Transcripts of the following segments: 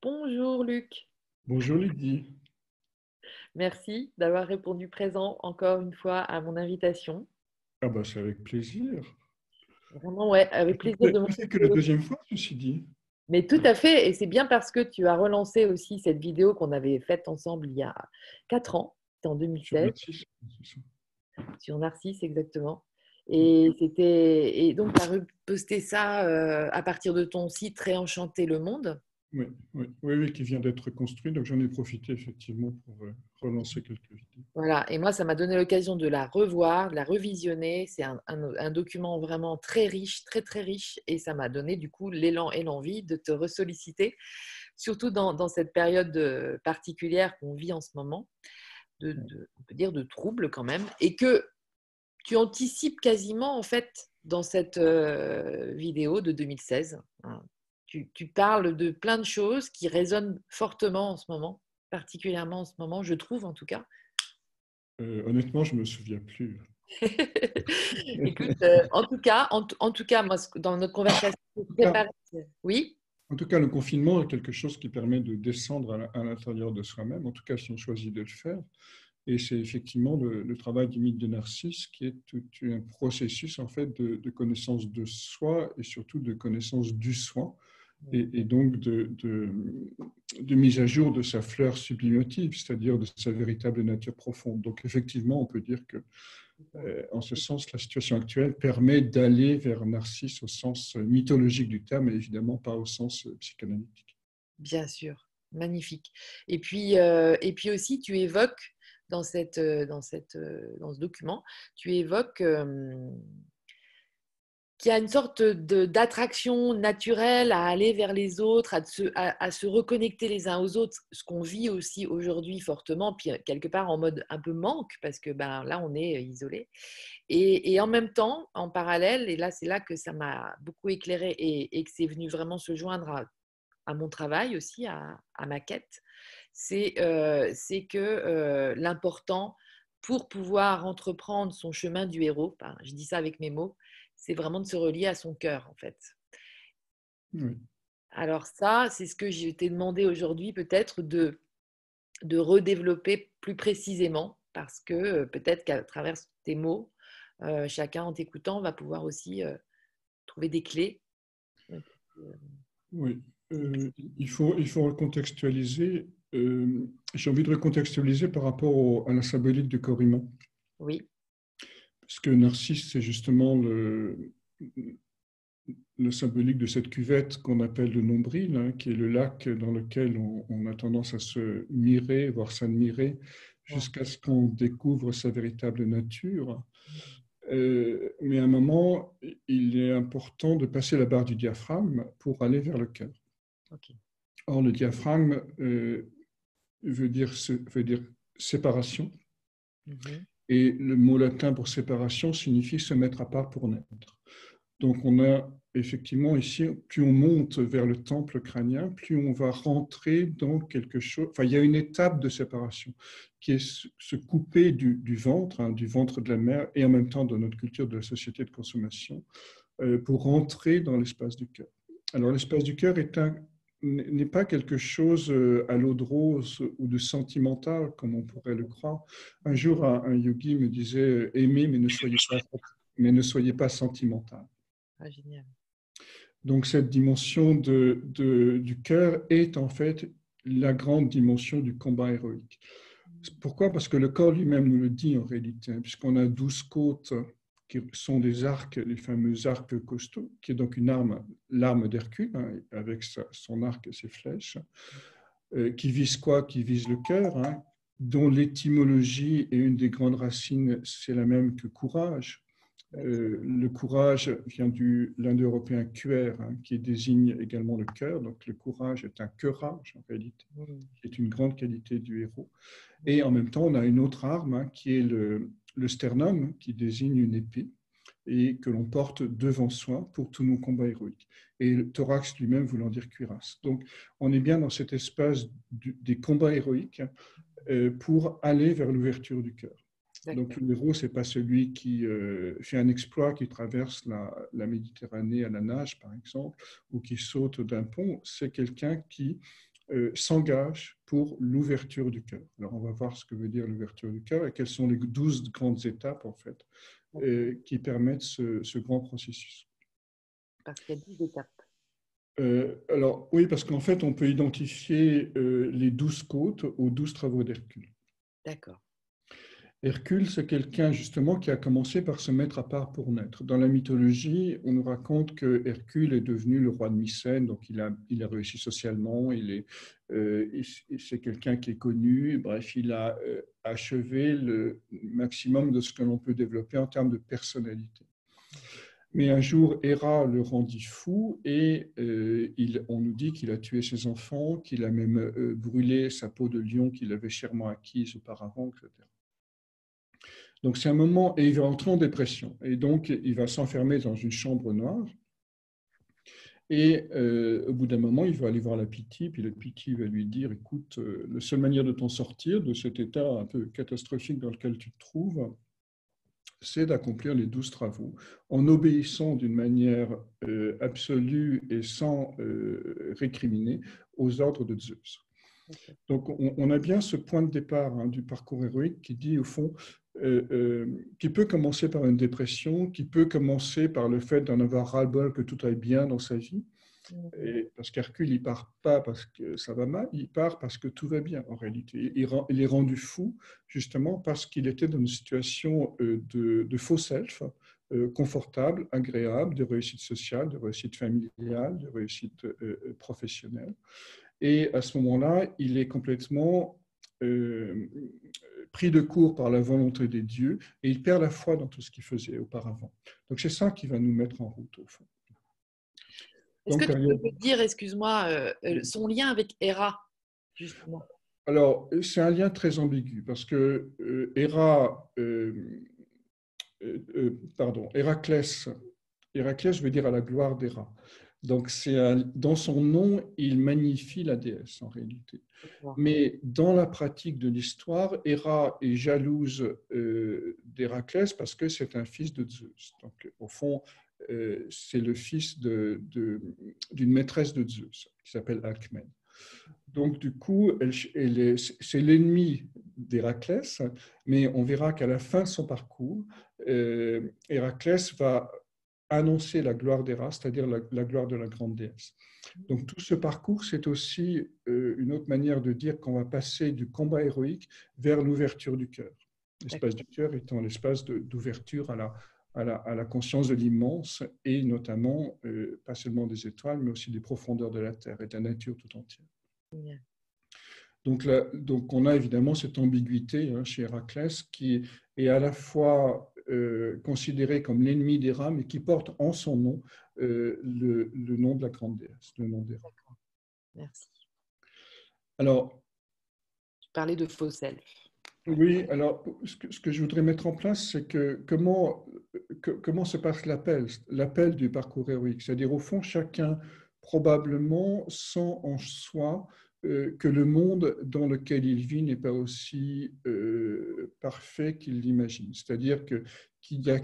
Bonjour Luc. Bonjour Lydie. Merci d'avoir répondu présent encore une fois à mon invitation. Ah bah c'est avec plaisir. Vraiment, ouais, avec plaisir de C'est que la deuxième fois, ceci dit. Mais tout à fait, et c'est bien parce que tu as relancé aussi cette vidéo qu'on avait faite ensemble il y a 4 ans, c'était en 2016. Sur Narcisse, Sur Narcisse exactement. Et, c'était, et donc, tu as reposté ça euh, à partir de ton site Réenchanter le monde. Oui, oui, oui, qui vient d'être construit. Donc j'en ai profité effectivement pour euh, relancer quelques vidéos. Voilà, et moi ça m'a donné l'occasion de la revoir, de la revisionner. C'est un, un, document vraiment très riche, très très riche, et ça m'a donné du coup l'élan et l'envie de te ressolliciter, surtout dans, dans cette période euh, particulière qu'on vit en ce moment, de, on peut dire de troubles quand même, et que tu anticipes quasiment en fait dans cette euh, vidéo de 2016 tu, parles de plein de choses qui résonnent fortement en ce moment, particulièrement en ce moment, je trouve en tout cas. Euh, honnêtement, je ne me souviens plus. Écoute, euh, en tout cas, en, tout cas, moi, dans notre conversation, oui? En tout cas, le confinement est quelque chose qui permet de descendre à l'intérieur de soi-même. En tout cas, si on choisit de le faire. Et c'est effectivement le, travail du mythe de Narcisse qui est tout, un processus en fait de, de, connaissance de soi et surtout de connaissance du soi et, donc de, mise à jour de sa fleur sublimative, c'est-à-dire de sa véritable nature profonde. Donc effectivement, on peut dire que, euh, en ce sens, la situation actuelle permet d'aller vers Narcisse au sens mythologique du terme, et évidemment pas au sens psychanalytique. Bien sûr, magnifique. Et puis, euh, et puis aussi, tu évoques dans, cette, dans, cette, dans ce document, tu évoques qui a une sorte d'attraction naturelle à aller vers les autres, à se, à, se, reconnecter les uns aux autres, ce qu'on vit aussi aujourd'hui fortement, puis euh, quelque part en mode un peu manque, parce que ben, là, on est euh, isolé. Et, et en même temps, en parallèle, et là, c'est là que ça m'a beaucoup éclairé et, que c'est venu vraiment se joindre à, à mon travail aussi, à, à ma quête, c'est euh, que euh, l'important pour pouvoir entreprendre son chemin du héros, je dis ça avec mes mots, c'est vraiment de se relier à son cœur, en fait. Alors ça, c'est ce que j'ai t'ai demandé aujourd'hui, peut-être de, de redévelopper plus précisément, parce que euh, peut-être qu'à travers tes mots, euh, chacun en t'écoutant va pouvoir aussi euh, trouver des clés. Oui, il, faut, il faut recontextualiser. j'ai envie de recontextualiser par rapport à la symbolique de Corima. Oui. Parce que Narcisse, c'est justement le, le symbolique de cette cuvette qu'on appelle le nombril, hein, qui est le lac dans lequel on, a tendance à se mirer, voire s'admirer, jusqu'à ce qu'on découvre sa véritable nature. Euh, mais à un moment, il est important de passer la barre du diaphragme pour aller vers le cœur. Or, le diaphragme euh, veut, dire, veut dire séparation. Mhm. Et le mot latin pour séparation signifie se mettre à part pour naître. Donc on a effectivement ici, plus on monte vers le temple crânien, plus on va rentrer dans quelque chose. Enfin, il y a une étape de séparation qui est se couper du, ventre, hein, du ventre de la mère, et en même temps dans notre culture de la société de consommation, euh, pour rentrer dans l'espace du cœur. Alors l'espace du cœur est un, n'est pas quelque chose euh, à l'eau de rose ou de sentimental, comme on pourrait le croire. Un jour, un yogi me disait euh, aimez, mais ne soyez pas, mais ne soyez pas sentimental. Ah, génial. Donc, cette dimension de, du cœur est en fait la grande dimension du combat héroïque. Pourquoi? Parce que le corps lui-même nous le dit en réalité, hein, puisqu'on a douze côtes qui sont des arcs, les fameux arcs costauds, qui est donc une arme, l'arme d'Hercule, hein, avec son arc et ses flèches, euh, qui vise quoi? Qui vise le cœur, hein, dont l'étymologie est une des grandes racines, c'est la même que courage. Euh, le courage vient du l'indo-européen cuer, hein, qui désigne également le cœur. Donc le courage est un cœurage en réalité, qui est une grande qualité du héros. Et en même temps, on a une autre arme qui est le, le sternum, qui désigne une épée, et que l'on porte devant soi pour tous nos combats héroïques. Et le thorax lui-même voulant dire cuirasse. Donc, on est bien dans cet espace des combats héroïques euh, pour aller vers l'ouverture du cœur. Donc, le héros, ce n'est pas celui qui euh, fait un exploit, qui traverse la, la, Méditerranée à la nage, par exemple, ou qui saute d'un pont. C'est quelqu'un qui euh, s'engage pour l'ouverture du cœur. Alors, on va voir ce que veut dire l'ouverture du cœur et quelles sont les douze grandes étapes, en fait, euh, qui permettent ce, grand processus. Parce qu'il y a dix étapes. Euh, alors, oui, parce qu'en fait, on peut identifier les douze côtes aux douze travaux d'Hercule. D'accord. Hercule, c'est quelqu'un justement qui a commencé par se mettre à part pour naître. Dans la mythologie, on nous raconte que Hercule est devenu le roi de Mycène, donc il a, réussi socialement, il est, euh, c'est quelqu'un qui est connu, bref, il a euh, achevé le maximum de ce que l'on peut développer en termes de personnalité. Mais un jour, Héra le rendit fou et euh, on nous dit qu'il a tué ses enfants, qu'il a même brûlé sa peau de lion qu'il avait chèrement acquise auparavant, etc. Donc c'est un moment, et il va entrer en dépression. Et donc il va s'enfermer dans une chambre noire. Et euh, au bout d'un moment, il va aller voir la pitié, puis la pitié va lui dire, écoute, euh, la seule manière de t'en sortir de cet état un peu catastrophique dans lequel tu te trouves, c'est d'accomplir les douze travaux en obéissant d'une manière euh, absolue et sans récriminer aux ordres de Zeus. Donc on, a bien ce point de départ hein, du parcours héroïque qui dit au fond, euh, euh, qui peut commencer par une dépression, qui peut commencer par le fait d'en avoir ras-le-bol que tout aille bien dans sa vie. Et parce qu'Hercule, il part pas parce que ça va mal, il part parce que tout va bien en réalité. Il, il est rendu fou justement parce qu'il était dans une situation euh, de, de faux self, confortable, agréable, de réussite sociale, de réussite familiale, de réussite professionnelle. Et à ce moment-là, il est complètement pris de court par la volonté des dieux et il perd la foi dans tout ce qu'il faisait auparavant. Donc c'est ça qui va nous mettre en route au fond. Est-ce que tu peux dire, excuse-moi, euh, euh, son lien avec Héra, justement? Alors, c'est un lien très ambigu parce que euh, Héra, pardon, Héraclès, Héraclès, je veux dire à la gloire d'Héra. Donc, c'est dans son nom, il magnifie la déesse en réalité. Mais dans la pratique de l'histoire, Héra est jalouse euh, d'Héraclès parce que c'est un fils de Zeus. Donc, au fond, euh, c'est le fils d'une de, maîtresse de Zeus qui s'appelle Alcmène. Donc, du coup, c'est l'ennemi d'Héraclès, mais on verra qu'à la fin de son parcours, euh, Héraclès va annoncer la gloire d'Héra, c'est-à-dire la, gloire de la grande déesse. Donc tout ce parcours, c'est aussi euh, une autre manière de dire qu'on va passer du combat héroïque vers l'ouverture du cœur. L'espace du cœur étant l'espace d'ouverture à la, à, la, conscience de l'immense et notamment, euh, pas seulement des étoiles, mais aussi des profondeurs de la Terre et de la nature tout entière. Donc, donc on a évidemment cette ambiguïté hein, chez Héraclès qui est à la fois euh, considéré comme l'ennemi des rames et qui porte en son nom euh, le, nom de la grande déesse, le nom des Merci. Alors, tu parlais de faux self. Oui, alors ce que, je voudrais mettre en place, c'est que comment, comment se passe l'appel, l'appel du parcours héroïque? C'est-à-dire, au fond, chacun probablement sent en soi que le monde dans lequel il vit n'est pas aussi euh, parfait qu'il l'imagine. C'est-à-dire que qu'il y a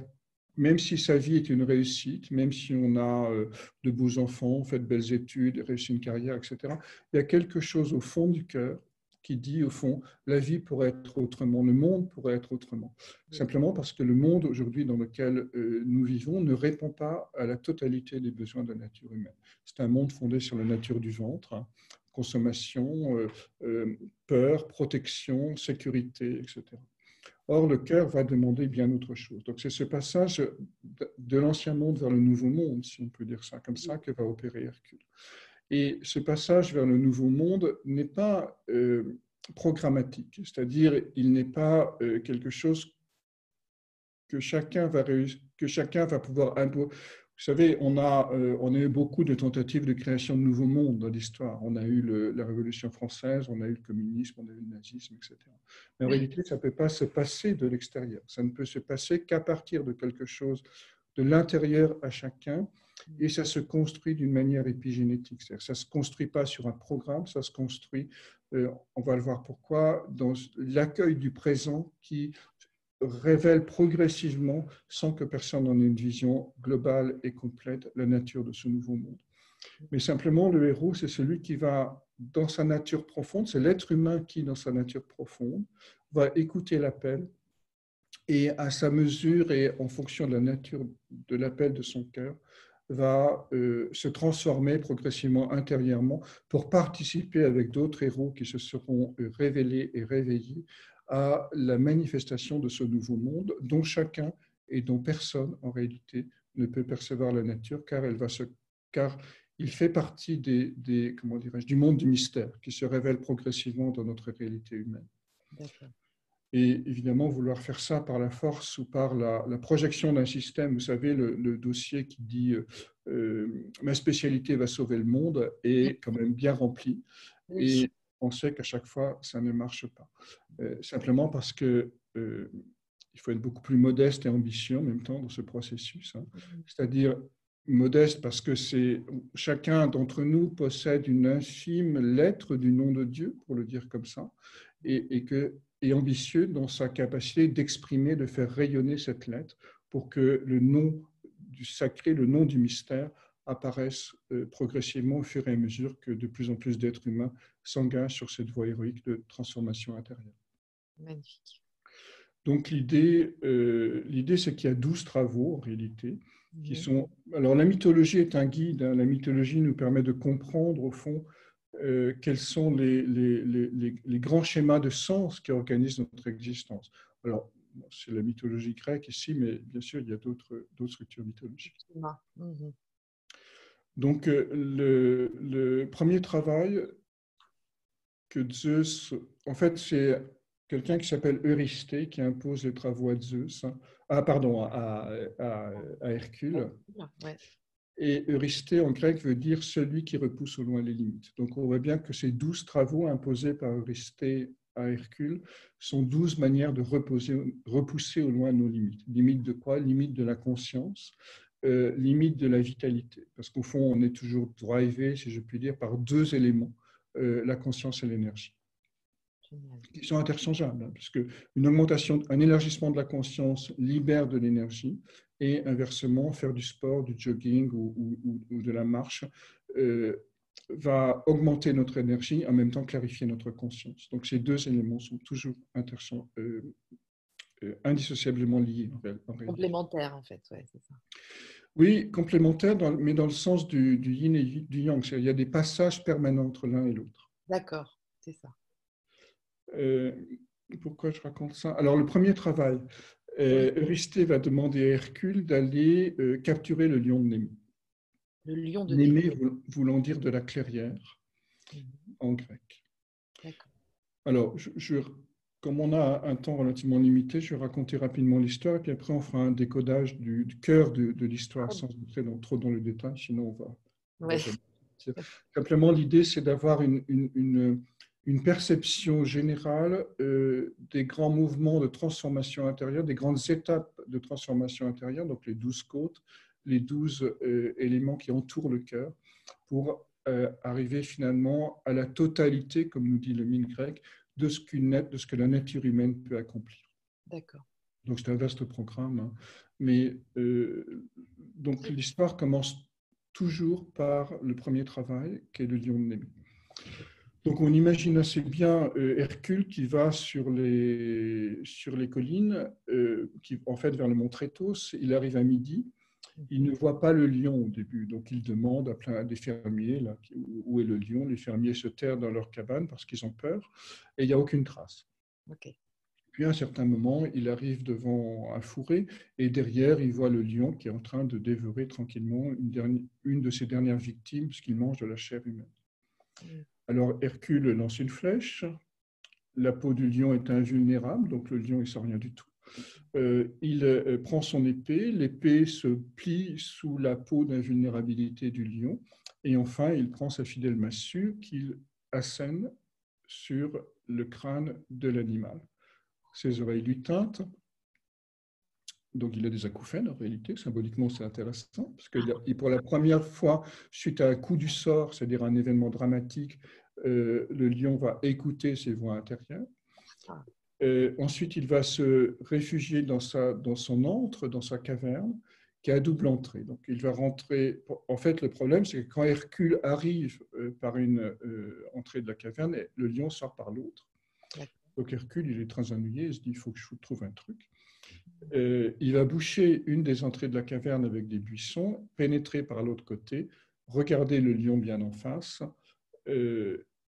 même si sa vie est une réussite, même si on a euh, de beaux enfants, fait de belles études, réussi une carrière, etc., il y a quelque chose au fond du cœur qui dit, au fond, la vie pourrait être autrement, le monde pourrait être autrement. Simplement parce que le monde aujourd'hui dans lequel nous vivons ne répond pas à la totalité des besoins de la nature humaine. C'est un monde fondé sur la nature du ventre, consommation, euh, euh, peur, protection, sécurité, etc. Or, le cœur va demander bien autre chose. Donc, c'est ce passage de l'ancien monde vers le nouveau monde, si on peut dire ça comme ça, que va opérer Hercule. Et ce passage vers le nouveau monde n'est pas euh, programmatique, c'est-à-dire il n'est pas quelque chose que chacun va, que chacun va pouvoir vous savez, on a, euh, on a eu beaucoup de tentatives de création de nouveaux mondes dans l'histoire. On a eu la Révolution française, on a eu le communisme, on a eu le nazisme, etc. Mais en réalité, ça ne peut pas se passer de l'extérieur. Ça ne peut se passer qu'à partir de quelque chose de l'intérieur à chacun. Et ça se construit d'une manière épigénétique. Ça ne se construit pas sur un programme, ça se construit, euh, on va le voir pourquoi, dans l'accueil du présent qui révèle progressivement, sans que personne n'en ait une vision globale et complète, la nature de ce nouveau monde. Mais simplement, le héros, c'est celui qui va dans sa nature profonde, c'est l'être humain qui, dans sa nature profonde, va écouter l'appel et à sa mesure et en fonction de la nature de l'appel de son cœur, va euh, se transformer progressivement intérieurement pour participer avec d'autres héros qui se seront euh, révélés et réveillés à la manifestation de ce nouveau monde dont chacun et dont personne en réalité ne peut percevoir la nature car elle va se car il fait partie des, des comment dirais-je du monde du mystère qui se révèle progressivement dans notre réalité humaine. Et évidemment, vouloir faire ça par la force ou par la, projection d'un système, vous savez, le, dossier qui dit euh, ma spécialité va sauver le monde est quand même bien rempli. Et on sait qu'à chaque fois, ça ne marche pas. Euh, simplement parce que euh, il faut être beaucoup plus modeste et ambitieux en même temps dans ce processus. Hein. C'est-à-dire modeste parce que c'est chacun d'entre nous possède une infime lettre du nom de Dieu, pour le dire comme ça, et, et que et ambitieux dans sa capacité d'exprimer, de faire rayonner cette lettre pour que le nom du sacré, le nom du mystère apparaisse euh, progressivement au fur et à mesure que de plus en plus d'êtres humains s'engagent sur cette voie héroïque de transformation intérieure. Magnifique. Donc l'idée, euh, l'idée c'est qu'il y a douze travaux en réalité qui mhm. sont. Alors la mythologie est un guide. Hein. La mythologie nous permet de comprendre au fond euh, quels sont les, les, grands schémas de sens qui organisent notre existence. Alors, c'est la mythologie grecque ici, mais bien sûr, il y a d'autres structures mythologiques. Donc, euh, le, premier travail que Zeus, en fait, c'est quelqu'un qui s'appelle Eurysthée qui impose les travaux à Zeus, hein. ah, pardon, à, à, Hercule. Ouais. Et Eurysthée en grec veut dire celui qui repousse au loin les limites. Donc on voit bien que ces douze travaux imposés par Eurysthée à Hercule sont douze manières de reposer, repousser au loin nos limites. Limite de quoi? Limite de la conscience, euh, limite de la vitalité. Parce qu'au fond, on est toujours drivé, si je puis dire, par deux éléments, euh, la conscience et l'énergie qui sont interchangeables, hein, puisque une augmentation, un élargissement de la conscience libère de l'énergie, et inversement, faire du sport, du jogging ou, de la marche euh, va augmenter notre énergie, en même temps clarifier notre conscience. Donc ces deux éléments sont toujours euh, indissociablement liés. complémentaires, en fait, ouais, c'est ça. Oui, complémentaires, mais dans le sens du, du yin et du yang. Il y a des passages permanents entre l'un et l'autre. D'accord, c'est ça. pourquoi je raconte ça? Alors, le premier travail, euh, Eurysthée va demander à Hercule d'aller euh, capturer le lion de Némée. Le lion de Némée voulant dire de la clairière mhm. en grec. Alors, je, comme on a un temps relativement limité, je vais raconter rapidement l'histoire et puis après on fera un décodage du, cœur de, l'histoire sans entrer trop dans le détail, sinon on va. Simplement, l'idée, c'est d'avoir une, une perception générale euh, des grands mouvements de transformation intérieure, des grandes étapes de transformation intérieure, donc les douze côtes, les douze euh, éléments qui entourent le cœur, pour euh, arriver finalement à la totalité, comme nous dit le mine grec, de ce, de ce que la nature humaine peut accomplir. D'accord. Donc c'est un vaste programme, hein. mais donc l'histoire commence toujours par le premier travail, qui est le lion de Némi. Donc on imagine assez bien euh, Hercule qui va sur les, sur les collines, euh, qui, en fait vers le mont Trétos. Il arrive à midi. Il ne voit pas le lion au début, donc il demande à, plein, des fermiers là, où est le lion. Les fermiers se terrent dans leur cabane parce qu'ils ont peur et il n'y a aucune trace. Puis à un certain moment, il arrive devant un fourré et derrière, il voit le lion qui est en train de dévorer tranquillement une, dernière, une de ses dernières victimes puisqu'il mange de la chair humaine. Mm. Alors Hercule lance une flèche, la peau du lion est invulnérable, donc le lion ne sent rien du tout. Euh, il euh, prend son épée, l'épée se plie sous la peau d'invulnérabilité du lion, et enfin il prend sa fidèle massue qu'il assène sur le crâne de l'animal. Ses oreilles lui tintent, donc il a des acouphènes en réalité, symboliquement c'est intéressant, parce que pour la première fois, suite à un coup du sort, c'est-à-dire un événement dramatique, euh, le lion va écouter ses voix intérieures. Ah. ensuite, il va se réfugier dans, sa, dans son antre, dans sa caverne, qui a double entrée. Donc, il va rentrer. En fait, le problème, c'est que quand Hercule arrive par une entrée de la caverne, le lion sort par l'autre. Donc, Hercule, il est très ennuyé. Il se dit il faut que je trouve un truc. il va boucher une des entrées de la caverne avec des buissons, pénétrer par l'autre côté, regarder le lion bien en face,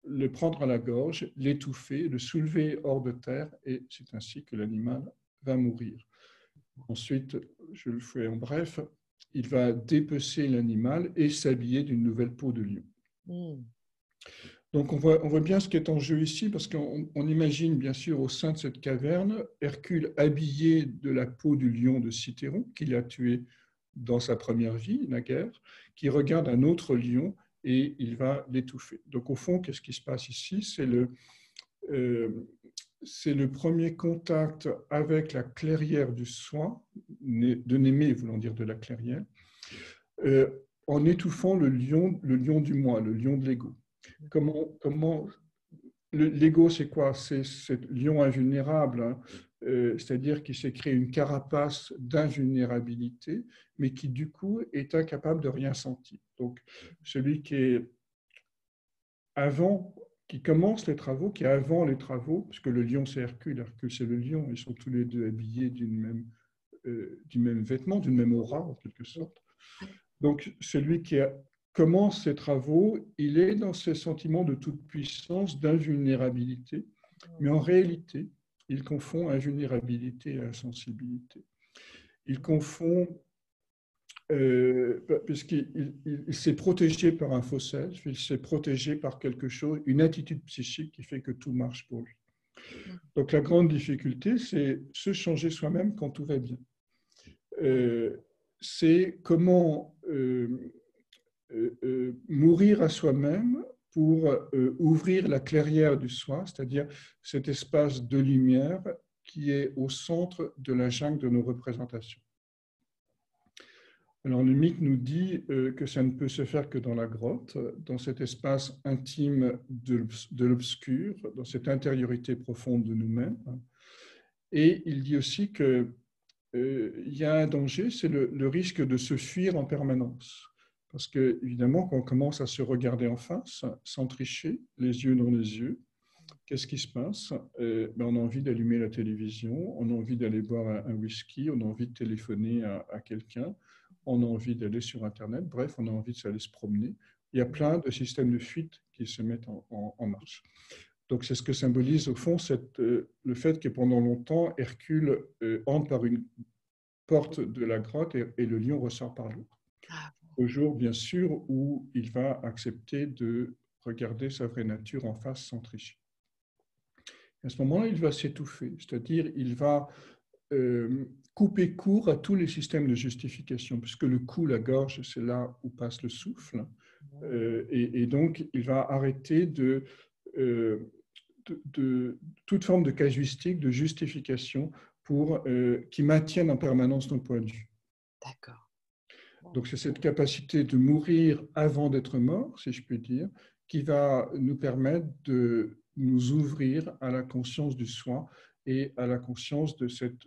le prendre à la gorge, l'étouffer, le soulever hors de terre, et c'est ainsi que l'animal va mourir. Ensuite, je le fais en bref, il va dépecer l'animal et s'habiller d'une nouvelle peau de lion. Hmm. Donc on voit, on voit, bien ce qui est en jeu ici, parce qu'on imagine bien sûr au sein de cette caverne Hercule habillé de la peau du lion de Cicéron, qu'il a tué dans sa première vie, naguère, qui regarde un autre lion et il va l'étouffer. Donc au fond, qu'est-ce qui se passe ici? C'est le, euh, le premier contact avec la clairière du soi, de Némée voulant dire de la clairière, euh, en étouffant le lion, le lion du moi, le lion de l'ego. Comment, comment l'ego, c'est quoi? C'est ce lion invulnérable, hein, c'est-à-dire qui s'est créé une carapace d'invulnérabilité, mais qui du coup est incapable de rien sentir. Donc celui qui est avant, qui commence les travaux, qui est avant les travaux, puisque le lion c'est Hercule, Hercule c'est le lion, ils sont tous les deux habillés d'une même, euh, du même vêtement, d'une même aura en quelque sorte. Donc celui qui commence ses travaux, il est dans ce sentiment de toute puissance, d'invulnérabilité, mais en réalité, il confond invulnérabilité et insensibilité. Il confond, euh, puisqu'il s'est protégé par un self, il s'est protégé par quelque chose, une attitude psychique qui fait que tout marche pour lui. Donc la grande difficulté, c'est se changer soi-même quand tout va bien. Euh, c'est comment euh, mourir à soi-même pour euh, ouvrir la clairière du soi, c'est-à-dire cet espace de lumière qui est au centre de la jungle de nos représentations. Alors le mythe nous dit euh, que ça ne peut se faire que dans la grotte, dans cet espace intime de l'obscur, dans cette intériorité profonde de nous-mêmes. Et il dit aussi qu'il euh, y a un danger, c'est le risque de se fuir en permanence. Parce que, évidemment, quand on commence à se regarder en face, sans tricher, les yeux dans les yeux, qu'est-ce qui se passe? Euh, ben, On a envie d'allumer la télévision, on a envie d'aller boire un, whisky, on a envie de téléphoner à, quelqu'un, on a envie d'aller sur Internet, bref, on a envie d'aller se promener. Il y a plein de systèmes de fuite qui se mettent en, marche. Donc, c'est ce que symbolise, au fond, euh, le fait que pendant longtemps, Hercule euh, entre par une porte de la grotte et, et le lion ressort par l'autre. Ah au jour, bien sûr, où il va accepter de regarder sa vraie nature en face sans tricher. À ce moment-là, il va s'étouffer, c'est-à-dire il va euh, couper court à tous les systèmes de justification, puisque le cou, la gorge, c'est là où passe le souffle. Euh, et, donc, il va arrêter de, euh, de, toute forme de casuistique, de justification pour qui maintienne en permanence nos point de vue. D'accord. Donc c'est cette capacité de mourir avant d'être mort, si je puis dire, qui va nous permettre de nous ouvrir à la conscience du soi et à la conscience de cette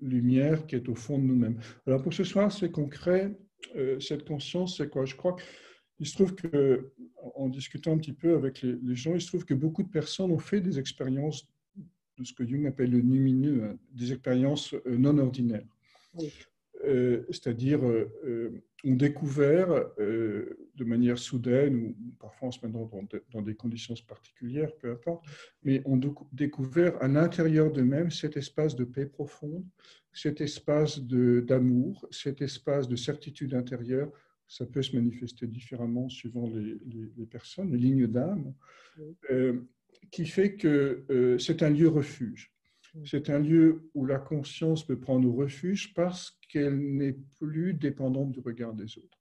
lumière qui est au fond de nous-mêmes. Alors pour ce soir, c'est concret. Euh, cette conscience, c'est quoi? Je crois qu'il se trouve que, en discutant un petit peu avec les, gens, il se trouve que beaucoup de personnes ont fait des expériences de ce que Jung appelle le lumineux, hein, des expériences euh, non ordinaires. Oui. Euh, c'est-à-dire euh, euh, ont découvert de manière soudaine, ou parfois en se mettant dans, des conditions particulières, peu importe, mais ont découvert à l'intérieur d'eux-mêmes cet espace de paix profonde, cet espace d'amour, cet espace de certitude intérieure. Ça peut se manifester différemment suivant les, les personnes, les lignes d'âme, qui fait que c'est un lieu refuge. C'est un lieu où la conscience peut prendre refuge parce qu'elle n'est plus dépendante du regard des autres.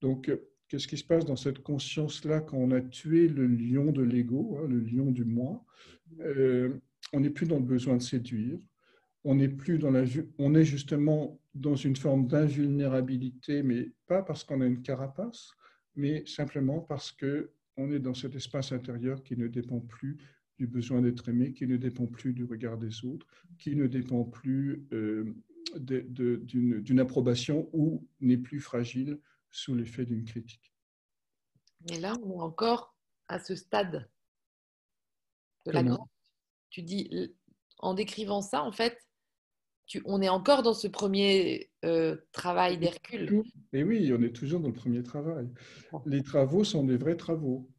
Donc, qu'est-ce qui se passe dans cette conscience-là quand on a tué le lion de l'ego, hein, le lion du moi? Euh, On n'est plus dans le besoin de séduire. On n'est plus dans la, on est justement dans une forme d'invulnérabilité, mais pas parce qu'on a une carapace, mais simplement parce que on est dans cet espace intérieur qui ne dépend plus du besoin d'être aimé, qui ne dépend plus du regard des autres, qui ne dépend plus euh, d'une approbation ou n'est plus fragile sous l'effet d'une critique. Mais là, on est encore à ce stade de la grotte. Tu dis, en décrivant ça, en fait, tu, on est encore dans ce premier euh, travail d'Hercule. Et oui, on est toujours dans le premier travail. Les travaux sont des vrais travaux.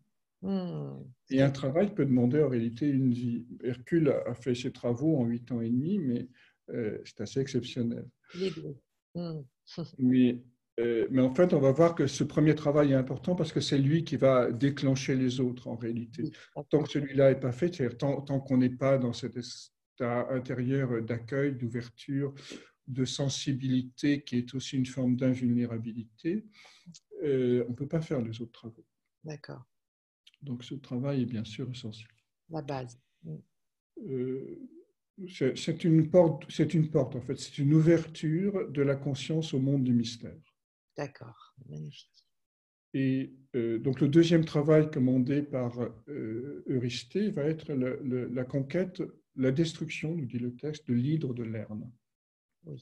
Hmm. Et un travail peut demander en réalité une vie. Hercule a fait ses travaux en huit ans et demi, mais euh, c'est assez exceptionnel. Deux. Hmm. mais euh, mais en fait, on va voir que ce premier travail est important parce que c'est lui qui va déclencher les autres en réalité. Tant que celui-là n'est pas fait, c'est-à-dire tant, qu'on n'est pas dans cet état intérieur d'accueil, d'ouverture, de sensibilité qui est aussi une forme d'invulnérabilité, euh, on ne peut pas faire les autres travaux. D'accord. Donc ce travail est bien sûr essentiel. La base. Mm. Euh, c'est une porte, c'est une porte en fait, c'est une ouverture de la conscience au monde du mystère. D'accord, magnifique. Et euh, donc le deuxième travail commandé par euh, Eurysthée va être la conquête, la destruction, nous dit le texte, de l'hydre de Lerne. Oui.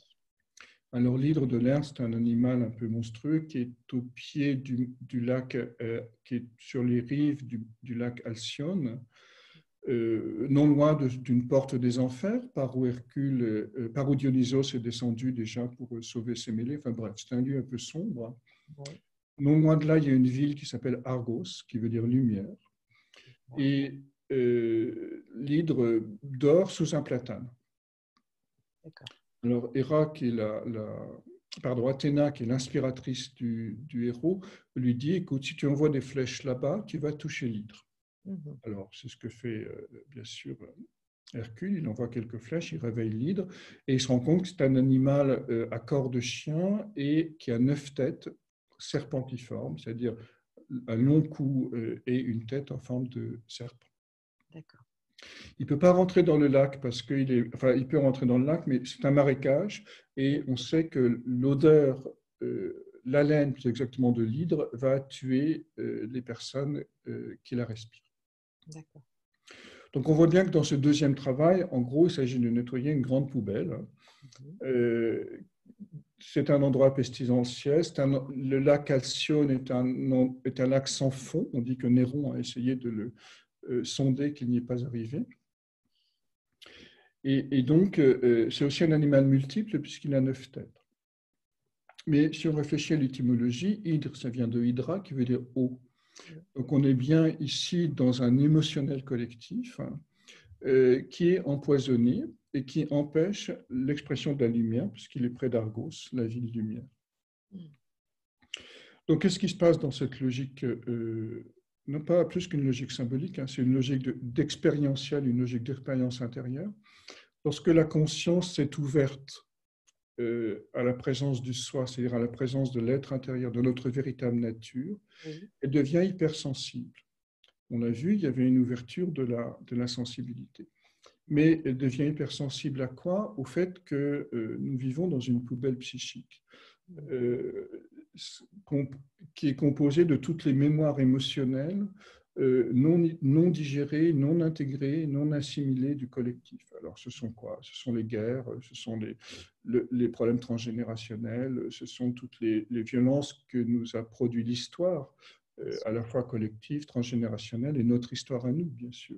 Alors l'hydre de Lerne, c'est un animal un peu monstrueux qui est au pied du, lac, euh, qui est sur les rives du, lac Alcyone, euh, non loin d'une porte des enfers, par où Hercule, euh, par où Dionysos est descendu déjà pour sauver ses mêlées. Enfin bref, c'est un lieu un peu sombre. Non loin de là, il y a une ville qui s'appelle Argos, qui veut dire lumière. Et l'hydre dort sous un platane. Alors, Héra, qui est la, pardon, Athéna, qui est l'inspiratrice du, du, héros, lui dit écoute, si tu envoies des flèches là-bas, tu vas toucher l'hydre. Mhm. Alors, c'est ce que fait euh, bien sûr Hercule. Il envoie quelques flèches, il réveille l'hydre et il se rend compte que c'est un animal euh, à corps de chien et qui a neuf têtes serpentiformes, c'est-à-dire un long cou euh, et une tête en forme de serpent. D'accord. Il ne peut pas rentrer dans le lac parce qu'il est, enfin, il peut rentrer dans le lac, mais c'est un marécage et on sait que l'odeur, l'haleine plus exactement de l'hydre, va tuer les personnes qui la respirent. Donc on voit bien que dans ce deuxième travail, en gros, il s'agit de nettoyer une grande poubelle. Mhm. Euh, c'est un endroit pestilentiel. le lac Alcyone est un, est un lac sans fond. On dit que Néron a essayé de le euh, sonder, qu'il n'y est pas arrivé. Et, donc, euh, c'est aussi un animal multiple puisqu'il a neuf têtes. Mais si on réfléchit à l'étymologie, hydre, ça vient de hydra, qui veut dire eau. Donc on est bien ici dans un émotionnel collectif hein, euh, qui est empoisonné et qui empêche l'expression de la lumière, puisqu'il est près d'Argos, la ville lumière. Donc qu'est-ce qui se passe dans cette logique euh, Non pas plus qu'une logique symbolique, hein, c'est une logique d'expérientielle, une logique d'expérience intérieure. Lorsque la conscience s'est ouverte euh, à la présence du soi, c'est-à-dire à la présence de l'être intérieur, de notre véritable nature, elle devient hypersensible. On l'a vu, il y avait une ouverture de la, de la sensibilité. Mais elle devient hypersensible à quoi? Au fait que euh, nous vivons dans une poubelle psychique. Euh, qui est composée de toutes les mémoires émotionnelles euh, non, non digérées, non intégrées, non assimilées du collectif. Alors, ce sont quoi? Ce sont les guerres, ce sont les, les problèmes transgénérationnels, ce sont toutes les, violences que nous a produit l'histoire, euh, à la fois collective, transgénérationnelle, et notre histoire à nous, bien sûr.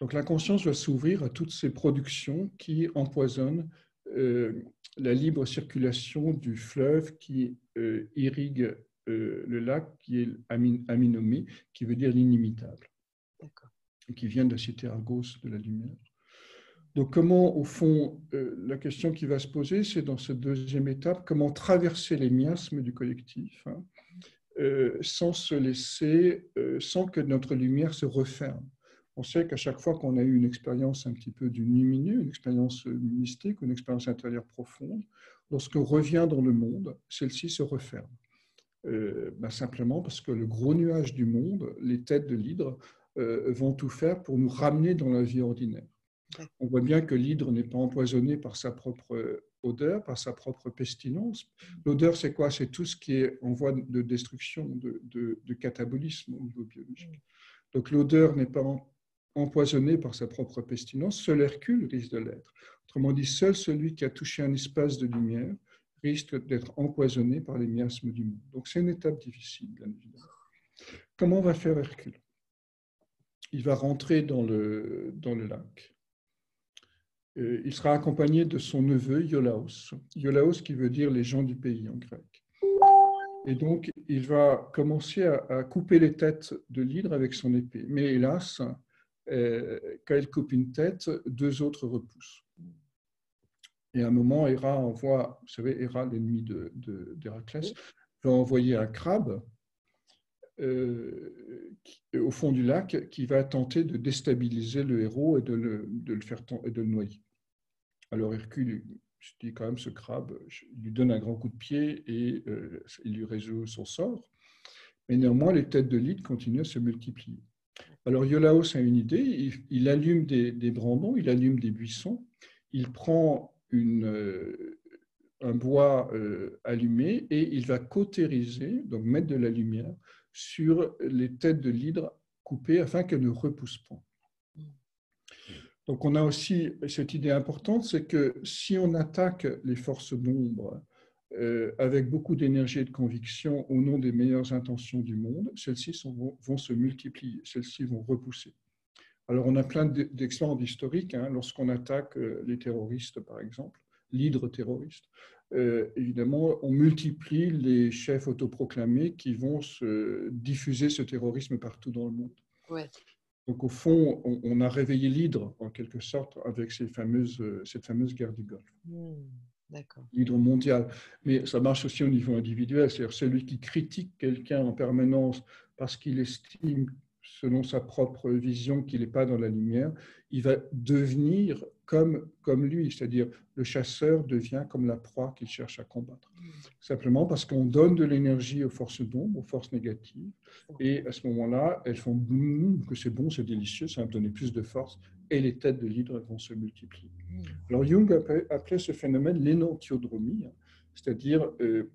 Donc, la conscience doit s'ouvrir à toutes ces productions qui empoisonnent la libre circulation du fleuve qui irrigue euh, le lac qui est Aminomé, qui veut dire l'inimitable, qui vient de la cité Argos de la lumière. Donc comment, au fond, euh, la question qui va se poser, c'est dans cette deuxième étape, comment traverser les miasmes du collectif, hein, euh, sans se laisser, sans que notre lumière se referme. On sait qu'à chaque fois qu'on a eu une expérience un petit peu du lumineux, une expérience mystique, une expérience intérieure profonde, lorsqu'on revient dans le monde, celle-ci se referme. Euh, bah, simplement parce que le gros nuage du monde, les têtes de l'hydre, euh, vont tout faire pour nous ramener dans la vie ordinaire. On voit bien que l'hydre n'est pas empoisonné par sa propre euh, odeur, par sa propre pestilence. L'odeur, c'est quoi? C'est tout ce qui est en voie de destruction, de, de, catabolisme au niveau biologique. Donc l'odeur n'est pas empoisonné par sa propre pestilence, seul Hercule risque de l'être. Autrement dit, seul celui qui a touché un espace de lumière risque d'être empoisonné par les miasmes du monde. Donc c'est une étape difficile. Comment va faire Hercule? Il va rentrer dans le, dans le lac. Euh, il sera accompagné de son neveu Iolaos. Iolaos qui veut dire les gens du pays en grec. Et donc, il va commencer à, couper les têtes de l'hydre avec son épée. Mais hélas, quand il coupe une tête, deux autres repoussent. Et à un moment, Héra envoie, vous savez, Héra, l'ennemi d'Héraclès, de, va envoyer un crabe euh, au fond du lac qui va tenter de déstabiliser le héros et de le, de le faire et de le noyer. Alors Hercule, je dis quand même ce crabe, lui donne un grand coup de pied et euh, il lui résout son sort. Mais néanmoins, les têtes de l'île continuent à se multiplier. Alors Iolaos a une idée, il, allume des, brandons, il allume des buissons, il prend euh, un bois euh, allumé et il va cautériser, donc mettre de la lumière sur les têtes de l'hydre coupées afin qu'elles ne repoussent pas. Donc on a aussi cette idée importante, c'est que si on attaque les forces d'ombre euh, avec beaucoup d'énergie et de conviction au nom des meilleures intentions du monde, celles-ci vont, se multiplier, celles-ci vont repousser. Alors on a plein d'exemples historiques, hein, lorsqu'on attaque euh, les terroristes par exemple, l'hydre terroriste. Euh, évidemment, on multiplie les chefs autoproclamés qui vont se diffuser ce terrorisme partout dans le monde. Ouais. Donc, au fond, on, a réveillé l'hydre, en quelque sorte, avec ces fameuses, cette fameuse guerre du Golfe. Hmm, l'hydre mondial. Mais ça marche aussi au niveau individuel, c'est-à-dire celui qui critique quelqu'un en permanence parce qu'il estime selon sa propre vision, qu'il n'est pas dans la lumière, il va devenir comme, comme lui, c'est-à-dire le chasseur devient comme la proie qu'il cherche à combattre. Simplement parce qu'on donne de l'énergie aux forces d'ombre, aux forces négatives, et à ce moment-là, elles font boum, que c'est bon, c'est délicieux, ça va me donner plus de force, et les têtes de l'hydre vont se multiplier. Alors Jung appelait, ce phénomène l'énantiodromie, c'est-à-dire euh,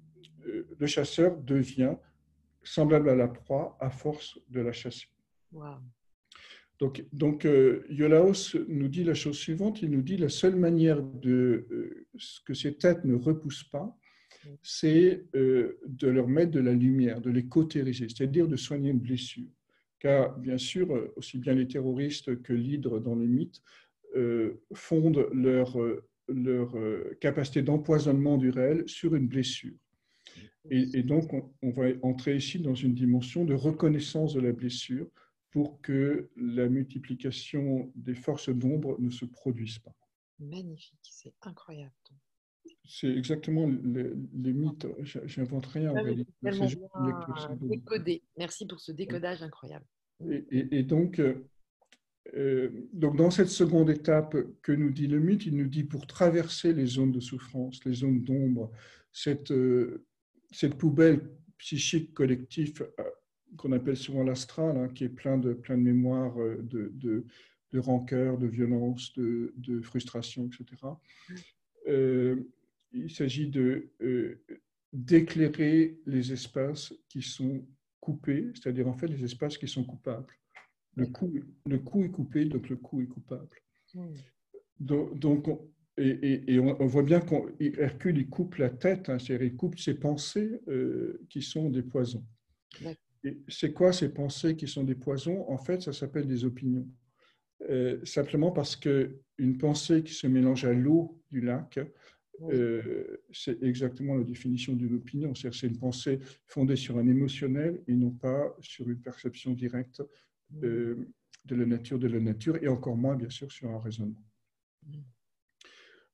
euh, le chasseur devient semblable à la proie à force de la chasser. Donc, donc euh, Iolaos nous dit la chose suivante, il nous dit la seule manière de euh, que ces têtes ne repoussent pas, c'est euh, de leur mettre de la lumière, de les cautériser, c'est-à-dire de soigner une blessure. Car bien sûr, aussi bien les terroristes que l'hydre dans les mythes fondent leur, leur capacité d'empoisonnement du réel sur une blessure. Et, et donc, on, on va entrer ici dans une dimension de reconnaissance de la blessure, pour que la multiplication des forces d'ombre ne se produise pas. Magnifique, c'est incroyable. C'est exactement les, mythes. J'invente rien en réalité. Décodé. Merci pour ce décodage incroyable. Et, donc, euh, donc, dans cette seconde étape que nous dit le mythe, il nous dit pour traverser les zones de souffrance, les zones d'ombre, cette, euh, cette poubelle psychique collective euh, qu'on appelle souvent l'astral, hein, qui est plein de, plein de mémoires euh, de, de, de rancœur, de violence, de, de frustration, etc. Euh, il s'agit de euh, d'éclairer les espaces qui sont coupés, c'est-à-dire en fait les espaces qui sont coupables. Le coup, le coup est coupé, donc le coup est coupable. Donc, donc et, et, on, voit bien qu'Hercule il coupe la tête, hein, c'est-à-dire il coupe ses pensées qui sont des poisons c'est quoi ces pensées qui sont des poisons? En fait, ça s'appelle des opinions. Euh, simplement parce qu'une pensée qui se mélange à l'eau du lac, euh, c'est exactement la définition d'une opinion. C'est-à-dire c'est une pensée fondée sur un émotionnel et non pas sur une perception directe euh, de la nature de la nature et encore moins, bien sûr, sur un raisonnement.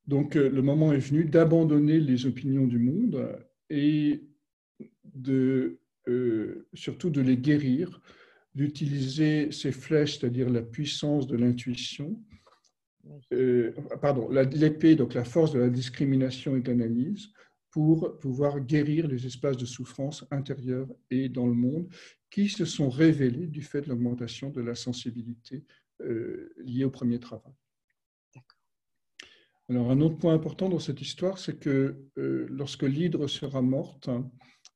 Donc, le moment est venu d'abandonner les opinions du monde et de euh, surtout de les guérir, d'utiliser ces flèches, c'est-à-dire la puissance de l'intuition, euh, pardon, l'épée, donc la force de la discrimination et de l'analyse, pour pouvoir guérir les espaces de souffrance intérieure et dans le monde qui se sont révélés du fait de l'augmentation de la sensibilité euh, liée au premier travail. Alors, un autre point important dans cette histoire, c'est que lorsque l'hydre sera morte,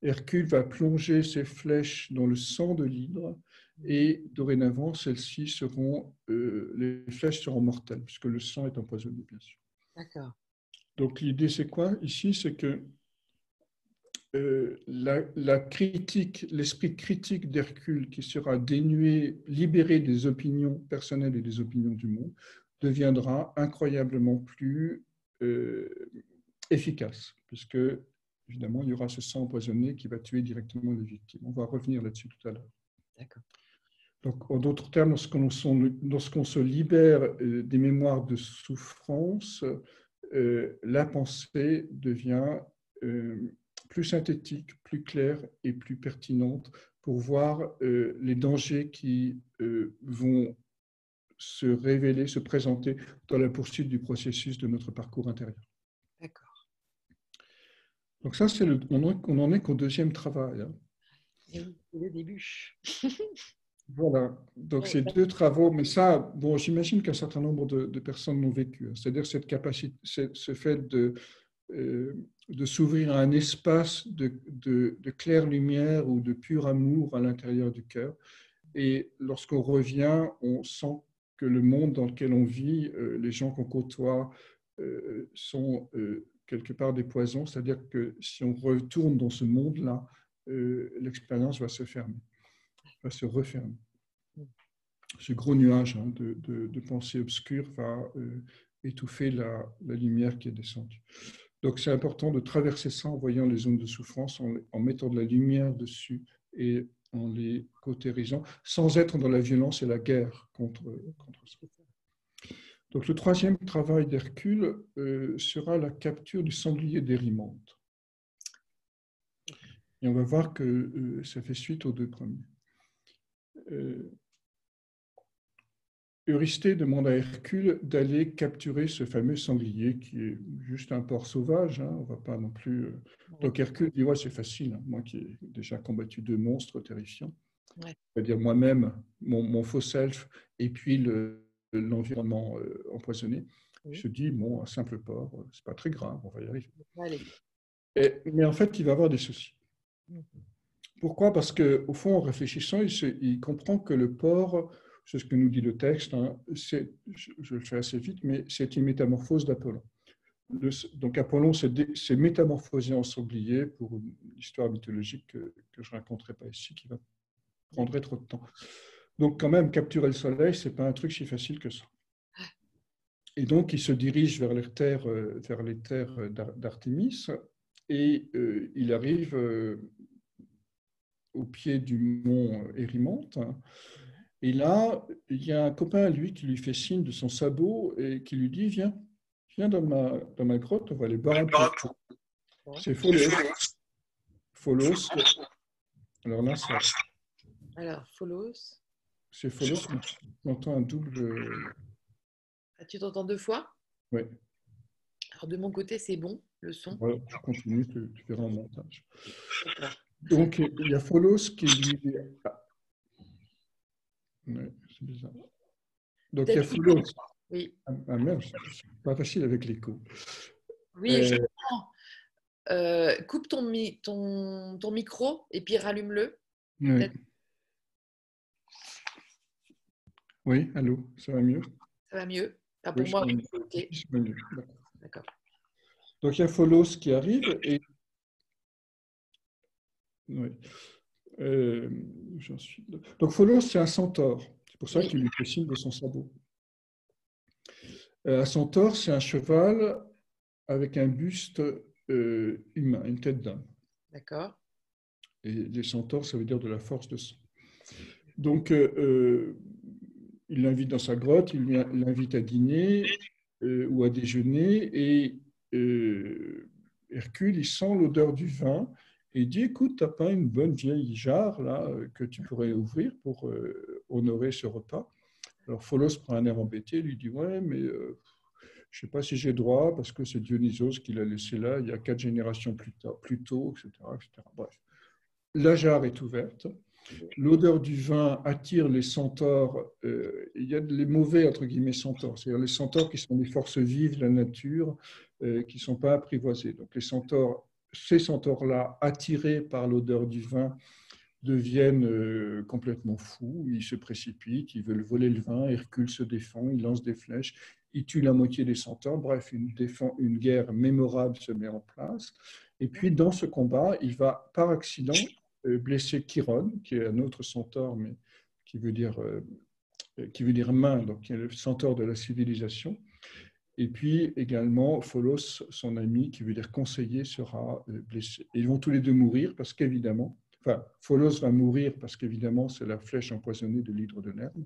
Hercule va plonger ses flèches dans le sang de l'hydre et dorénavant, celles-ci seront, euh, les flèches seront mortelles puisque le sang est empoisonné, bien sûr. D'accord. Donc l'idée, c'est quoi? Ici C'est que euh, la, critique, l'esprit critique d'Hercule qui sera dénué, libéré des opinions personnelles et des opinions du monde, deviendra incroyablement plus euh, efficace, puisque évidemment il y aura ce sang empoisonné qui va tuer directement les victimes. On va revenir là-dessus tout à l'heure. D'accord. Donc, en d'autres termes, lorsqu'on se libère euh, des mémoires de souffrance, la pensée devient plus synthétique, plus claire et plus pertinente pour voir euh, les dangers qui euh, vont se révéler, se présenter dans la poursuite du processus de notre parcours intérieur. Donc ça, c'est le, on n'en est qu'au deuxième travail. Hein. le début. voilà. Donc ces deux travaux, mais ça, bon, j'imagine qu'un certain nombre de, personnes l'ont vécu. Hein. C'est-à-dire cette capacité, ce fait de euh, de s'ouvrir à un espace de, de, claire lumière ou de pur amour à l'intérieur du cœur. Et lorsqu'on revient, on sent que le monde dans lequel on vit, euh, les gens qu'on côtoie, euh, sont quelque part des poisons. C'est-à-dire que si on retourne dans ce monde-là, l'expérience va se fermer, va se refermer. Ce gros nuage hein, de, de, pensée obscure va étouffer la, la lumière qui est descendue. Donc c'est important de traverser ça en voyant les zones de souffrance, en, mettant de la lumière dessus et en les cautérisant, sans être dans la violence et la guerre contre, contre ça. Donc le troisième travail d'Hercule euh, sera la capture du sanglier d'Érimante. Et on va voir que euh, ça fait suite aux deux premiers. Euh, Eurysthée demande à Hercule d'aller capturer ce fameux sanglier qui est juste un porc sauvage. Hein, on va pas non plus. Euh. Donc Hercule dit ouais c'est facile. Hein, moi qui ai déjà combattu deux monstres terrifiants, c'est-à-dire moi-même, mon, faux self et puis l'environnement euh, empoisonné. Je dis bon un simple porc, euh, c'est pas très grave, on va y arriver. mais en fait il va avoir des soucis. Mmh. Pourquoi? Parce que au fond en réfléchissant il, il comprend que le porc c'est ce que nous dit le texte, hein. je, le fais assez vite, mais c'est une métamorphose d'Apollon. Donc Apollon s'est métamorphosé en sanglier pour une histoire mythologique que, je ne raconterai pas ici, qui va prendre trop de temps. Donc quand même, capturer le soleil, ce n'est pas un truc si facile que ça. Et donc il se dirige vers les terres, euh, vers les terres d'Artémis et euh, il arrive euh, au pied du mont Érimante. Et là, il y a un copain à lui qui lui fait signe de son sabot et qui lui dit Viens, viens dans ma, dans ma grotte, on va aller boire un peu. C'est Pholos. Pholos. Alors là, ça. Alors, Pholos. C'est Pholos. On entend un double. Ah, tu t'entends deux fois? Oui. Alors, de mon côté, c'est bon, le son. Voilà, tu continues, tu, tu verras en montage. Donc, il y a Pholos qui lui c'est bizarre. Donc il y a Foulos. Oui. Ah, merde, c'est pas facile avec l'écho. Oui, euh... euh, coupe ton, ton, ton, micro et puis rallume-le. Oui. Oui, allô, ça va mieux? Ça va mieux. Pas pour moi, mais ok. D'accord. Donc il y a Folos qui arrive et. Oui. Euh, suis... Donc Pholos, c'est un centaure. C'est pour ça qu'il lui fait signe de son sabot. Euh, un centaure, c'est un cheval avec un buste euh, humain, une tête d'homme. D'accord. Et les centaures, ça veut dire de la force de sang. Donc, il l'invite dans sa grotte, il l'invite à dîner ou à déjeuner, et Hercule, il sent l'odeur du vin, et dit écoute, tu n'as pas une bonne vieille jarre là que tu pourrais ouvrir pour euh, honorer ce repas? Alors Pholos prend un air embêté, lui dit ouais, mais euh, je sais pas si j'ai droit parce que c'est Dionysos qui l'a laissé là il y a quatre générations plus, plus tôt, etc., Bref, la jarre est ouverte. L'odeur du vin attire les centaures. Euh, il y a les mauvais, entre guillemets, centaures, c'est-à-dire les centaures qui sont les forces vives de la nature, qui ne sont pas apprivoisés. Donc les centaures ces centaures-là, attirés par l'odeur du vin, deviennent euh, complètement fous, ils se précipitent, ils veulent voler le vin, Hercule se défend, il lance des flèches, il tue la moitié des centaures, bref, une, une guerre mémorable se met en place. Et puis dans ce combat, il va par accident euh, blesser Chiron, qui est un autre centaure, mais qui veut dire, euh, qui veut dire main, donc qui est le centaure de la civilisation. Et puis également, Pholos, son ami, qui veut dire conseiller, sera blessé. ils vont tous les deux mourir parce qu'évidemment, Enfin, Pholos va mourir parce qu'évidemment, c'est la flèche empoisonnée de l'hydre de Lerne,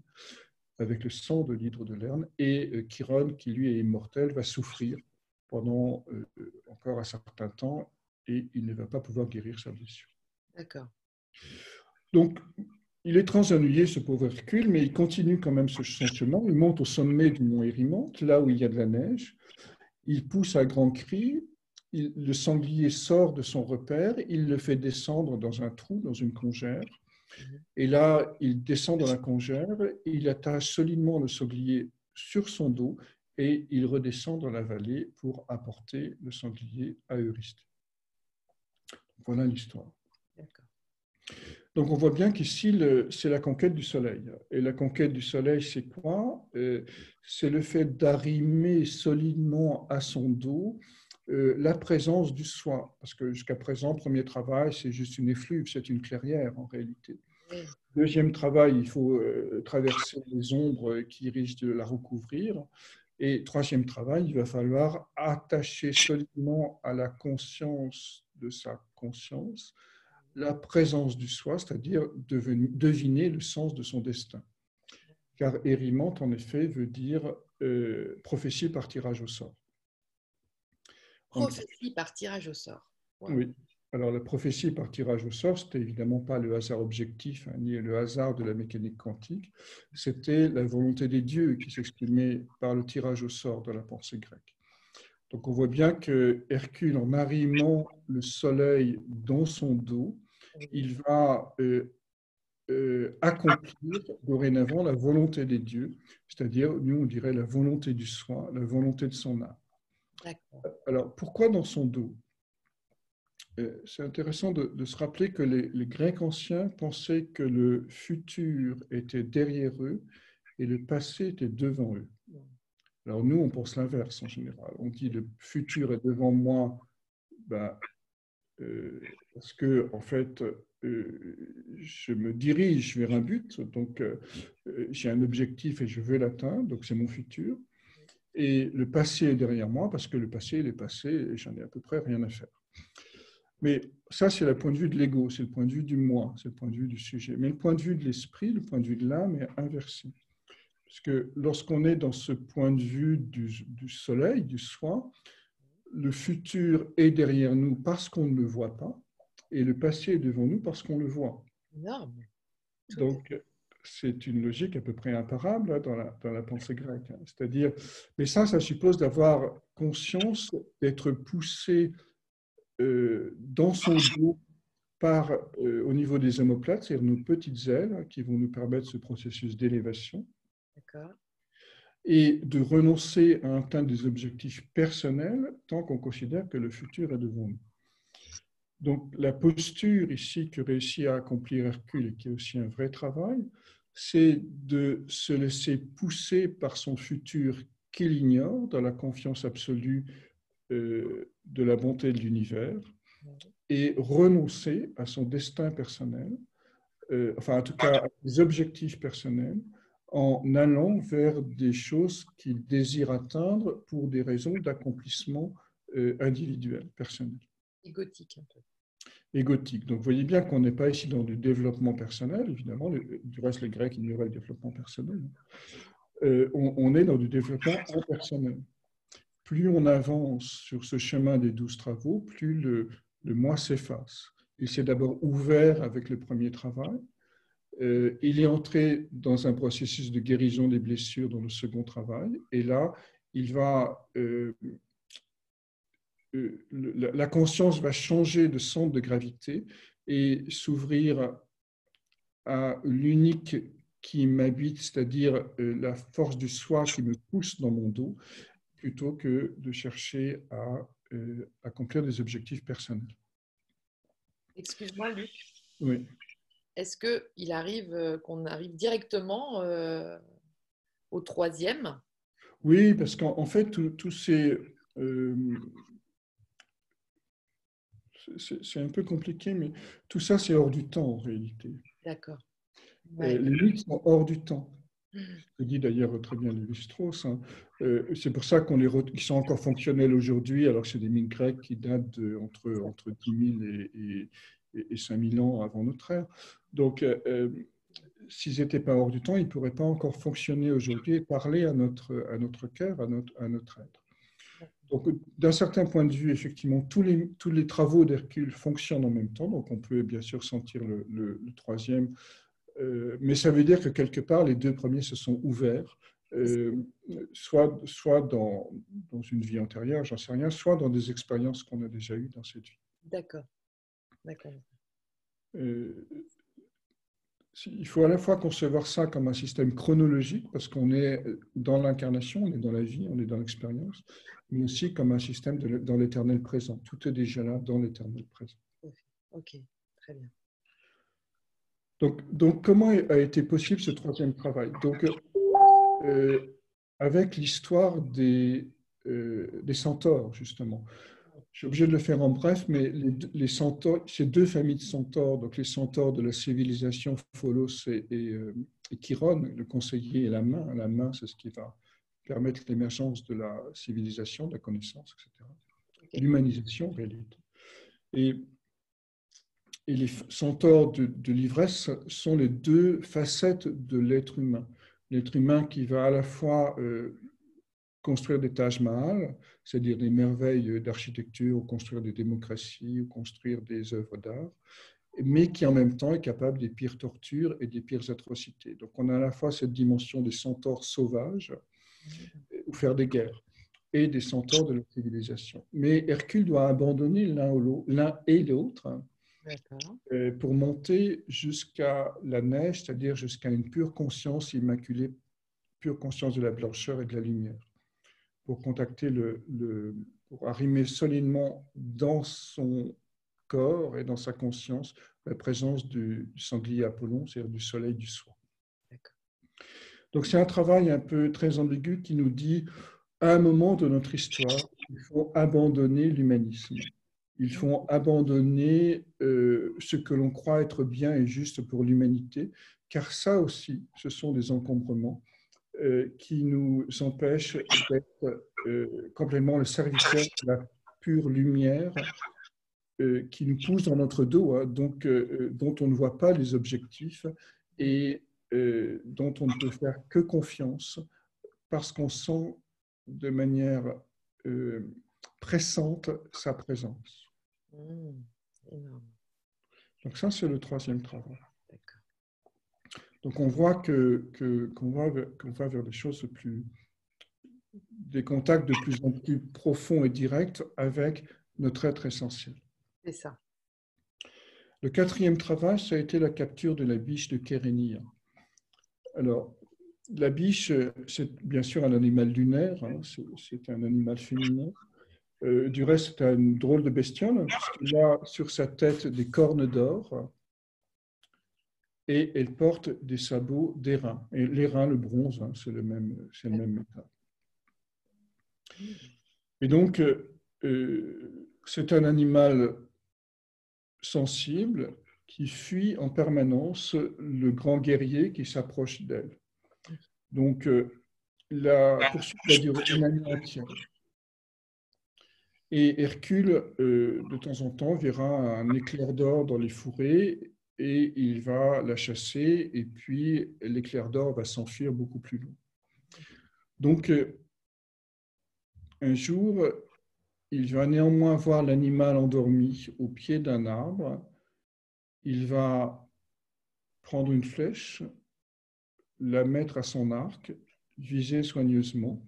avec le sang de l'hydre de Lerne. Et euh, Chiron, qui lui est immortel, va souffrir pendant euh, encore un certain temps et il ne va pas pouvoir guérir sa blessure. D'accord. Donc, il est transennuyé, ce pauvre Hercule, mais il continue quand même son chemin. Il monte au sommet du mont Érymante, là où il y a de la neige. Il pousse un grand cri le sanglier sort de son repère, il le fait descendre dans un trou, dans une congère. Et là, il descend dans la congère, il attache solidement le sanglier sur son dos et il redescend dans la vallée pour apporter le sanglier à Eurysthée. Voilà l'histoire. Donc on voit bien qu'ici, c'est la conquête du soleil. Et la conquête du soleil, c'est quoi? Euh, C'est le fait d'arrimer solidement à son dos euh, la présence du soi, parce que jusqu'à présent, premier travail, c'est juste une effluve, c'est une clairière en réalité. Deuxième travail, il faut euh, traverser les ombres qui risquent de la recouvrir. Et troisième travail, il va falloir attacher solidement à la conscience de sa conscience la présence du soi, c'est-à-dire deviner le sens de son destin. Car érimante, en effet, veut dire euh, prophétie par tirage au sort. Prophétie par tirage au sort. Oui. Alors la prophétie par tirage au sort, c'était évidemment pas le hasard objectif, hein, ni le hasard de la mécanique quantique, c'était la volonté des dieux qui s'exprimait par le tirage au sort de la pensée grecque. Donc on voit bien que Hercule, en arrimant le soleil dans son dos, il va euh, euh, accomplir dorénavant la volonté des dieux, c'est-à-dire, nous on dirait la volonté du soi, la volonté de son âme. Alors, pourquoi dans son dos? Euh, C'est intéressant de, se rappeler que les, Grecs anciens pensaient que le futur était derrière eux et le passé était devant eux. Alors nous, on pense l'inverse en général. On dit le futur est devant moi ben, parce que, en fait, euh, je me dirige vers un but, donc j'ai un objectif et je veux l'atteindre, donc c'est mon futur. Et le passé est derrière moi parce que le passé, il est passé et j'en ai à peu près rien à faire. Mais ça, c'est le point de vue de l'ego, c'est le point de vue du moi, c'est le point de vue du sujet. Mais le point de vue de l'esprit, le point de vue de l'âme est inversé. Parce que lorsqu'on est dans ce point de vue du, du, soleil, du soi, le futur est derrière nous parce qu'on ne le voit pas, et le passé est devant nous parce qu'on le voit. Énorme. Donc, c'est une logique à peu près imparable hein, dans, la, dans la, pensée grecque. Hein. C'est-à-dire, mais ça, ça suppose d'avoir conscience d'être poussé euh, dans son dos par, euh, au niveau des omoplates, c'est-à-dire nos petites ailes hein, qui vont nous permettre ce processus d'élévation. Et de renoncer à atteindre des objectifs personnels tant qu'on considère que le futur est devant nous. Donc la posture ici que réussit à accomplir Hercule et qui est aussi un vrai travail, c'est de se laisser pousser par son futur qu'il ignore dans la confiance absolue euh, de la bonté de l'univers et renoncer à son destin personnel, euh, enfin en tout cas à ses objectifs personnels, en allant vers des choses qu'il désire atteindre pour des raisons d'accomplissement euh, individuel, personnel. Égotique un peu égotique. Donc, vous voyez bien qu'on n'est pas ici dans du développement personnel, évidemment. Du reste, les Grecs ignoraient le développement personnel. Euh, on, est dans du développement impersonnel. Plus on avance sur ce chemin des douze travaux, plus le, moi s'efface. Il s'est d'abord ouvert avec le premier travail. Euh, il est entré dans un processus de guérison des blessures dans le second travail. Et là, il va euh, euh, la conscience va changer de centre de gravité et s'ouvrir à l'unique qui m'habite, c'est-à-dire la force du soi qui me pousse dans mon dos, plutôt que de chercher à accomplir des objectifs personnels. Excuse-moi, Luc. Oui. Est-ce qu'il arrive qu'on arrive directement au troisième? Oui, parce qu'en fait, tous ces c'est un peu compliqué, mais tout ça, c'est hors du temps en réalité. D'accord. Euh, les mythes sont hors du temps. Ce mmh. dit d'ailleurs très bien Lévi-Strauss. Hein. Euh, c'est pour ça qu'on les sont encore fonctionnels aujourd'hui, alors que c'est des mythes grecs qui datent entre, entre 10 000 et, et, et, 5 000 ans avant notre ère. Donc, euh, s'ils n'étaient pas hors du temps, ils ne pourraient pas encore fonctionner aujourd'hui et parler à notre, à notre cœur, à notre, à notre être. Donc, d'un certain point de vue, effectivement, tous les, tous les travaux d'Hercule fonctionnent en même temps. Donc, on peut bien sûr sentir le, le, troisième, euh, mais ça veut dire que quelque part, les deux premiers se sont ouverts, euh, soit, soit dans, dans, une vie antérieure, j'en sais rien, soit dans des expériences qu'on a déjà eues dans cette vie. D'accord. D'accord. Euh, il faut à la fois concevoir ça comme un système chronologique, parce qu'on est dans l'incarnation, on est dans la vie, on est dans l'expérience, mais aussi comme un système de, dans l'éternel présent. Tout est déjà là dans l'éternel présent. Ok, très bien. Donc, donc, comment a été possible ce troisième travail? Donc, euh, avec l'histoire des, euh, des centaures, justement. Je suis obligé de le faire en bref, mais les, les centaures, ces deux familles de centaures, donc les centaures de la civilisation Pholos et, et, euh, Chiron, le conseiller et la main. La main, c'est ce qui va permettre l'émergence de la civilisation, de la connaissance, etc. L'humanisation, en réalité. Et, et les centaures de, de l'ivresse sont les deux facettes de l'être humain. L'être humain qui va à la fois euh, construire des Taj Mahal, c'est-à-dire des merveilles d'architecture, ou construire des démocraties, ou construire des œuvres d'art, mais qui en même temps est capable des pires tortures et des pires atrocités. Donc on a à la fois cette dimension des centaures sauvages, ou faire des guerres, et des centaures de la civilisation. Mais Hercule doit abandonner l'un et l'autre euh, pour monter jusqu'à la neige, c'est-à-dire jusqu'à une pure conscience immaculée, pure conscience de la blancheur et de la lumière pour contacter le, pour arrimer solidement dans son corps et dans sa conscience la présence du, sanglier Apollon, c'est-à-dire du soleil du soir. Donc c'est un travail un peu très ambigu qui nous dit, à un moment de notre histoire, il faut abandonner l'humanisme. Il faut abandonner euh, ce que l'on croit être bien et juste pour l'humanité, car ça aussi, ce sont des encombrements euh, qui nous empêche d'être euh, complètement le serviteur de la pure lumière euh, qui nous pousse dans notre dos, hein, donc, dont on ne voit pas les objectifs et dont on ne peut faire que confiance parce qu'on sent de manière pressante sa présence. Mmh, donc ça, c'est le troisième travail. Donc on voit que, qu'on, va, qu'on va vers des choses plus, des contacts de plus en plus profonds et directs avec notre être essentiel. C'est ça. Le quatrième travail, ça a été la capture de la biche de Kérénia. Alors, la biche, c'est bien sûr un animal lunaire, hein, c'est, un animal féminin. Euh, du reste, c'est une drôle de bestiole, puisqu'il a sur sa tête des cornes d'or et elle porte des sabots d'airain. Et l'airain, le bronze, hein, c'est le même, c'est le même métal. Et donc, euh, c'est un animal sensible qui fuit en permanence le grand guerrier qui s'approche d'elle. Donc, euh, la poursuite va durer. Et Hercule, euh, de temps en temps, verra un éclair d'or dans les fourrés et il va la chasser et puis l'éclair d'or va s'enfuir beaucoup plus loin. Donc, euh, un jour, il va néanmoins voir l'animal endormi au pied d'un arbre. Il va prendre une flèche, la mettre à son arc, viser soigneusement,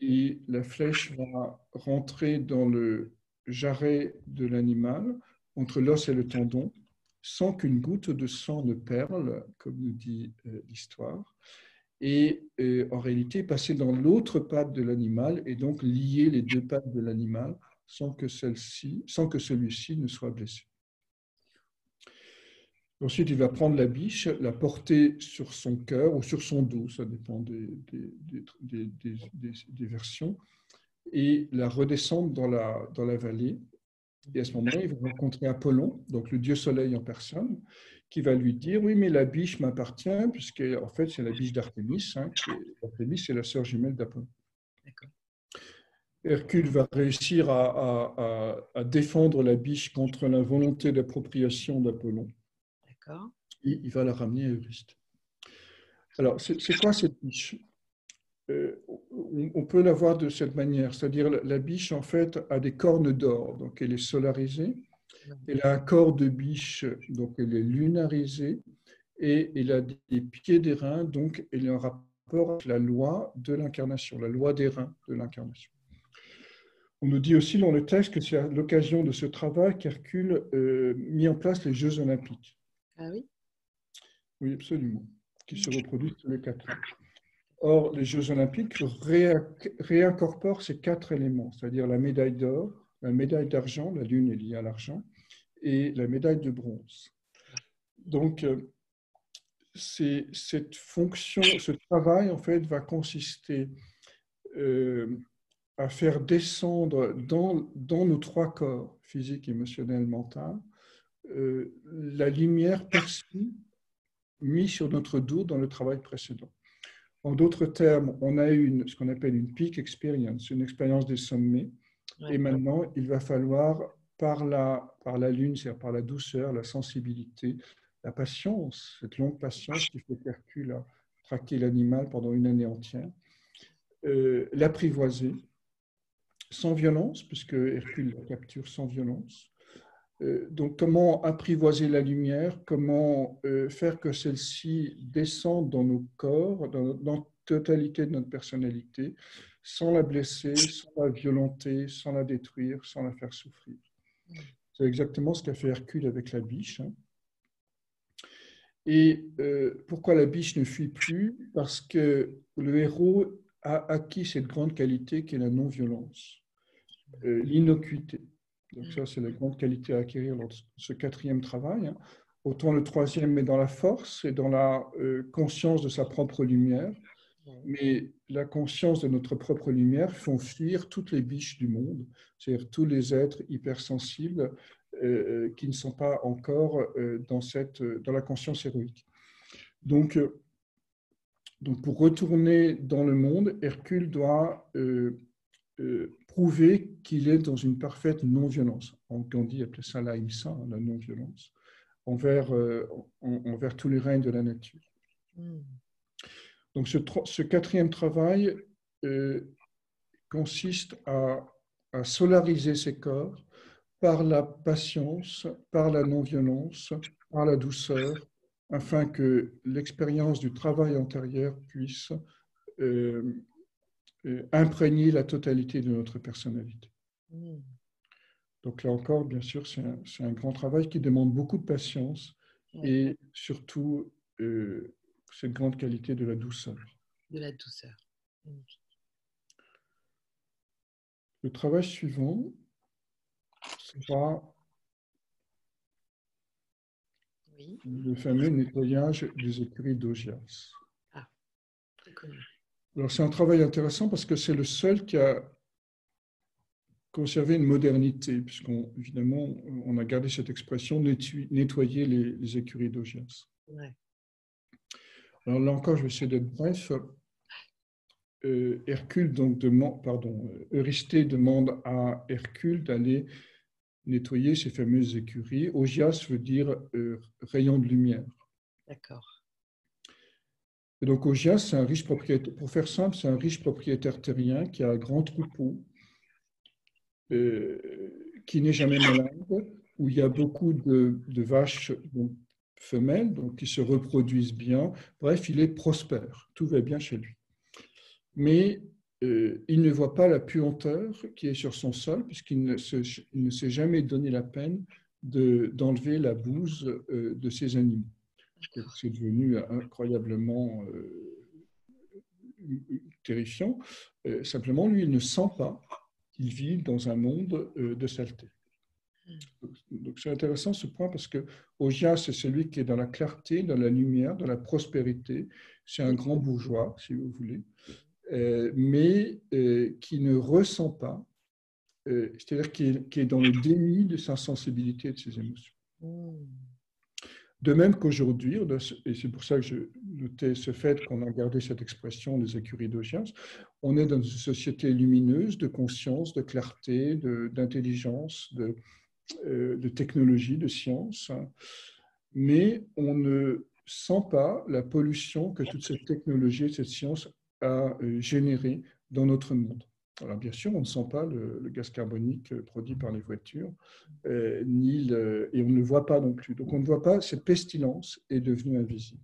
et la flèche va rentrer dans le jarret de l'animal, entre l'os et le tendon, sans qu'une goutte de sang ne perle, comme nous dit euh, l'histoire, et euh, en réalité passer dans l'autre patte de l'animal et donc lier les deux pattes de l'animal sans que, celle-ci, sans que celui-ci ne soit blessé. Ensuite, il va prendre la biche, la porter sur son cœur ou sur son dos, ça dépend des, des, versions, et la redescendre dans la, dans la vallée. Et à ce moment-là, il va rencontrer Apollon, donc le dieu soleil en personne, qui va lui dire Oui, mais la biche m'appartient, puisque en fait, c'est la biche d'Artémis. Hein, Artémis, c'est la sœur jumelle d'Apollon. Hercule va réussir à, à, défendre la biche contre la volonté d'appropriation d'Apollon. Et il va la ramener à Eurysth. Alors, c'est quoi cette biche? On, peut la voir de cette manière, c'est-à-dire la, biche, en fait, a des cornes d'or, donc elle est solarisée. Elle a un corps de biche, donc elle est lunarisée. Et elle a des pieds d'airain, donc elle est en rapport avec la loi de l'incarnation, la loi des reins de l'incarnation. On nous dit aussi dans le texte que c'est à l'occasion de ce travail qu'Hercule euh, mit en place les Jeux olympiques. Ah oui Oui, absolument, qui se reproduisent tous les quatre ans. Or, les Jeux olympiques réincorporent ces quatre éléments, c'est-à-dire la médaille d'or, la médaille d'argent, la lune est liée à l'argent, et la médaille de bronze. Donc, euh, cette fonction, ce travail, en fait, va consister euh, à faire descendre dans, nos trois corps, physique, émotionnel, mental, euh, la lumière perçue mise sur notre dos dans le travail précédent. En d'autres termes, on a une, ce qu'on appelle une peak experience, une expérience des sommets. Et maintenant, il va falloir, par la, par la lune, c'est-à-dire par la douceur, la sensibilité, la patience, cette longue patience qui fait qu'Hercule a traqué l'animal pendant une année entière, euh, l'apprivoiser sans violence, puisque Hercule la capture sans violence. Euh, donc, comment apprivoiser la lumière, comment euh, faire que celle-ci descende dans nos corps, dans, la totalité de notre personnalité, sans la blesser, sans la violenter, sans la détruire, sans la faire souffrir? C'est exactement ce qu'a fait Hercule avec la biche. Hein. Et euh, pourquoi la biche ne fuit plus? Parce que le héros a acquis cette grande qualité qui est la non-violence, l'innocuité. Donc ça, c'est la grande qualité à acquérir dans ce quatrième travail. Hein. Autant le troisième est dans la force et dans la euh, conscience de sa propre lumière, mais la conscience de notre propre lumière font fuir toutes les biches du monde, c'est-à-dire tous les êtres hypersensibles euh, euh, qui ne sont pas encore dans, cette, dans la conscience héroïque. Donc, donc, pour retourner dans le monde, Hercule doit prouver qu'il est dans une parfaite non-violence. Gandhi appelait ça l'ahimsa, la non-violence, envers, euh, envers tous les règnes de la nature. Hmm. Donc ce, ce, quatrième travail euh, consiste à, à, solariser ses corps par la patience, par la non-violence, par la douceur, afin que l'expérience du travail antérieur puisse euh, imprégner la totalité de notre personnalité. Hmm. Donc là encore, bien sûr, c'est un, grand travail qui demande beaucoup de patience et surtout euh, cette grande qualité de la douceur. De la douceur. Le travail suivant sera le fameux nettoyage des écuries d'Ogias. Ah, très connu. Alors c'est un travail intéressant parce que c'est le seul qui a conservé une modernité, puisqu'on évidemment on a gardé cette expression nettoyer les, écuries d'Ogias. Alors là encore, je vais essayer d'être bref. Euh, Hercule donc demande, pardon, Eurysthée demande à Hercule d'aller nettoyer ces fameuses écuries. Ogias veut dire euh, rayon de lumière. D'accord. Donc Ogias, c'est propriétaire, pour faire simple, c'est un riche propriétaire terrien qui a un grand troupeau, euh, qui n'est jamais malade, où il y a beaucoup de, vaches femelles, qui se reproduisent bien. Bref, il est prospère, tout va bien chez lui. Mais euh, il ne voit pas la puanteur qui est sur son sol, puisqu'il ne, ne s'est jamais donné la peine d'enlever la bouse euh, de ses animaux c'est devenu incroyablement euh, terrifiant. Euh, simplement, lui, il ne sent pas il vit dans un monde de saleté. Donc c'est intéressant ce point parce que Ogia, c'est celui qui est dans la clarté, dans la lumière, dans la prospérité. C'est un grand bourgeois, si vous voulez, euh, mais euh, qui ne ressent pas, euh, c'est-à-dire qui est, dans le déni de sa sensibilité et de ses émotions. De même qu'aujourd'hui, et c'est pour ça que je notais ce fait qu'on a gardé cette expression des écuries d'Ogias, on est dans une société lumineuse de conscience, de clarté, d'intelligence, de, euh, de technologie, de science, mais on ne sent pas la pollution que toute cette technologie et cette science a euh, générée dans notre monde. Alors bien sûr, on ne sent pas le, gaz carbonique produit par les voitures, euh, ni et on ne le voit pas non plus. Donc on ne voit pas, cette pestilence est devenue invisible.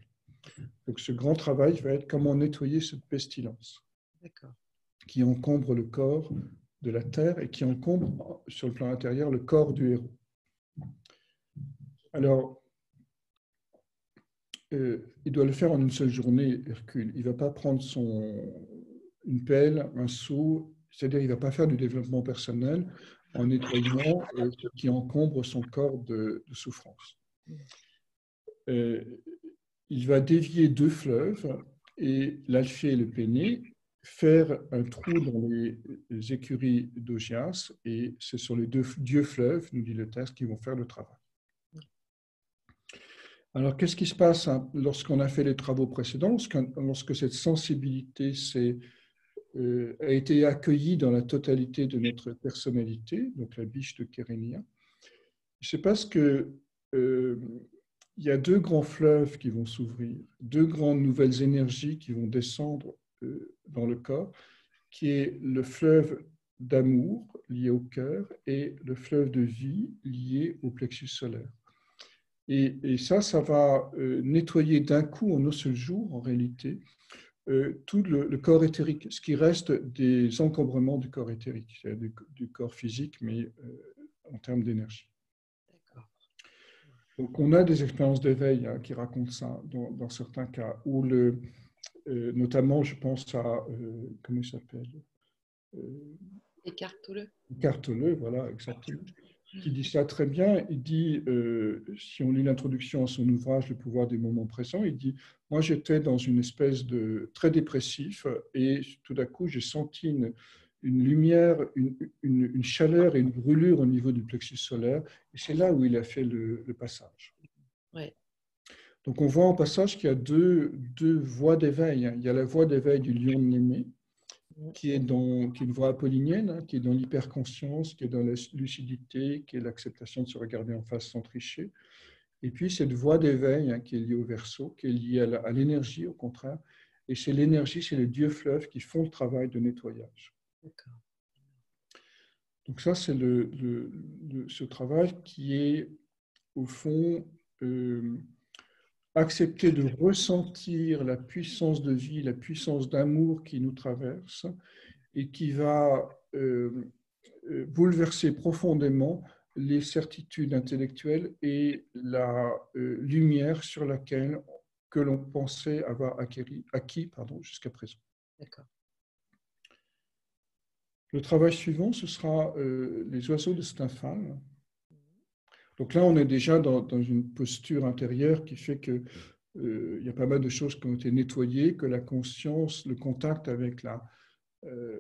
Donc ce grand travail va être comment nettoyer cette pestilence qui encombre le corps de la terre et qui encombre sur le plan intérieur le corps du héros. Alors, euh, il doit le faire en une seule journée, Hercule. Il ne va pas prendre son, une pelle, un seau, c'est-à-dire il ne va pas faire du développement personnel en nettoyant euh, ce qui encombre son corps de, souffrance. Euh, il va dévier deux fleuves, et l'Alphée et le Péné, faire un trou dans les écuries d'Ogias et c'est sur les deux dieux fleuves, nous dit le texte, qui vont faire le travail. Alors, qu'est-ce qui se passe hein, lorsqu'on a fait les travaux précédents, lorsque, cette sensibilité euh, a été accueillie dans la totalité de notre personnalité, donc la biche de Kérénia Il se passe que euh, il y a deux grands fleuves qui vont s'ouvrir, deux grandes nouvelles énergies qui vont descendre euh, dans le corps, qui est le fleuve d'amour lié au cœur et le fleuve de vie lié au plexus solaire. Et, ça, ça va euh, nettoyer d'un coup, en un seul jour, en réalité, euh, tout le, corps éthérique, ce qui reste des encombrements du corps éthérique, du, du, corps physique, mais en termes d'énergie. Donc, on a des expériences d'éveil hein, qui racontent ça dans, dans, certains cas, où le, euh, notamment, je pense à, euh, comment il s'appelle Écarte-le. Écarte-le, voilà, exactement. Qui dit ça très bien. Il dit, euh, si on lit l'introduction à son ouvrage Le pouvoir des moments présents, il dit Moi, j'étais dans une espèce de très dépressif et tout d'un coup, j'ai senti une, une lumière, une, une, chaleur et une brûlure au niveau du plexus solaire. Et c'est là où il a fait le, le passage. Ouais. Donc on voit en passage qu'il y a deux, deux voies d'éveil. Hein. Il y a la voie d'éveil du lion de Némée, qui est, dans, qui est une voie apollinienne, hein, qui est dans l'hyperconscience, qui est dans la lucidité, qui est l'acceptation de se regarder en face sans tricher. Et puis cette voie d'éveil hein, qui est liée au verso, qui est liée à l'énergie au contraire. Et c'est l'énergie, c'est les dieux fleuves qui font le travail de nettoyage. Donc ça, c'est le, ce travail qui est au fond... Euh, accepter de ressentir la puissance de vie, la puissance d'amour qui nous traverse et qui va euh, euh, bouleverser profondément les certitudes intellectuelles et la euh, lumière sur laquelle que l'on pensait avoir acquis, acquis jusqu'à présent. Le travail suivant, ce sera les oiseaux de Stymphal. Donc là, on est déjà dans, une posture intérieure qui fait qu'il euh, y a pas mal de choses qui ont été nettoyées, que la conscience, le contact avec la, euh,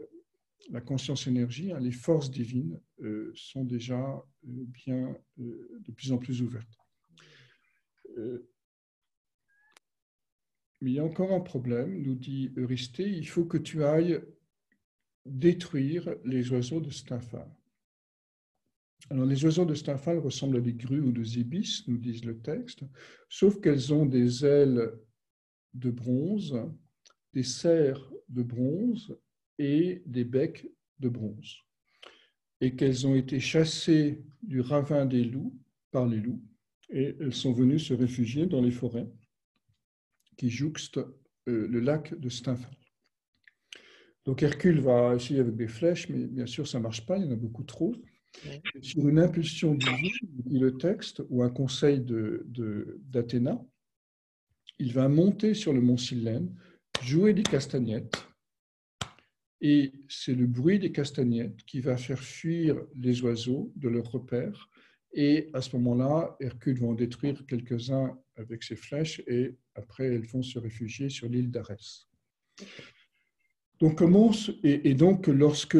conscience énergie, hein, les forces divines euh, sont déjà bien de plus en plus ouvertes. mais il y a encore un problème, nous dit Eurysthée, il faut que tu ailles détruire les oiseaux de Stymphal. Alors, les oiseaux de Stymphal ressemblent à des grues ou des ibis, nous disent le texte, sauf qu'elles ont des ailes de bronze, des serres de bronze et des becs de bronze, et qu'elles ont été chassées du ravin des loups par les loups, et elles sont venues se réfugier dans les forêts qui jouxtent euh, le lac de Stymphal. Donc Hercule va essayer avec des flèches, mais bien sûr ça ne marche pas, il y en a beaucoup trop. Sur une impulsion divine, dit le texte, ou un conseil d'Athéna, il va monter sur le mont Silène, jouer des castagnettes, Et c'est le bruit des castagnettes qui va faire fuir les oiseaux de leur repère. Et à ce moment-là, Hercule va en détruire quelques-uns avec ses flèches et après, elles vont se réfugier sur l'île d'Arès. Donc, commence, et, donc, lorsque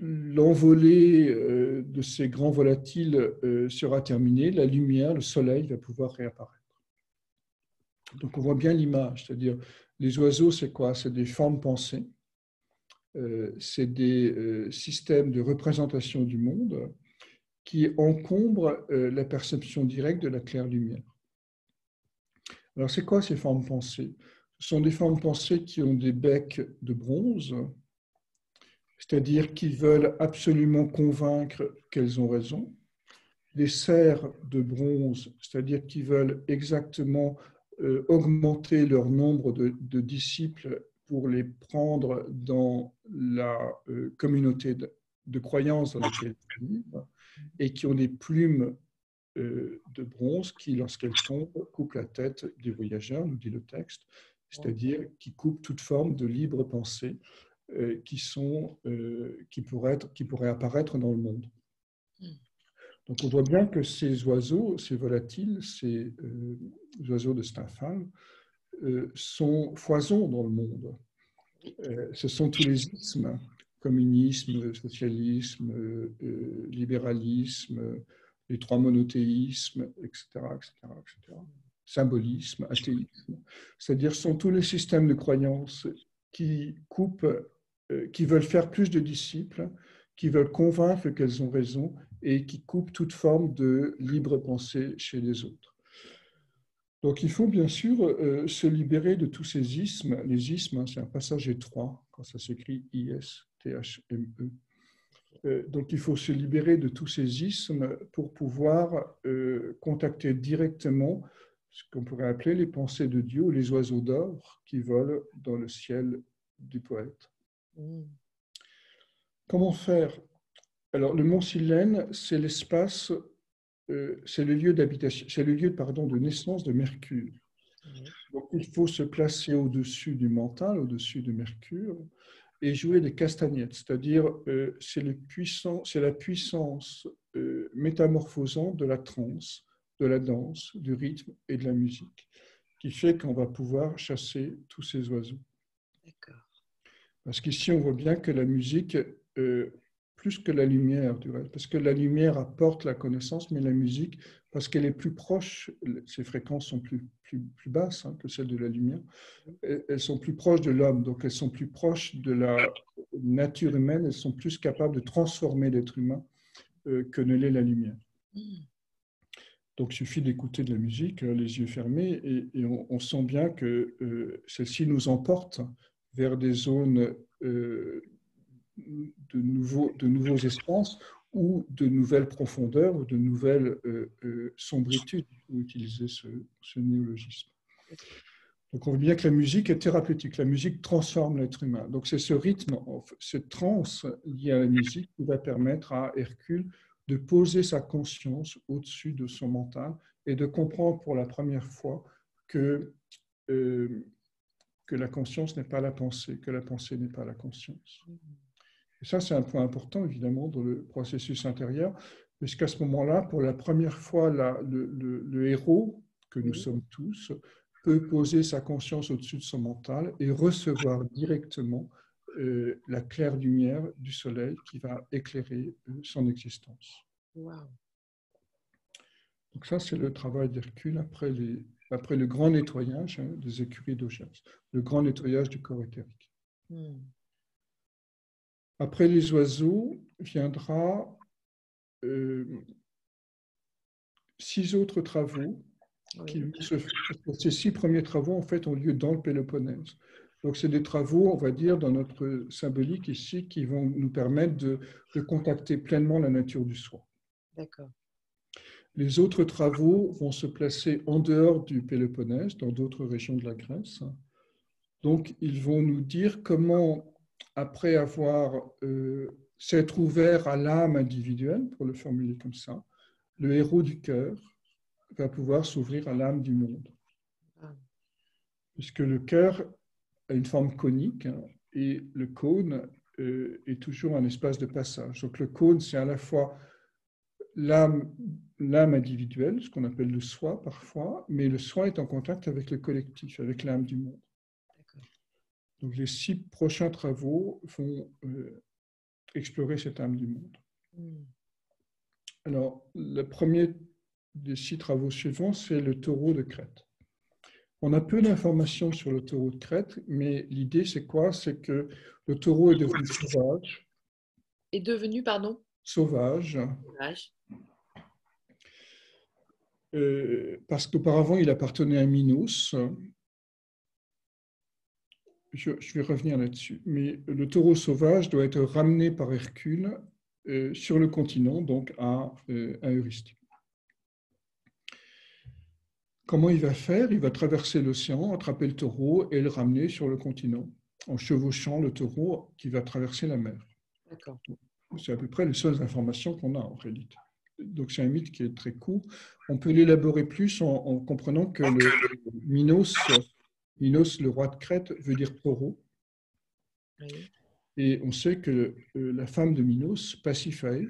l'envolée euh, de ces grands volatiles euh, sera terminée, la lumière, le soleil va pouvoir réapparaître. Donc, on voit bien l'image, c'est-à-dire, les oiseaux, c'est quoi? C'est des formes pensées, euh, c'est des systèmes de représentation du monde qui encombrent la perception directe de la claire lumière. Alors, c'est quoi ces formes pensées? Sont des formes pensées qui ont des becs de bronze, c'est-à-dire qui veulent absolument convaincre qu'elles ont raison, des serres de bronze, c'est-à-dire qui veulent exactement euh, augmenter leur nombre de, disciples pour les prendre dans la euh, communauté de, croyances dans laquelle ils vivent, et qui ont des plumes euh, de bronze qui, lorsqu'elle tombe, coupe la tête des voyageurs, nous dit le texte, c'est-à-dire qui coupe toute forme de libre pensée euh, qui, sont, euh, qui, pourraient être, qui pourraient apparaître dans le monde. Hmm. Donc on voit bien que ces oiseaux, ces volatiles, ces oiseaux de Stafal, sont foisons dans le monde. ce sont tous les ismes, communisme, socialisme, libéralisme, les trois monothéismes, etc., etc., etc. Symbolisme, athéisme. C'est-à-dire, sont tous les systèmes de croyances qui coupent, euh, qui veulent faire plus de disciples, qui veulent convaincre qu'elles ont raison et qui coupent toute forme de libre pensée chez les autres. Donc il faut bien sûr euh, se libérer de tous ces ismes. Les ismes, hein, c'est un passage étroit quand ça s'écrit I-S-T-H-M-E. Euh, donc il faut se libérer de tous ces ismes pour pouvoir euh, contacter directement ce qu'on pourrait appeler les pensées de Dieu, les oiseaux d'or qui volent dans le ciel du poète. Mm. Comment faire? Alors le mont Silène, c'est l'espace, euh, c'est le lieu d'habitation, c'est le lieu pardon, de naissance de Mercure. Mm. Donc il faut se placer au-dessus du mental, au-dessus de Mercure, et jouer des castagnettes, c'est-à-dire euh, c'est la puissance euh, métamorphosante de la trance, de la danse, du rythme et de la musique, qui fait qu'on va pouvoir chasser tous ces oiseaux. Parce qu'ici, on voit bien que la musique, euh, plus que la lumière, du reste, parce que la lumière apporte la connaissance, mais la musique, parce qu'elle est plus proche, ses fréquences sont plus, plus, plus basses hein, que celles de la lumière, elles sont plus proches de l'homme, donc elles sont plus proches de la nature humaine, elles sont plus capables de transformer l'être humain euh, que ne l'est la lumière. Donc il suffit d'écouter de la musique, euh, les yeux fermés, et, on, sent bien que euh, celle-ci nous emporte vers des zones de nouveaux, de nouveaux espaces ou de nouvelles profondeurs ou de nouvelles euh, euh, sombritudes, pour utiliser ce, néologisme. Donc on voit bien que la musique est thérapeutique, la musique transforme l'être humain. Donc c'est ce rythme, cette transe liée à la musique qui va permettre à Hercule de poser sa conscience au-dessus de son mental et de comprendre pour la première fois que, euh, que la conscience n'est pas la pensée, que la pensée n'est pas la conscience. Et ça, c'est un point important, évidemment, dans le processus intérieur, puisqu'à ce moment-là, pour la première fois, le, héros, que nous sommes tous, peut poser sa conscience au-dessus de son mental et recevoir directement euh, la claire lumière du soleil qui va éclairer euh, son existence. Donc ça, c'est le travail d'Hercule après, après le grand nettoyage hein, des écuries d'Augias, le grand nettoyage du corps éthérique. Hmm. Après les oiseaux viendra euh, six autres travaux. Qui ces six premiers travaux, en fait, ont lieu dans le Péloponnèse. Donc, c'est des travaux, on va dire, dans notre symbolique ici, qui vont nous permettre de, de contacter pleinement la nature du soi. D'accord. Les autres travaux vont se placer en dehors du Péloponnèse, dans d'autres régions de la Grèce. Donc, ils vont nous dire comment après avoir euh, s'être ouvert à l'âme individuelle, pour le formuler comme ça, le héros du cœur va pouvoir s'ouvrir à l'âme du monde. Puisque le cœur a une forme conique hein, et le cône est toujours un espace de passage. Donc le cône, c'est à la fois l'âme individuelle, ce qu'on appelle le soi parfois, mais le soi est en contact avec le collectif, avec l'âme du monde. Donc les six prochains travaux vont explorer cette âme du monde. Hmm. Alors, le premier des six travaux suivants, c'est le taureau de Crète. On a peu d'informations sur le taureau de Crète, mais l'idée, c'est quoi? C'est que le taureau est devenu sauvage. Est devenu, pardon? Sauvage. Sauvage. Euh, parce qu'auparavant, il appartenait à Minos. Je, vais revenir là-dessus. Mais le taureau sauvage doit être ramené par Hercule euh, sur le continent, donc à, euh, à Comment il va faire? Il va traverser l'océan, attraper le taureau et le ramener sur le continent, en chevauchant le taureau qui va traverser la mer. C'est à peu près les seules informations qu'on a en réalité. Donc c'est un mythe qui est très court. On peut l'élaborer plus en, comprenant que le Minos, Minos, le roi de Crète, veut dire taureau. Et on sait que euh, la femme de Minos, Pasiphae,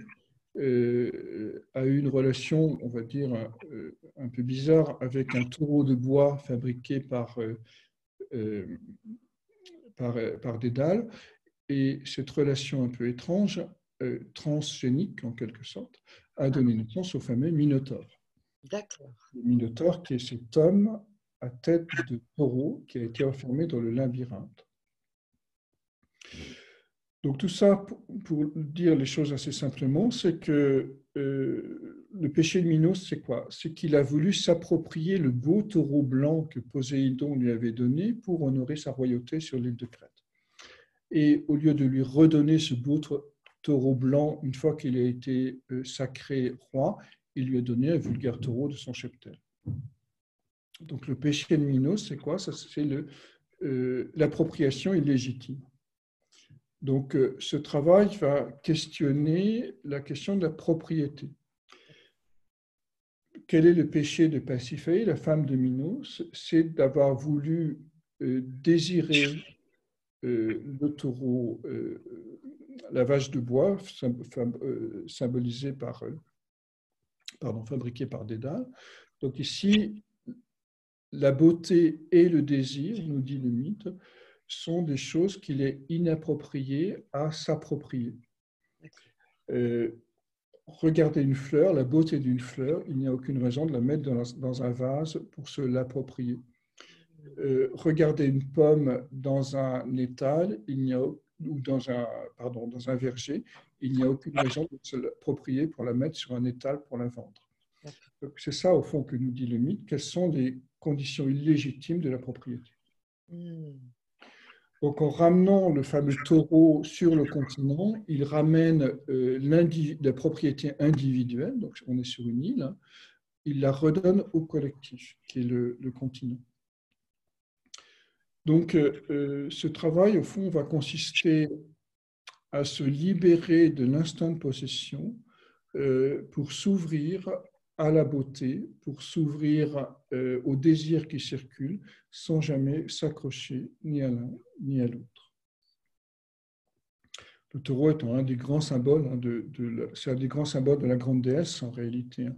euh, a eu une relation, on va dire, euh, un peu bizarre avec un taureau de bois fabriqué par, euh, par, par Dédale. Et cette relation un peu étrange, transgénique en quelque sorte, a donné naissance au fameux Minotaure. D'accord. Le Minotaure qui est cet homme à tête de taureau qui a été enfermé dans le labyrinthe. Donc tout ça, pour, dire les choses assez simplement, c'est que euh, le péché de Minos, c'est quoi? C'est qu'il a voulu s'approprier le beau taureau blanc que Poséidon lui avait donné pour honorer sa royauté sur l'île de Crète. Et au lieu de lui redonner ce beau taureau blanc une fois qu'il a été euh, sacré roi, il lui a donné un vulgaire taureau de son cheptel. Donc le péché de Minos, c'est quoi? C'est euh, l'appropriation illégitime. Donc, euh, ce travail va questionner la question de la propriété. Quel est le péché de Pasiphae, la femme de Minos? C'est d'avoir voulu euh, désirer euh, le taureau, la vache de bois, symbolisée par, pardon, fabriquée par Dédale. Donc ici, la beauté et le désir, nous dit le mythe, sont des choses qu'il est inapproprié à s'approprier. Euh, regardez une fleur, la beauté d'une fleur, il n'y a aucune raison de la mettre dans, un vase pour se l'approprier. Euh, regardez une pomme dans un étal, il n'y a ou dans un, pardon, dans un verger, il n'y a aucune raison de se l'approprier pour la mettre sur un étal pour la vendre. C'est ça, au fond, que nous dit le mythe. Quelles sont les conditions illégitimes de la propriété? Hmm. Donc, en ramenant le fameux taureau sur le continent, il ramène euh, la propriété individuelle, donc on est sur une île, il la redonne au collectif, qui est le, continent. Donc, euh, euh, ce travail, au fond, va consister à se libérer de l'instinct de possession pour s'ouvrir à la beauté, pour s'ouvrir euh, au désir qui circule, sans jamais s'accrocher ni à l'un ni à l'autre. Le taureau étant un des grands symboles, hein, de, c'est un des grands symboles de la grande déesse en réalité. Hein.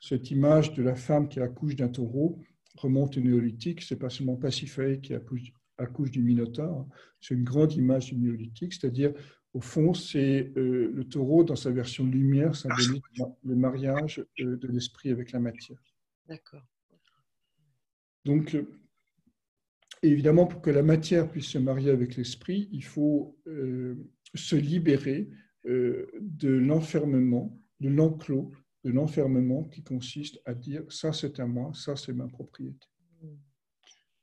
Cette image de la femme qui accouche d'un taureau remonte au néolithique. C'est pas seulement Pasiphae qui accouche, accouche du Minotaure. Hein. C'est une grande image du néolithique, c'est-à-dire au fond, c'est euh, le taureau dans sa version lumière symbolise le mariage euh, de l'esprit avec la matière. D'accord. Donc, euh, évidemment, pour que la matière puisse se marier avec l'esprit, il faut se libérer de l'enfermement, de l'enclos, de l'enfermement qui consiste à dire ça c'est à moi, ça c'est ma propriété. Hmm.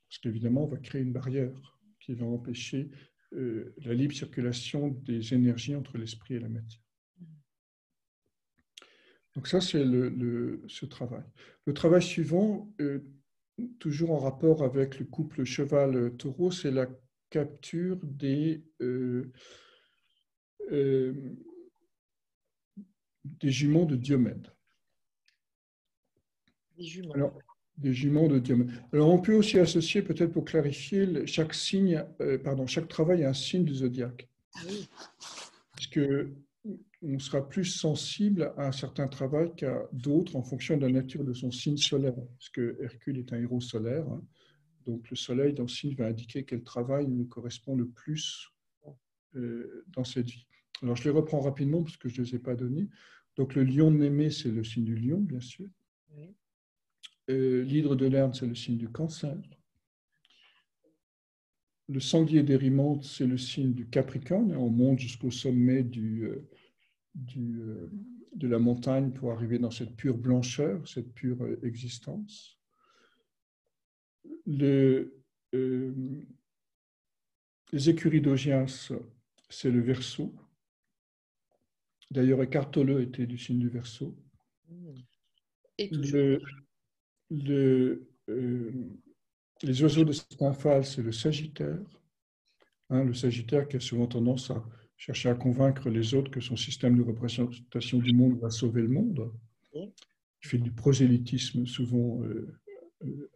Parce qu'évidemment, on va créer une barrière qui va empêcher euh, la libre circulation des énergies entre l'esprit et la matière. Donc ça, c'est le, ce travail. Le travail suivant, euh, toujours en rapport avec le couple cheval-taureau, c'est la capture des, euh, des jumeaux de Diomède. Des des juments de Diomède. Alors, on peut aussi associer, peut-être pour clarifier, chaque signe, euh, pardon, chaque travail à un signe du zodiaque. Ah oui. Parce que on sera plus sensible à un certain travail qu'à d'autres en fonction de la nature de son signe solaire. Parce que Hercule est un héros solaire. Hein. Donc le soleil dans le signe va indiquer quel travail nous correspond le plus euh, dans cette vie. Alors je les reprends rapidement parce que je ne les ai pas donnés. Donc le lion de Némée, c'est le signe du lion, bien sûr. Euh, l'hydre de Lerne, c'est le signe du cancer. Le sanglier d'Érimante, c'est le signe du Capricorne. On monte jusqu'au sommet du, euh, du, euh, de la montagne pour arriver dans cette pure blancheur, cette pure existence. Le, les écuries d'Ogias, c'est le verso. D'ailleurs, Écartoleux était du signe du verso. Et le, le, les oiseaux de Stymphale, c'est le Sagittaire. Hein, le Sagittaire qui a souvent tendance à chercher à convaincre les autres que son système de représentation du monde va sauver le monde. Il fait du prosélytisme souvent euh, euh,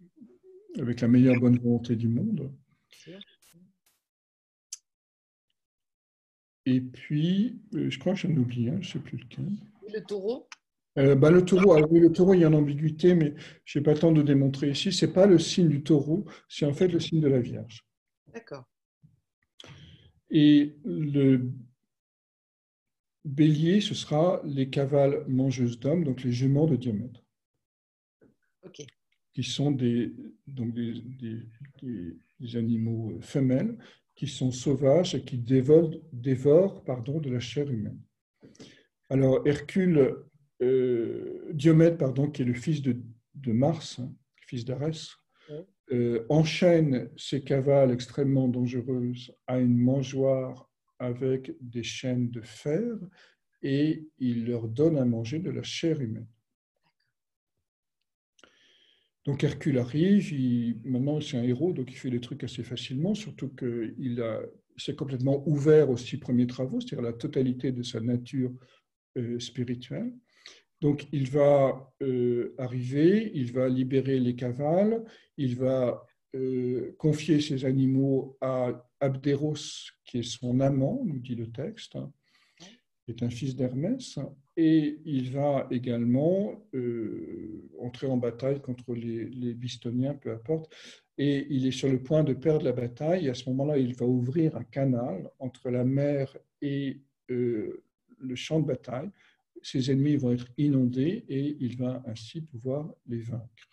avec la meilleure bonne volonté du monde. Et puis, euh, je crois que j'en oublie un, je ne sais plus lequel. Le taureau euh, bah, le taureau, ah le taureau, il y a une ambiguïté, mais je n'ai pas le temps de démontrer ici. Ce n'est pas le signe du taureau, c'est en fait le signe de la Vierge. D'accord. Et le bélier, ce sera les cavales mangeuses d'hommes, donc les juments de Diomède. Ok. Qui sont des, donc des, des, animaux femelles qui sont sauvages et qui dévorent, dévorent pardon, de la chair humaine. Alors, Hercule euh, Diomède, pardon, qui est le fils de, Mars, hein, fils d'Arès, euh, enchaîne ses cavales extrêmement dangereuses à une mangeoire avec des chaînes de fer et il leur donne à manger de la chair humaine. Donc Hercule arrive, il, maintenant c'est un héros, donc il fait des trucs assez facilement, surtout qu'il s'est complètement ouvert aux six premiers travaux, c'est-à-dire la totalité de sa nature euh, spirituelle. Donc, il va euh, arriver, il va libérer les cavales, il va euh, confier ses animaux à Abderos, qui est son amant, nous dit le texte, hein, qui est un fils d'Hermès, et il va également euh, entrer en bataille contre les, les, Bistoniens, peu importe, et il est sur le point de perdre la bataille, et à ce moment-là, il va ouvrir un canal entre la mer et le champ de bataille, ses ennemis vont être inondés et il va ainsi pouvoir les vaincre.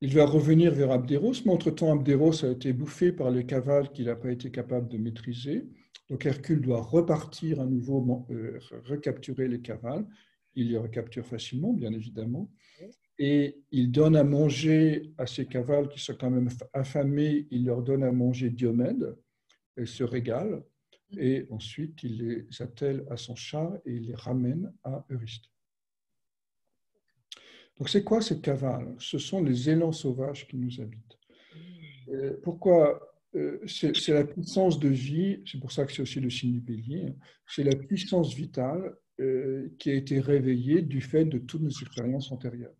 Il va revenir vers Abderos, mais entre-temps, Abderos a été bouffé par les cavales qu'il n'a pas été capable de maîtriser. Donc Hercule doit repartir à nouveau, euh, recapturer les cavales. Il les recapture facilement, bien évidemment. Et il donne à manger à ces cavales qui sont quand même affamés, il leur donne à manger Diomède. Elles se régalent et ensuite il les attelle à son char et il les ramène à Eurysthée. Donc c'est quoi ces cavales Ce sont les élans sauvages qui nous habitent. Euh, pourquoi euh, C'est la puissance de vie, c'est pour ça que c'est aussi le signe du bélier, hein. c'est la puissance vitale euh, qui a été réveillée du fait de toutes nos expériences antérieures.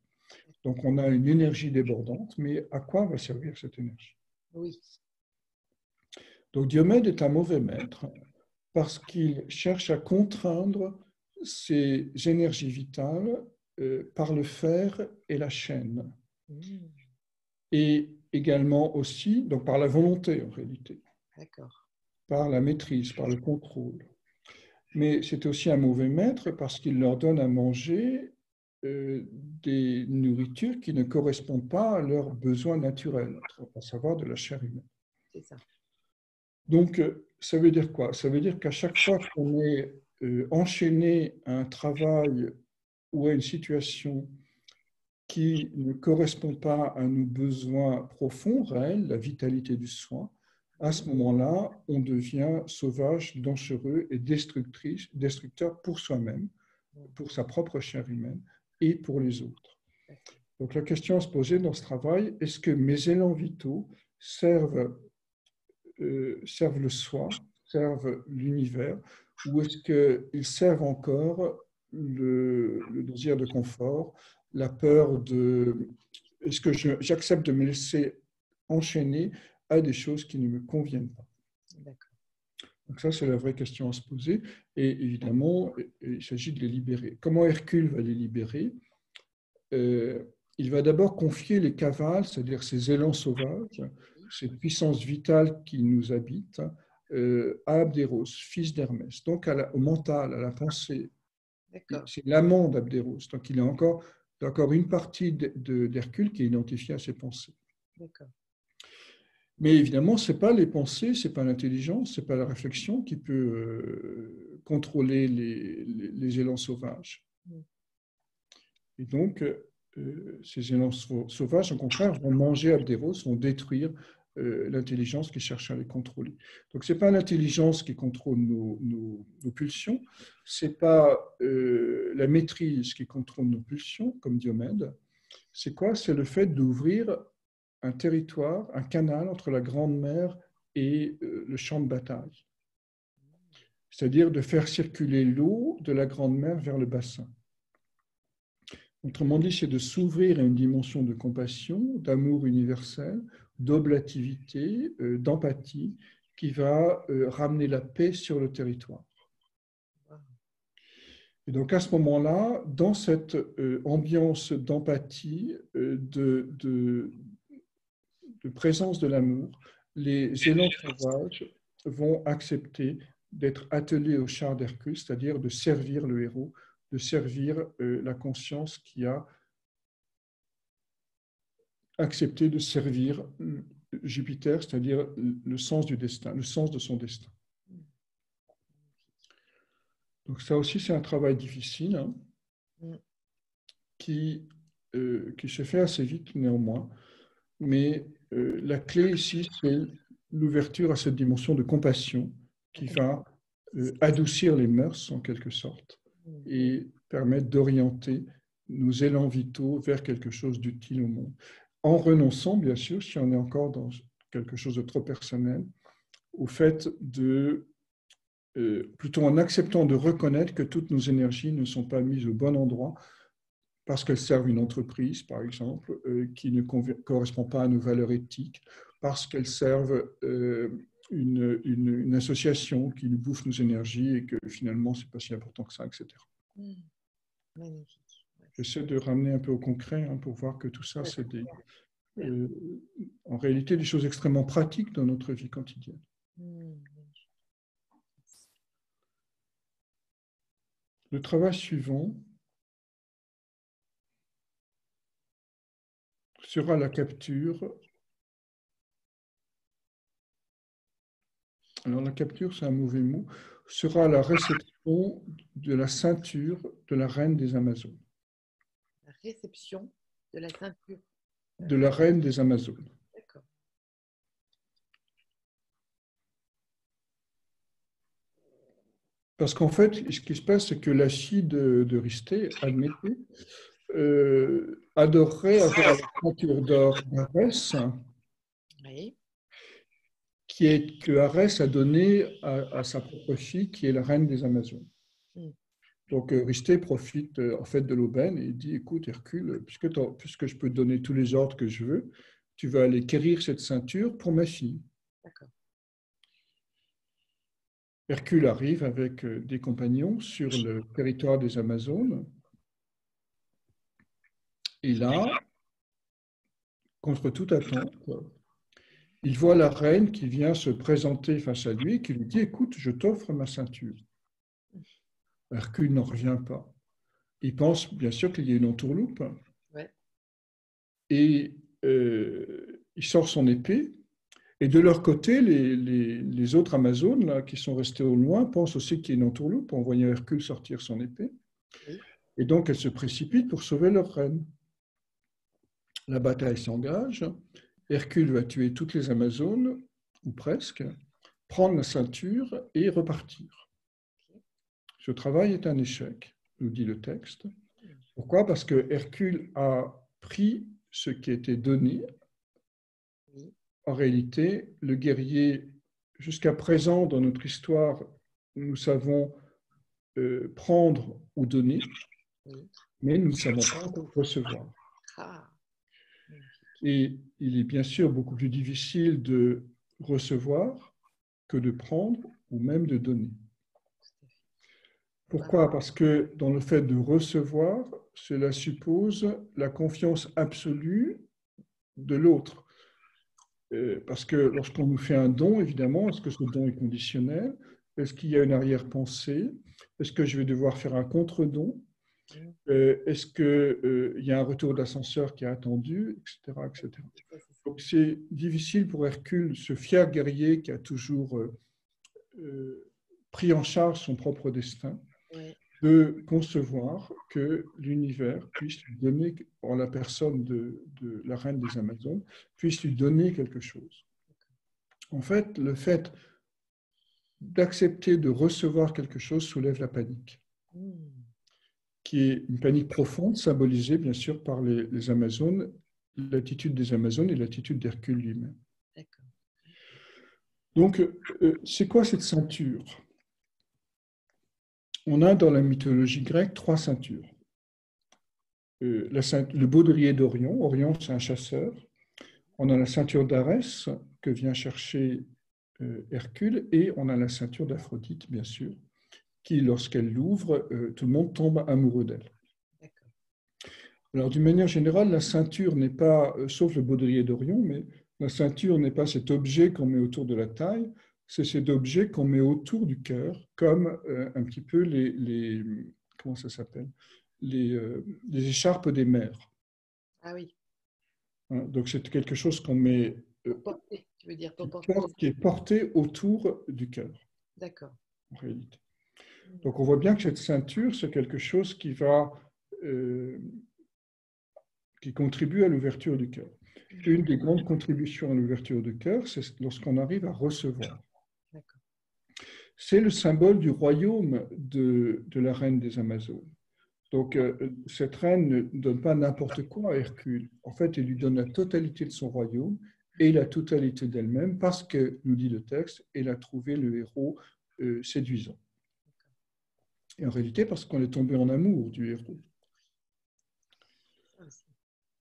Donc on a une énergie débordante, mais à quoi va servir cette énergie? Oui. Donc Diomède est un mauvais maître parce qu'il cherche à contraindre ses énergies vitales euh, par le fer et la chaîne. Et également aussi, donc par la volonté en réalité. Par la maîtrise, par le contrôle. Mais c'est aussi un mauvais maître parce qu'il leur donne à manger euh, des nourritures qui ne correspondent pas à leurs besoins naturels, à savoir de la chair humaine. C'est ça. Donc, euh, ça veut dire quoi? Ça veut dire qu'à chaque fois qu'on est euh, enchaîné à un travail ou à une situation qui ne correspond pas à nos besoins profonds, réels, la vitalité du soin, à ce moment-là, on devient sauvage, dangereux et destructeur pour soi-même, pour sa propre chair humaine et pour les autres. Donc la question à se poser dans ce travail, est-ce que mes élans vitaux servent euh, servent le soi, servent l'univers, ou est-ce qu'ils servent encore le, désir de confort, la peur de... Est-ce que j'accepte de me laisser enchaîner à des choses qui ne me conviennent pas? Donc ça, c'est la vraie question à se poser. Et évidemment, il s'agit de les libérer. Comment Hercule va les libérer? Euh, Il va d'abord confier les cavales, c'est-à-dire ces élans sauvages, cette puissance vitale qui nous habite, euh, à Abderos, fils d'Hermès, donc au mental, à la pensée. C'est l'amant d'Abderos. Donc il y a encore, encore une partie d'Hercule qui est identifiée à ses pensées. Mais évidemment, ce n'est pas les pensées, ce n'est pas l'intelligence, ce n'est pas la réflexion qui peut euh, contrôler les, les, élans sauvages. Mm. Et donc, euh, ces élans sauvages, au contraire, vont manger Abderos, vont détruire euh, l'intelligence qui cherche à les contrôler. Donc, ce n'est pas l'intelligence qui contrôle nos, pulsions, ce n'est pas la maîtrise qui contrôle nos pulsions, comme Diomède. C'est quoi? C'est le fait d'ouvrir un territoire, un canal entre la Grande Mer et euh, le champ de bataille. C'est-à-dire de faire circuler l'eau de la Grande Mer vers le bassin. Autrement dit, c'est de s'ouvrir à une dimension de compassion, d'amour universel, d'oblativité, euh, d'empathie, qui va euh, ramener la paix sur le territoire. Et donc à ce moment-là, dans cette ambiance d'empathie, de, de présence de l'amour, les élans sauvages vont accepter d'être attelés au char d'Hercule, c'est-à-dire de servir le héros, de servir euh, la conscience qui a accepté de servir euh, Jupiter, c'est-à-dire le sens du destin, le sens de son destin. Donc ça aussi, c'est un travail difficile hein, mm. qui, euh, qui se fait assez vite néanmoins, mais euh, la clé ici, c'est l'ouverture à cette dimension de compassion qui va euh, adoucir les mœurs en quelque sorte et permettre d'orienter nos élans vitaux vers quelque chose d'utile au monde. En renonçant, bien sûr, si on est encore dans quelque chose de trop personnel, au fait de, euh, plutôt en acceptant de reconnaître que toutes nos énergies ne sont pas mises au bon endroit, parce qu'elles servent une entreprise, par exemple, euh, qui ne correspond pas à nos valeurs éthiques, parce qu'elles servent euh, une, association qui nous bouffe nos énergies et que finalement, ce n'est pas si important que ça, etc. Mmh. Magnifique. J'essaie de ramener un peu au concret hein, pour voir que tout ça, c'est euh, en réalité des choses extrêmement pratiques dans notre vie quotidienne. Mmh. Le travail suivant, sera la capture. Alors la capture, c'est un mauvais mot, sera la réception de la ceinture de la reine des Amazones. Réception de la ceinture de la reine des Amazones. D'accord. Parce qu'en fait, ce qui se passe, c'est que la fille de, de Risté, admettez, euh, adorerait avoir la ceinture d'or d'Arès, qui est, que Arès a donné à, sa propre fille, qui est la reine des Amazones. Hmm. Donc Risté profite euh, en fait de l'aubaine et dit écoute Hercule, puisque, puisque je peux te donner tous les ordres que je veux, tu vas aller quérir cette ceinture pour ma fille. Hercule arrive avec euh, des compagnons sur le territoire des Amazones et là, contre toute attente, il voit la reine qui vient se présenter face à lui et qui lui dit Écoute, je t'offre ma ceinture. Hercule n'en revient pas. Il pense bien sûr qu'il y a une entourloupe. Et euh, il sort son épée. Et de leur côté, les, autres Amazones là, qui sont restés au loin pensent aussi qu'il y a une entourloupe en voyant Hercule sortir son épée. Et donc, elles se précipitent pour sauver leur reine. La bataille s'engage. Hercule va tuer toutes les Amazones, ou presque, prendre la ceinture et repartir. Ce travail est un échec, nous dit le texte. Pourquoi? Parce que Hercule a pris ce qui était donné. En réalité, le guerrier, jusqu'à présent dans notre histoire, nous savons euh, prendre ou donner, mais nous ne savons pas recevoir. Et il est bien sûr beaucoup plus difficile de recevoir que de prendre ou même de donner. Pourquoi? Parce que dans le fait de recevoir, cela suppose la confiance absolue de l'autre. Euh, parce que lorsqu'on nous fait un don, évidemment, est-ce que ce don est conditionnel? Est-ce qu'il y a une arrière-pensée? Est-ce que je vais devoir faire un contre-don? Euh, Est-ce qu'il euh, y a un retour d'ascenseur qui est attendu etc., etc. Donc c'est difficile pour Hercule, ce fier guerrier qui a toujours pris en charge son propre destin, de concevoir que l'univers puisse lui donner, en la personne de, la reine des Amazones, puisse lui donner quelque chose. En fait, le fait d'accepter de recevoir quelque chose soulève la panique, hmm. qui est une panique profonde, symbolisée bien sûr par les, Amazones, l'attitude des Amazones et l'attitude d'Hercule lui-même. Donc, euh, c'est quoi cette ceinture on a dans la mythologie grecque trois ceintures. Euh, le baudrier d'Orion, Orion c'est un chasseur. On a la ceinture d'Arès que vient chercher euh, Hercule et on a la ceinture d'Aphrodite, bien sûr, qui, lorsqu'elle l'ouvre, euh, tout le monde tombe amoureux d'elle. Alors, d'une manière générale, la ceinture n'est pas, sauf le baudrier d'Orion, mais la ceinture n'est pas cet objet qu'on met autour de la taille, c'est cet objet qu'on met autour du cœur, comme euh, un petit peu les, comment ça s'appelle? Les, euh, les, écharpes des mères. Ah oui. Hein, donc c'est quelque chose qu'on met euh, porter, tu veux dire, qui, est porté autour du cœur. D'accord. En réalité. Donc on voit bien que cette ceinture, c'est quelque chose qui va qui contribue à l'ouverture du cœur. Une des grandes contributions à l'ouverture du cœur, c'est lorsqu'on arrive à recevoir c'est le symbole du royaume de, la reine des Amazones. Donc, euh, cette reine ne donne pas n'importe quoi à Hercule. En fait, elle lui donne la totalité de son royaume et la totalité d'elle-même parce que, nous dit le texte, elle a trouvé le héros euh, séduisant. Et en réalité, parce qu'on est tombé en amour du héros.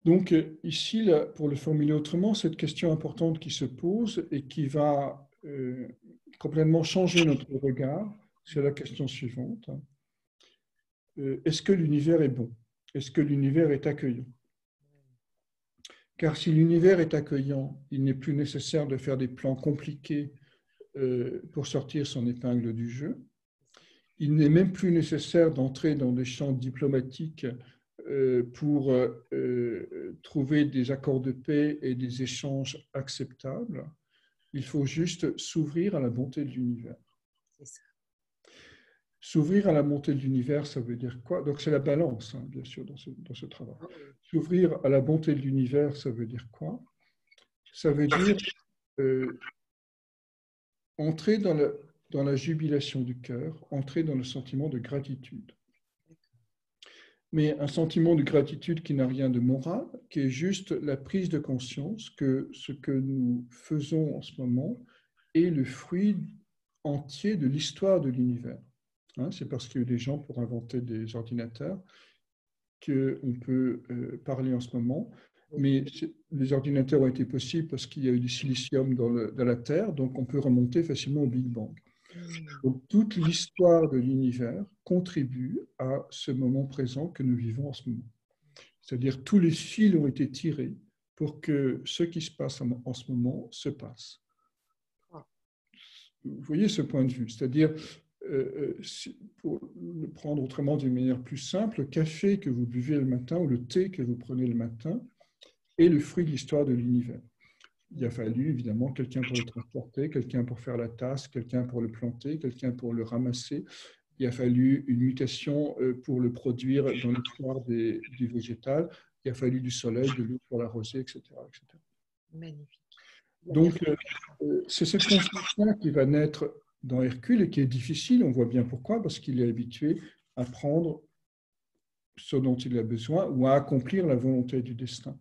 Donc, euh, ici, pour le formuler autrement, cette question importante qui se pose et qui va complètement changer notre regard sur la question suivante. Euh, est-ce que l'univers est bon? Est-ce que l'univers est accueillant? Car si l'univers est accueillant, il n'est plus nécessaire de faire des plans compliqués euh, pour sortir son épingle du jeu. Il n'est même plus nécessaire d'entrer dans des champs diplomatiques euh, pour trouver des accords de paix et des échanges acceptables. Il faut juste s'ouvrir à la bonté de l'univers. S'ouvrir à la bonté de l'univers, ça veut dire quoi? Donc c'est la balance, hein, bien sûr, dans ce, travail. Ah S'ouvrir à la bonté de l'univers, ça veut dire quoi? Ça veut dire euh, entrer dans la jubilation du cœur, entrer dans le sentiment de gratitude mais un sentiment de gratitude qui n'a rien de moral, qui est juste la prise de conscience que ce que nous faisons en ce moment est le fruit entier de l'histoire de l'univers. Hein, c'est parce qu'il y a eu des gens pour inventer des ordinateurs qu'on peut euh, parler en ce moment. Mais les ordinateurs ont été possibles parce qu'il y a eu du silicium dans, dans la Terre, donc on peut remonter facilement au Big Bang. Donc, toute l'histoire de l'univers contribue à ce moment présent que nous vivons en ce moment. C'est-à-dire tous les fils ont été tirés pour que ce qui se passe en ce moment se passe. Vous voyez ce point de vue, c'est-à-dire, euh, euh, pour le prendre autrement d'une manière plus simple, le café que vous buvez le matin ou le thé que vous prenez le matin est le fruit de l'histoire de l'univers. Il a fallu évidemment quelqu'un pour le transporter, quelqu'un pour faire la tasse, quelqu'un pour le planter, quelqu'un pour le ramasser. Il a fallu une mutation euh, pour le produire dans l'histoire du végétal. Il a fallu du soleil, de l'eau pour l'arroser, etc., etc. Magnifique. Donc, euh, euh, c'est cette conscience qui va naître dans Hercule et qui est difficile. On voit bien pourquoi, parce qu'il est habitué à prendre ce dont il a besoin ou à accomplir la volonté du destin.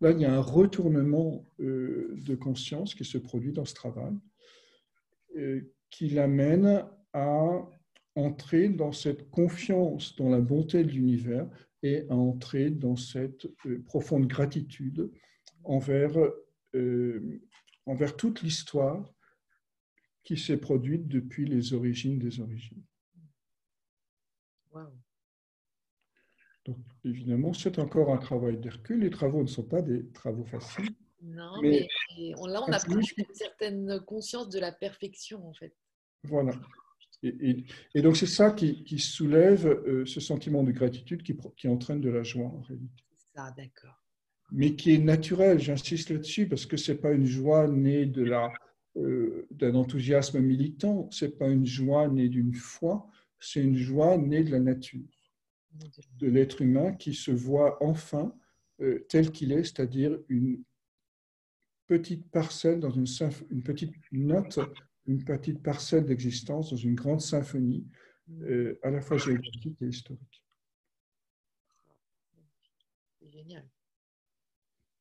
Là, il y a un retournement euh, de conscience qui se produit dans ce travail, euh, qui l'amène à entrer dans cette confiance dans la bonté de l'univers et à entrer dans cette euh, profonde gratitude envers, envers toute l'histoire qui s'est produite depuis les origines des origines. Donc, évidemment, c'est encore un travail d'Hercule. Les travaux ne sont pas des travaux faciles. Non, mais, là, on a pris une certaine conscience de la perfection, en fait. Voilà. Et, donc, c'est ça qui, soulève euh, ce sentiment de gratitude qui, qui, entraîne de la joie, en réalité. Ça, d'accord. Mais qui est naturel, j'insiste là-dessus, parce que ce n'est pas une joie née de la, euh, d'un enthousiasme militant, ce n'est pas une joie née d'une foi, c'est une joie née de la nature, de l'être humain qui se voit enfin euh, tel qu'il est, c'est-à-dire une petite parcelle dans une, une petite note une petite parcelle d'existence dans une grande symphonie, euh, à la fois géographique et historique. Génial.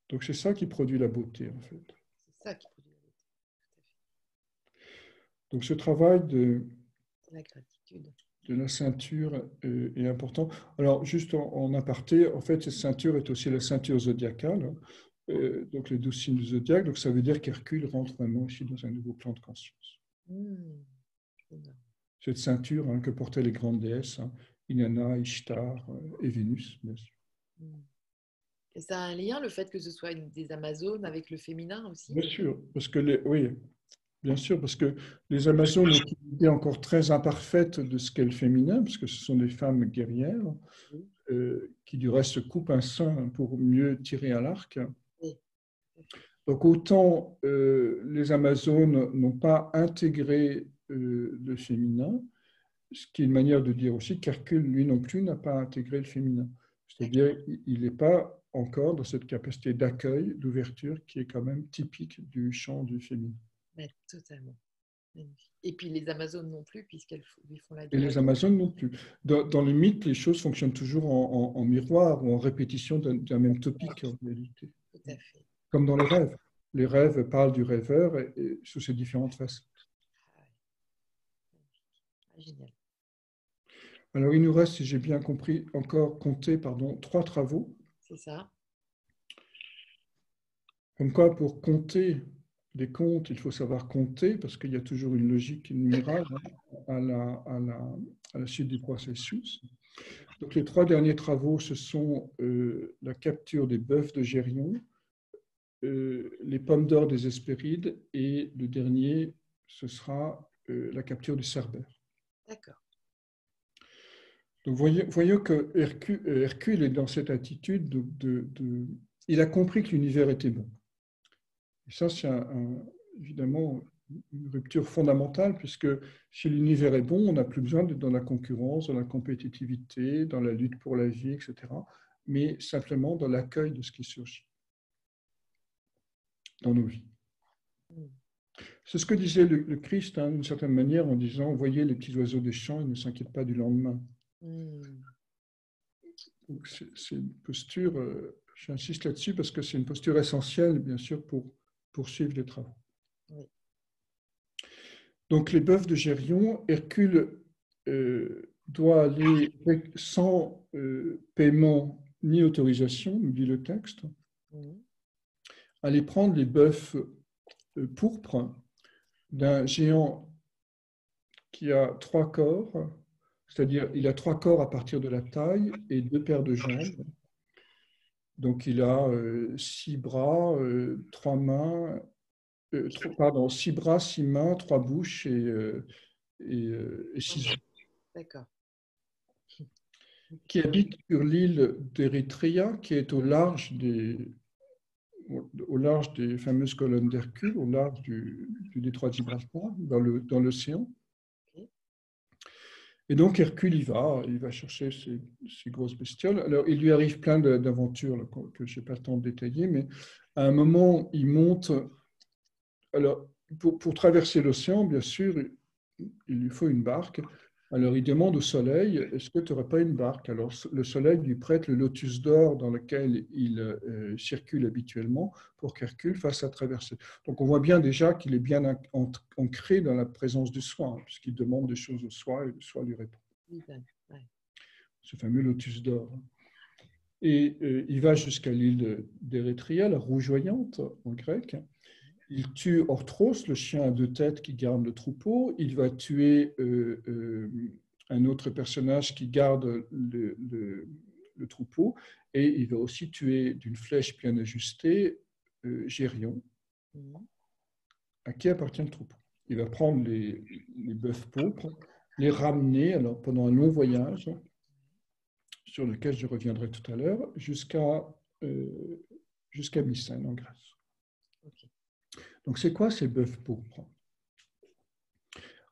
Donc c'est ça qui produit la beauté, en fait. C'est ça qui produit la beauté. Donc ce travail de la gratitude de la ceinture euh, est important. Alors, juste en, en, aparté, en fait, cette ceinture est aussi la ceinture zodiacale. Euh, donc les douze signes du zodiaque. Donc ça veut dire qu'Hercule rentre vraiment aussi dans un nouveau plan de conscience. Hmm. Cette ceinture hein, que portaient les grandes déesses, hein, Inanna, Ishtar euh, et Vénus, bien sûr. Hmm. Et ça a un lien, le fait que ce soit des Amazones, avec le féminin aussi? Bien sûr, parce que les, oui, bien sûr, parce que les Amazones ont une idée encore très imparfaite de ce qu'est le féminin, parce que ce sont des femmes guerrières euh, qui du reste coupent un sein pour mieux tirer à l'arc. Donc autant euh, les Amazones n'ont pas intégré euh, le féminin, ce qui est une manière de dire aussi qu'Hercule, lui non plus, n'a pas intégré le féminin. C'est-à-dire il n'est pas encore dans cette capacité d'accueil, d'ouverture qui est quand même typique du chant du féminin. Totalement. Et puis les Amazones non plus, puisqu'elles font la guerre. Et les Amazones non plus. Dans, dans, le mythe, les choses fonctionnent toujours en, en miroir ou en répétition d'un même topic en réalité. Tout à fait comme dans les rêves. Les rêves parlent du rêveur et, sous ses différentes facettes. Ah, génial. Alors, il nous reste, si j'ai bien compris, encore compter pardon, trois travaux. C'est ça. Comme quoi, pour compter des comptes, il faut savoir compter, parce qu'il y a toujours une logique numérale à la, à la, à la suite du processus. Donc, les trois derniers travaux, ce sont euh, la capture des bœufs de Gérion, euh, les pommes d'or des Hespérides et le dernier, ce sera euh, la capture du Cerbère. D'accord. Donc voyons, que Hercule, est dans cette attitude de, Il a compris que l'univers était bon. Et ça, c'est évidemment une rupture fondamentale, puisque si l'univers est bon, on n'a plus besoin d'être dans la concurrence, dans la compétitivité, dans la lutte pour la vie, etc., mais simplement dans l'accueil de ce qui surgit dans nos vies. C'est ce que disait le, Christ, hein, d'une certaine manière, en disant Voyez les petits oiseaux des champs, ils ne s'inquiètent pas du lendemain. C'est une posture, euh, j'insiste là-dessus parce que c'est une posture essentielle, bien sûr, pour poursuivre les travaux. Donc, les bœufs de Gérion, Hercule euh, doit aller sans euh, paiement ni autorisation, nous dit le texte aller prendre les bœufs euh, pourpres d'un géant qui a trois corps, c'est-à-dire il a trois corps à partir de la taille et deux paires de jambes. Donc il a euh, six bras, euh, trois mains, pardon, six bras, six mains, trois bouches et, et, six yeux. D'accord. Qui habite sur l'île d'Eritrea, qui est au large des, au large des fameuses colonnes d'Hercule, au large du, détroit de Gibraltar, dans l'océan. Et donc Hercule y va, il va chercher ces, grosses bestioles. Alors il lui arrive plein d'aventures que je n'ai pas le temps de détailler, mais à un moment, il monte. Alors pour, pour traverser l'océan, bien sûr, il lui faut une barque. Alors il demande au soleil, est-ce que tu n'aurais pas une barque? Alors le soleil lui prête le lotus d'or dans lequel il euh, circule habituellement pour qu'Hercule fasse sa traversée. Donc on voit bien déjà qu'il est bien ancré dans la présence du soi, hein, puisqu'il demande des choses au soi et le soi lui répond. Ce fameux lotus d'or. Et euh, il va jusqu'à l'île d'Érythrée, la rougeoyante en grec. Il tue Orthros, le chien à deux têtes qui garde le troupeau. Il va tuer euh, euh, un autre personnage qui garde le, troupeau. Et il va aussi tuer d'une flèche bien ajustée Gérion, à qui appartient le troupeau. Il va prendre les, bœufs pauvres, les ramener alors, pendant un long voyage sur lequel je reviendrai tout à l'heure, jusqu'à euh, jusqu'à Mycène en Grèce. Donc, c'est quoi ces bœufs pourpres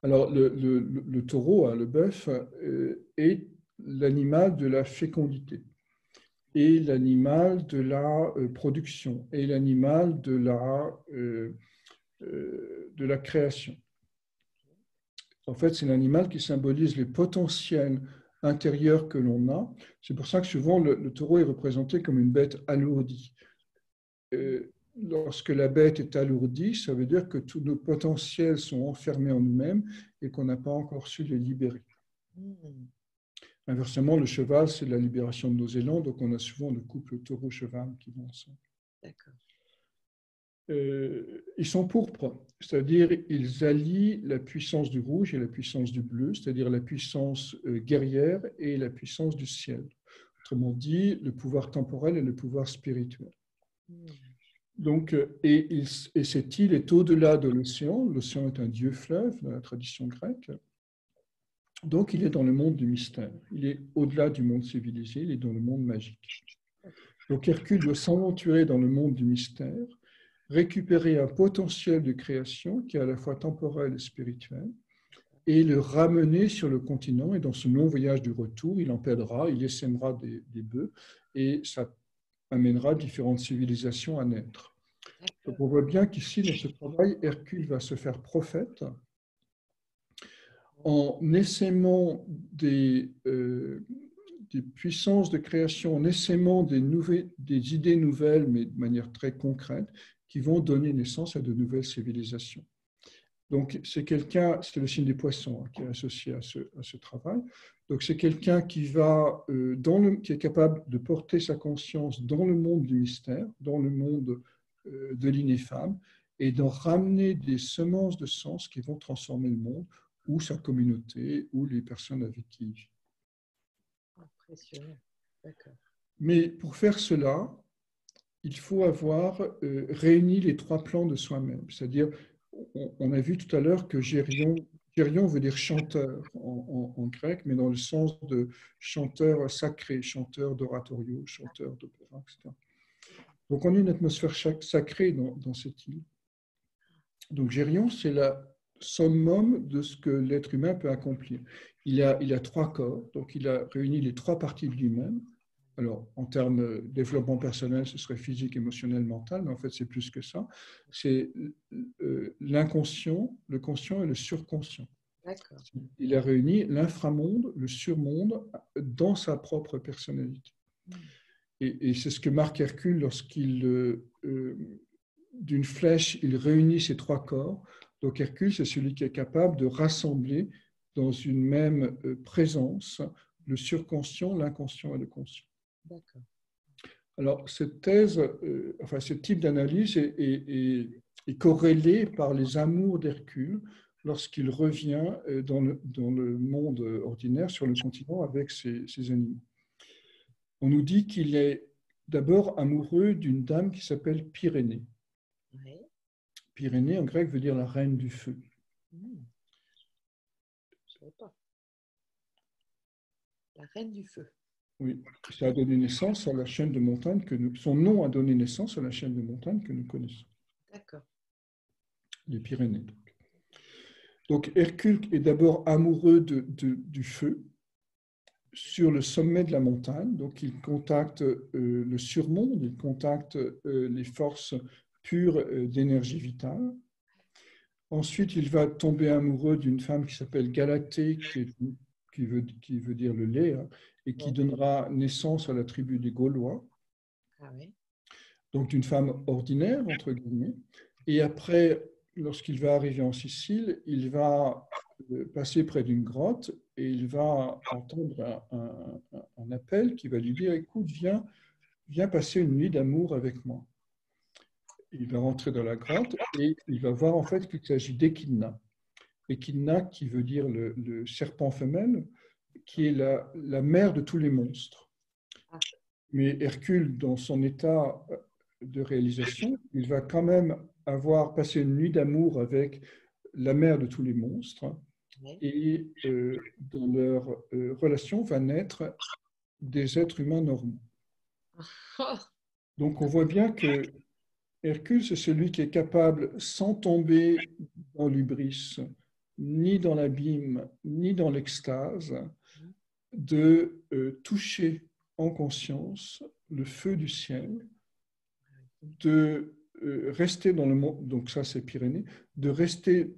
Alors, le, taureau, hein, le bœuf, euh, est l'animal de la fécondité et l'animal de la euh, production et l'animal de la, de la création. En fait, c'est l'animal qui symbolise les potentiels intérieur que l'on a. C'est pour ça que souvent le, taureau est représenté comme une bête alourdie. Euh, lorsque la bête est alourdie, ça veut dire que tous nos potentiels sont enfermés en nous-mêmes et qu'on n'a pas encore su les libérer. Hmm. Inversement, le cheval, c'est la libération de nos élans, donc on a souvent le couple taureau-cheval qui vont ensemble. D'accord. Euh, ils sont pourpres, c'est-à-dire ils allient la puissance du rouge et la puissance du bleu, c'est-à-dire la puissance euh, guerrière et la puissance du ciel. Autrement dit, le pouvoir temporel et le pouvoir spirituel. Donc, euh, et, et cette île est au-delà de l'océan. L'océan est un dieu fleuve dans la tradition grecque. Donc, il est dans le monde du mystère. Il est au-delà du monde civilisé, il est dans le monde magique. Donc, Hercule doit s'aventurer dans le monde du mystère récupérer un potentiel de création qui est à la fois temporel et spirituel et le ramener sur le continent. Et dans ce long voyage du retour, il en perdra, il essaimera des, des bœufs et ça amènera différentes civilisations à naître. Donc on voit bien qu'ici, dans ce travail, Hercule va se faire prophète en essaimant des, euh, puissances de création, en essaimant des, des idées nouvelles, mais de manière très concrète, qui vont donner naissance à de nouvelles civilisations. Donc, c'est quelqu'un, c'est le signe des poissons hein, qui est associé à ce, à ce travail. Donc, c'est quelqu'un qui va, euh, dans le, qui est capable de porter sa conscience dans le monde du mystère, dans le monde euh, de l'ineffable, et d'en ramener des semences de sens qui vont transformer le monde ou sa communauté ou les personnes avec qui il vit. Impressionnant. D'accord. Mais pour faire cela, il faut avoir euh, réuni les trois plans de soi-même. C'est-à-dire, on, a vu tout à l'heure que Gérion, veut dire chanteur en, grec, mais dans le sens de chanteur sacré, chanteur d'oratorio, chanteur d'opéra, etc. Donc on a une atmosphère sacrée dans, dans cette île. Donc Gérion, c'est la summum de ce que l'être humain peut accomplir. Il a, il a trois corps, donc il a réuni les trois parties de lui-même alors, en termes de développement personnel, ce serait physique, émotionnel, mental, mais en fait, c'est plus que ça. C'est euh, l'inconscient, le conscient et le surconscient. Il a réuni l'inframonde, le surmonde dans sa propre personnalité. Hmm. Et, c'est ce que marque Hercule lorsqu'il, euh, euh, d'une flèche, il réunit ces trois corps. Donc Hercule, c'est celui qui est capable de rassembler dans une même présence le surconscient, l'inconscient et le conscient. D'accord. Alors, cette thèse, euh, enfin, ce type d'analyse est, corrélé par les amours d'Hercule lorsqu'il revient euh, dans le, dans le, monde ordinaire, sur le continent, avec ses, animaux. On nous dit qu'il est d'abord amoureux d'une dame qui s'appelle Pyrénées. Pyrénées, en grec, veut dire la reine du feu. Hmm. Je ne pas. La reine du feu. Oui, ça a donné naissance à la chaîne de montagnes que nous, son nom a donné naissance à la chaîne de montagnes que nous connaissons. D'accord. Les Pyrénées. Donc. donc Hercule est d'abord amoureux de, du feu sur le sommet de la montagne. Donc il contacte euh, le surmonde, il contacte euh, les forces pures euh, d'énergie vitale. Ensuite, il va tomber amoureux d'une femme qui s'appelle Galatée, qui, qui, veut, qui veut dire le lait, hein, et qui donnera naissance à la tribu des Gaulois. Ah Donc d'une femme ordinaire, entre guillemets. Et après, lorsqu'il va arriver en Sicile, il va euh, passer près d'une grotte et il va entendre un, appel qui va lui dire Écoute, viens, viens passer une nuit d'amour avec moi. Il va rentrer dans la grotte et il va voir en fait qu'il s'agit d'Echidna. Echidna qui veut dire le, serpent femelle, qui est la, la mère de tous les monstres. Ah. Mais Hercule, dans son état de réalisation, il va quand même avoir passé une nuit d'amour avec la mère de tous les monstres, et euh, dans leur euh, relation va naître des êtres humains normaux. Donc on voit bien que Hercule, c'est celui qui est capable, sans tomber dans l'ubris, ni dans l'abîme, ni dans l'extase, de euh, toucher en conscience le feu du ciel, de rester dans le monde, donc ça c'est Pyrénées, de rester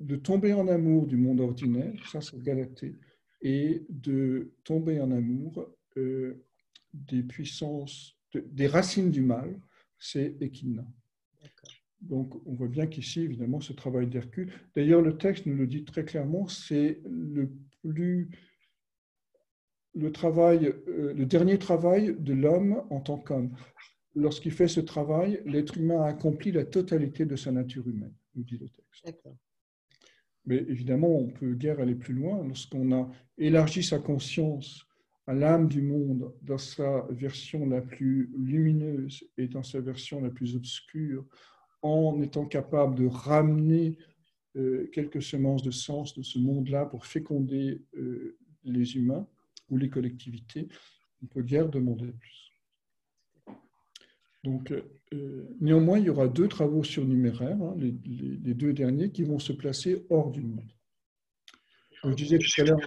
de tomber en amour du monde ordinaire, ça c'est Galatée, et de tomber en amour euh, des puissances, des racines du mal, c'est Echidna. Donc on voit bien qu'ici, évidemment, ce travail d'Hercule, d'ailleurs le texte nous le dit très clairement, c'est le plus le travail, euh, le dernier travail de l'homme en tant qu'homme. Lorsqu'il fait ce travail, l'être humain a accompli la totalité de sa nature humaine, nous dit le texte. Mais évidemment, on peut guère aller plus loin lorsqu'on a élargi sa conscience à l'âme du monde dans sa version la plus lumineuse et dans sa version la plus obscure, en étant capable de ramener euh, quelques semences de sens de ce monde-là pour féconder euh, les humains ou les collectivités, on peut guère demander plus. Donc, euh, néanmoins, il y aura deux travaux surnuméraires, hein, les, deux derniers, qui vont se placer hors du monde. je disais tout à l'heure,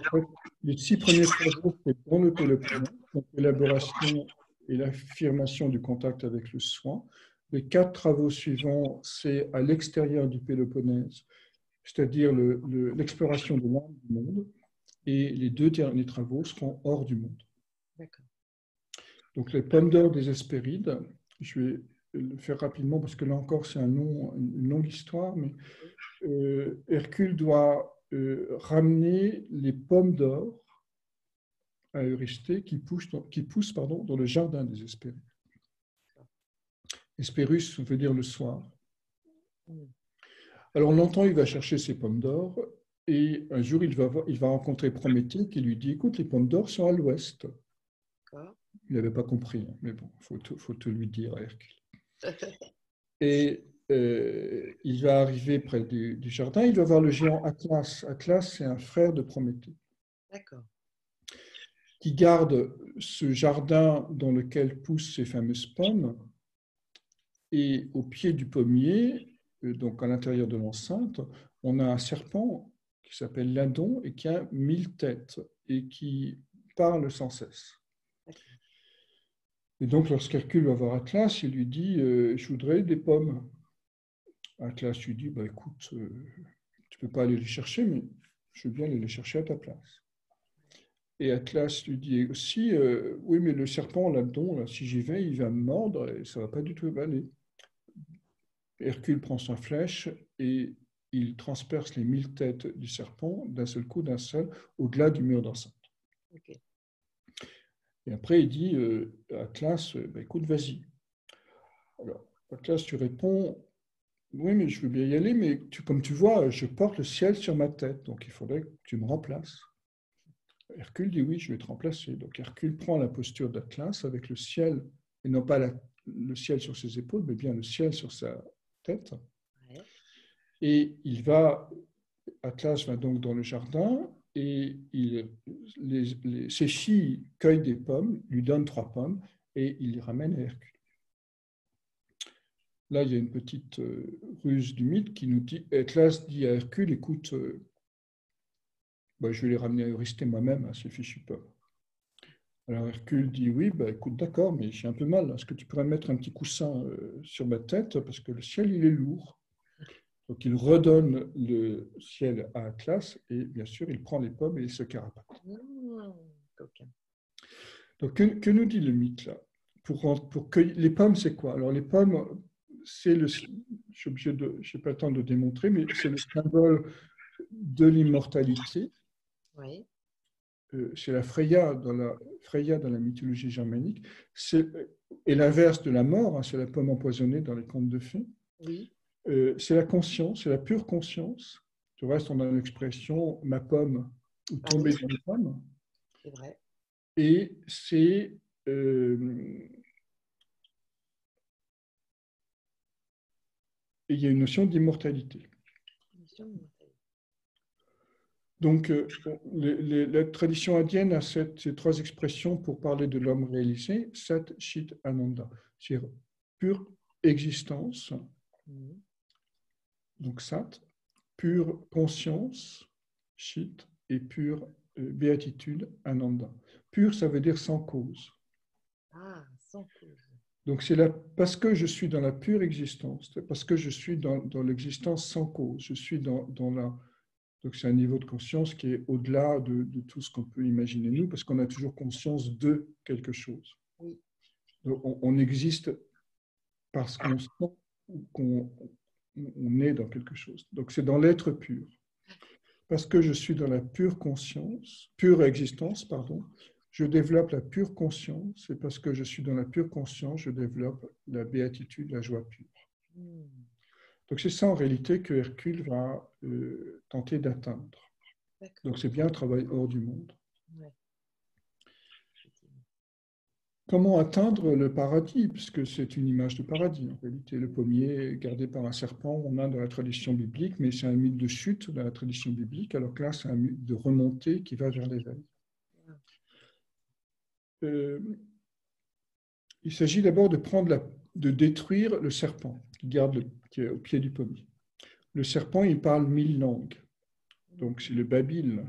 les six premiers travaux, c'est dans le Péloponnèse, donc l'élaboration et l'affirmation du contact avec le soin. Les quatre travaux suivants, c'est à l'extérieur du Péloponnèse, c'est-à-dire l'exploration de l'âme du monde. Et les deux derniers travaux seront hors du monde. Donc les pommes d'or des Hespérides, je vais le faire rapidement parce que là encore, c'est un une longue histoire, mais euh, Hercule doit euh, ramener les pommes d'or à Eurysthée qui poussent, qui pardon, dans le jardin des Hespérides. Hespérus veut dire le soir. Alors longtemps, il va chercher ses pommes d'or et un jour, il va, il va rencontrer Prométhée qui lui dit, écoute, les pommes d'or sont à l'ouest. Il n'avait pas compris, hein, mais bon, il faut, faut, tout lui dire à Hercule. Et euh, il va arriver près du, jardin, il va voir le géant Atlas. Atlas, c'est un frère de Prométhée. D'accord. Qui garde ce jardin dans lequel poussent ces fameuses pommes. Et au pied du pommier, euh, donc à l'intérieur de l'enceinte, on a un serpent qui s'appelle Ladon et qui a mille têtes et qui parle sans cesse. Et donc, lorsqu'Hercule va voir Atlas, il lui dit euh, Je voudrais des pommes. Atlas lui dit bah, Écoute, euh, tu ne peux pas aller les chercher, mais je veux bien aller les chercher à ta place. Et Atlas lui dit aussi euh, Oui, mais le serpent là-dedans, là, si j'y vais, il va me mordre et ça ne va pas du tout aller. Hercule prend sa flèche et il transperce les mille têtes du serpent d'un seul coup, d'un seul, au-delà du mur d'enceinte. Et après, il dit euh, à classe, euh, bah, écoute, vas-y. Alors, classe, tu réponds, oui, mais je veux bien y aller, mais tu, comme tu vois, je porte le ciel sur ma tête, donc il faudrait que tu me remplaces. Hercule dit oui, je vais te remplacer. Donc Hercule prend la posture d'Atlas avec le ciel, et non pas le ciel sur ses épaules, mais bien le ciel sur sa tête. Et il va, Atlas va donc dans le jardin, et il, les, ses filles cueillent des pommes, lui donnent trois pommes et il les ramène à Hercule. Là, il y a une petite euh, ruse du mythe qui nous dit, Atlas dit à Hercule, écoute, euh, bah, je vais les ramener à Eurysthée moi-même, à ces fichues pommes. Alors Hercule dit, oui, bah, écoute, d'accord, mais j'ai un peu mal, est-ce que tu pourrais mettre un petit coussin euh, sur ma tête, parce que le ciel, il est lourd. Donc il redonne le ciel à Atlas et bien sûr il prend les pommes et il se carapate. Mmh, Donc que, nous dit le mythe là pour, pour cueillir, Les pommes c'est quoi? Alors les pommes, c'est le, je n'ai pas le temps de démontrer, mais c'est le symbole de l'immortalité. Oui. Euh, c'est la Freya dans la, Freya dans la mythologie germanique. Et l'inverse de la mort, hein, c'est la pomme empoisonnée dans les contes de fées. Oui. Euh, c'est la conscience, c'est la pure conscience. Tu reste, on a l'expression ma pomme ou ah tomber dans les pommes. C'est vrai. Et c'est. Euh, et il y a une notion d'immortalité. Donc, euh, la tradition indienne a ces trois expressions pour parler de l'homme réalisé Sat, Chit, Ananda. C'est pure existence, mm. Donc Sat, pure conscience, Chit, et pure euh, béatitude, Ananda. Pure, ça veut dire sans cause. Ah, sans cause. Donc c'est là parce que je suis dans la pure existence, parce que je suis dans, l'existence sans cause, je suis dans, la... Donc c'est un niveau de conscience qui est au-delà de, tout ce qu'on peut imaginer nous, parce qu'on a toujours conscience de quelque chose. Donc on, existe parce qu'on sent qu'on on est dans quelque chose. Donc c'est dans l'être pur. Parce que je suis dans la pure conscience, pure existence, pardon, je développe la pure conscience, et parce que je suis dans la pure conscience, je développe la béatitude, la joie pure. Donc c'est ça en réalité que Hercule va euh, tenter d'atteindre. Donc c'est bien un travail hors du monde. Comment atteindre le paradis Puisque c'est une image de paradis. En réalité, le pommier gardé par un serpent, on a dans la tradition biblique, mais c'est un mythe de chute dans la tradition biblique, alors que là, c'est un mythe de remontée qui va vers l'éveil. Euh, il s'agit d'abord de prendre détruire le serpent qui garde est au pied du pommier. Le serpent, il parle mille langues. Donc c'est le Babil.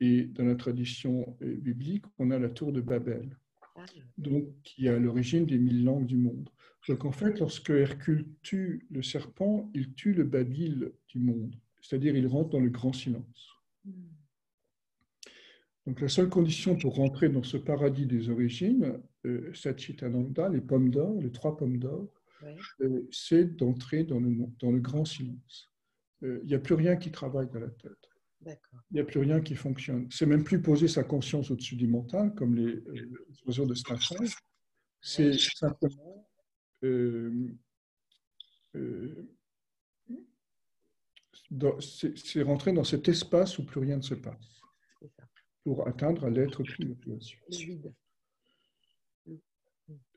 Et dans la tradition euh, biblique, on a la tour de Babel, donc qui est à l'origine des mille langues du monde. Donc en fait, lorsque Hercule tue le serpent, il tue le Babil du monde, c'est-à-dire il rentre dans le grand silence. Donc la seule condition pour rentrer dans ce paradis des origines, euh, Satchitananda, les pommes d'or, les trois pommes d'or, euh, c'est d'entrer dans le, dans le grand silence. Euh, il n'y a plus rien qui travaille dans la tête. Il n'y a plus rien qui fonctionne. C'est même plus poser sa conscience au-dessus du mental, comme les, oiseaux de Stafford. C'est simplement c'est rentrer dans cet espace où plus rien ne se passe pour atteindre l'être pur.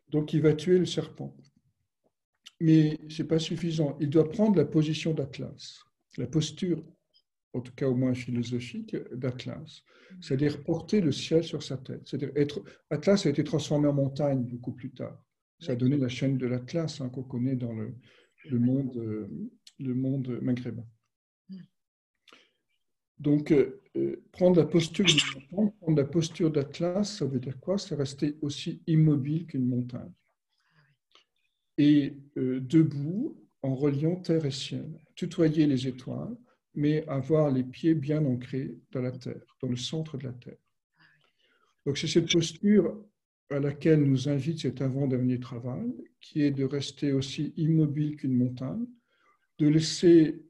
Donc il va tuer le serpent. Mais ce n'est pas suffisant. Il doit prendre la position d'Atlas, la posture, en tout cas au moins philosophique, d'Atlas. C'est-à-dire porter le ciel sur sa tête. C'est-à-dire être. Atlas a été transformé en montagne beaucoup plus tard. Ça a donné la chaîne de l'Atlas hein, qu'on connaît dans le, le monde, euh, le monde maghrébin. Donc, euh, euh, prendre la posture prendre la posture d'Atlas, ça veut dire quoi? C'est rester aussi immobile qu'une montagne. Et euh, debout, en reliant terre et ciel, tutoyer les étoiles, mais avoir les pieds bien ancrés dans la terre, dans le centre de la terre. Donc, c'est cette posture à laquelle nous invite cet avant-dernier travail, qui est de rester aussi immobile qu'une montagne, de laisser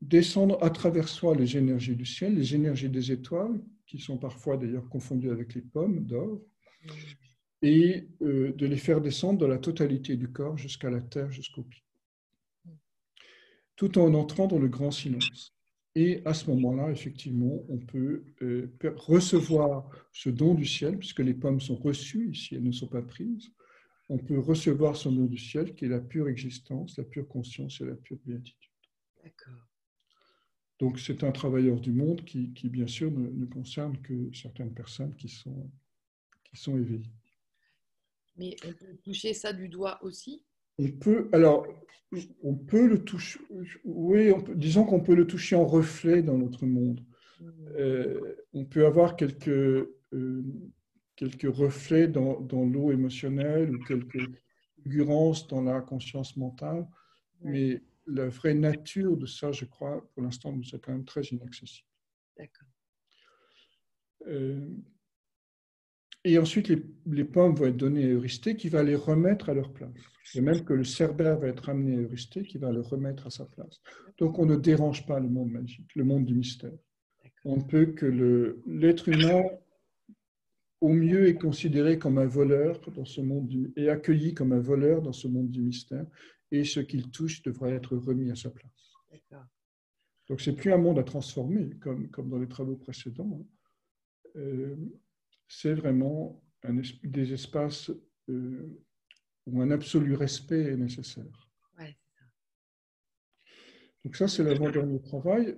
descendre à travers soi les énergies du ciel, les énergies des étoiles, qui sont parfois d'ailleurs confondues avec les pommes d'or, et euh, de les faire descendre dans la totalité du corps jusqu'à la terre, jusqu'au pied, tout en entrant dans le grand silence. Et à ce moment-là, effectivement, on peut euh, recevoir ce don du ciel, puisque les pommes sont reçues ici, elles ne sont pas prises. On peut recevoir ce don du ciel qui est la pure existence, la pure conscience et la pure béatitude. D'accord. Donc c'est un travailleur du monde qui, bien sûr, ne, concerne que certaines personnes qui sont, qui sont éveillées. Mais on peut toucher ça du doigt aussi? On peut, alors, on peut le toucher, oui, disons qu'on peut le toucher en reflet dans notre monde. Mmh. Euh, on peut avoir quelques, euh, quelques reflets dans, dans l'eau émotionnelle ou quelques figurances dans la conscience mentale, mais la vraie nature de ça, je crois, pour l'instant, nous est quand même très inaccessible. D'accord. Euh, et ensuite, les, pommes vont être données à Eurysthée qui va les remettre à leur place. Et même que le cerbère va être amené à Eurysthée qui va le remettre à sa place. Donc, on ne dérange pas le monde magique, le monde du mystère. On ne peut que l'être humain, au mieux, est considéré comme un voleur dans ce monde du, et accueilli comme un voleur dans ce monde du mystère. Et ce qu'il touche devrait être remis à sa place. Donc, c'est plus un monde à transformer, comme, comme dans les travaux précédents. Hein. Euh, c'est vraiment un, des espaces euh, où un absolu respect est nécessaire. Donc ça, c'est l'avant-dernier travail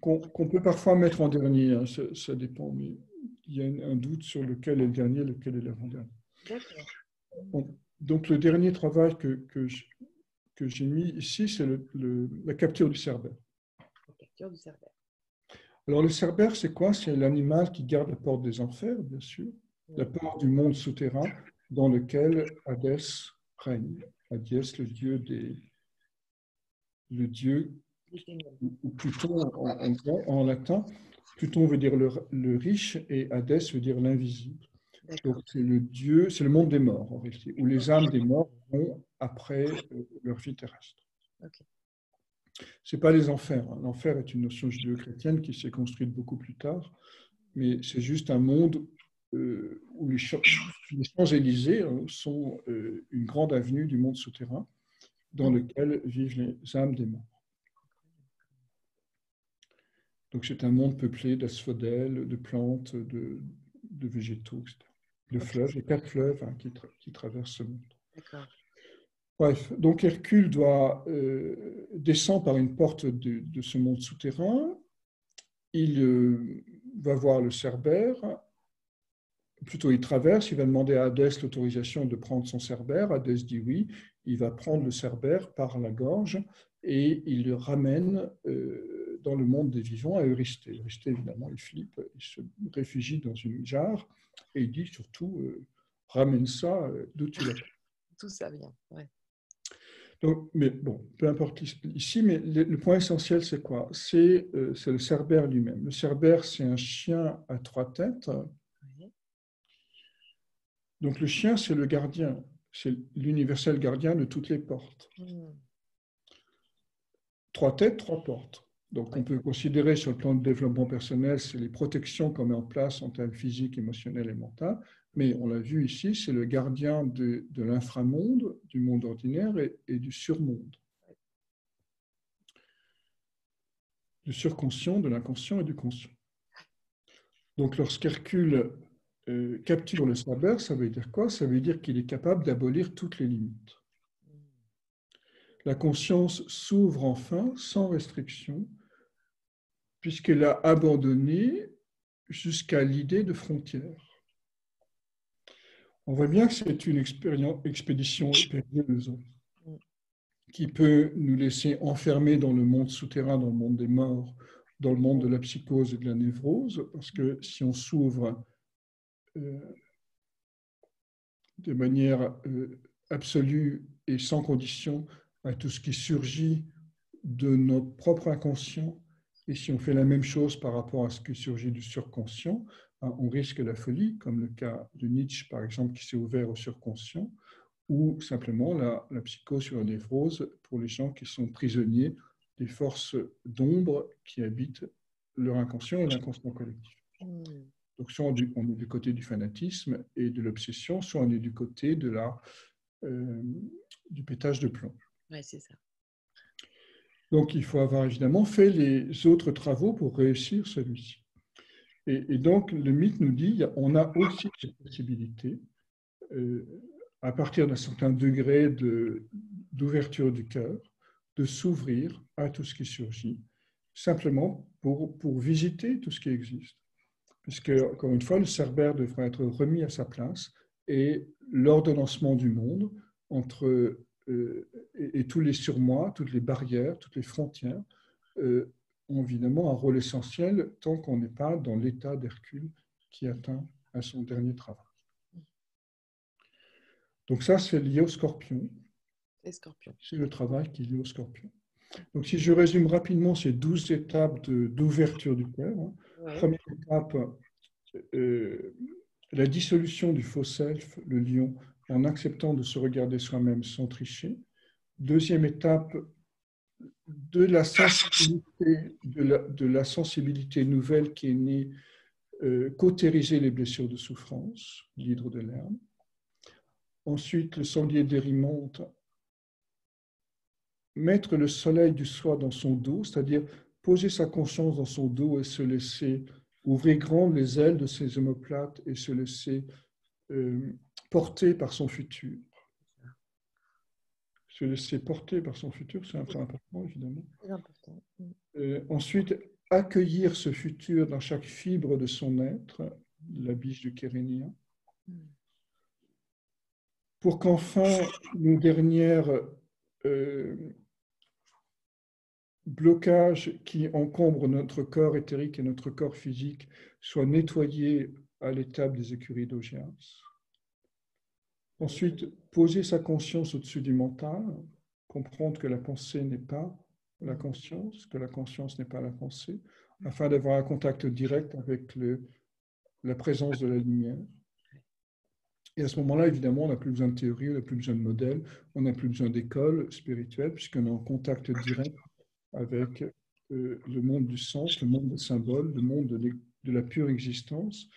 qu'on peut parfois mettre en dernier, hein, ça, dépend, mais il y a un doute sur lequel est le dernier, lequel est l'avant-dernier. donc le dernier travail que, que j'ai mis ici, c'est la capture du cerbère. La capture du cerbère. Alors le cerbère, c'est quoi? C'est l'animal qui garde la porte des enfers, bien sûr, la porte du monde souterrain dans lequel Hadès règne. Hadès, le dieu des, le dieu, ou Pluton en, en, latin. Pluton veut dire le, riche et Hadès veut dire l'invisible. Donc c'est le dieu, c'est le monde des morts en réalité, où les âmes des morts vont après euh, leur vie terrestre. Ce n'est pas les enfers. Hein. L'enfer est une notion judéo-chrétienne qui s'est construite beaucoup plus tard, mais c'est juste un monde euh, où les, Champs-Élysées hein, sont euh, une grande avenue du monde souterrain dans lequel vivent les âmes des morts. Donc c'est un monde peuplé d'asphodèles, de plantes, de, végétaux, etc. De fleuves, et quatre fleuves hein, qui, qui, traversent ce monde. D'accord. Bref, donc Hercule doit euh, par une porte de, ce monde souterrain. Il euh, va voir le Cerbère. Plutôt, il traverse. Il va demander à Hadès l'autorisation de prendre son Cerbère. Hadès dit oui. Il va prendre le Cerbère par la gorge et il le ramène euh, dans le monde des vivants à Eurysthée. Eurysthée, évidemment, il flippe. Il se réfugie dans une jarre et il dit surtout ramène ça d'où tu l'as. Tout ça vient. Ouais. Donc, mais bon, peu importe ici, mais le, point essentiel, c'est quoi? C'est euh, le cerbère lui-même. Le cerbère, c'est un chien à trois têtes. Donc, le chien, c'est le gardien, c'est l'universel gardien de toutes les portes. Hmm. Trois têtes, trois portes. Donc, on peut considérer sur le plan de développement personnel, c'est les protections qu'on met en place en termes physiques, émotionnels et mentaux. Mais on l'a vu ici, c'est le gardien de, l'inframonde, du monde ordinaire et, du surmonde. Du surconscient, de l'inconscient et du conscient. Donc lorsqu'Hercule euh, capture le saber, ça veut dire quoi? Ça veut dire qu'il est capable d'abolir toutes les limites. La conscience s'ouvre enfin sans restriction, puisqu'elle a abandonné jusqu'à l'idée de frontières. On voit bien que c'est une expédition périlleuse qui peut nous laisser enfermer dans le monde souterrain, dans le monde des morts, dans le monde de la psychose et de la névrose, parce que si on s'ouvre euh, de manière euh, absolue et sans condition à tout ce qui surgit de notre propre inconscient, et si on fait la même chose par rapport à ce qui surgit du surconscient, Hein, on risque la folie, comme le cas de Nietzsche, par exemple, qui s'est ouvert au surconscient, ou simplement la, psychose sur la névrose pour les gens qui sont prisonniers des forces d'ombre qui habitent leur inconscient et l'inconscient collectif. Hmm. Donc, soit on, est du côté du fanatisme et de l'obsession, soit on est du côté de la, euh, du pétage de plomb. Oui, c'est ça. Donc, il faut avoir évidemment fait les autres travaux pour réussir celui-ci. Et, donc, le mythe nous dit on a aussi cette possibilité, euh, à partir d'un certain degré d'ouverture du cœur, de s'ouvrir à tout ce qui surgit, simplement pour, pour visiter tout ce qui existe. Puisque, encore une fois, le cerbère devrait être remis à sa place et l'ordonnancement du monde entre euh, et, tous les surmois, toutes les barrières, toutes les frontières euh, ont évidemment un rôle essentiel tant qu'on n'est pas dans l'état d'Hercule qui atteint à son dernier travail. Donc ça, c'est lié au scorpion. C'est le travail qui est lié au scorpion. Donc si je résume rapidement ces douze étapes d'ouverture du cœur. Hein. Première étape, euh, la dissolution du faux self, le lion, en acceptant de se regarder soi-même sans tricher. Deuxième étape, de la sensibilité, de la, sensibilité nouvelle qui est née, euh, cautériser les blessures de souffrance, l'hydre de l'herbe. Ensuite, le sanglier d'Érimonte, mettre le soleil du soi dans son dos, c'est-à-dire poser sa conscience dans son dos et se laisser ouvrir grand les ailes de ses omoplates et se laisser euh, porter par son futur. Se laisser porter par son futur, c'est un peu important, évidemment. Important. Euh, ensuite, accueillir ce futur dans chaque fibre de son être, la biche du Kérénien, pour qu'enfin nos dernières euh, blocages qui encombrent notre corps éthérique et notre corps physique soient nettoyés à l'étape des écuries d'Ogias. Ensuite, poser sa conscience au-dessus du mental, comprendre que la pensée n'est pas la conscience, que la conscience n'est pas la pensée, afin d'avoir un contact direct avec la présence de la lumière. Et à ce moment-là, évidemment, on n'a plus besoin de théorie, on n'a plus besoin de modèle, on n'a plus besoin d'école spirituelle, puisqu'on est en contact direct avec euh, le monde du sens, le monde des symboles, le monde de, de la pure existence,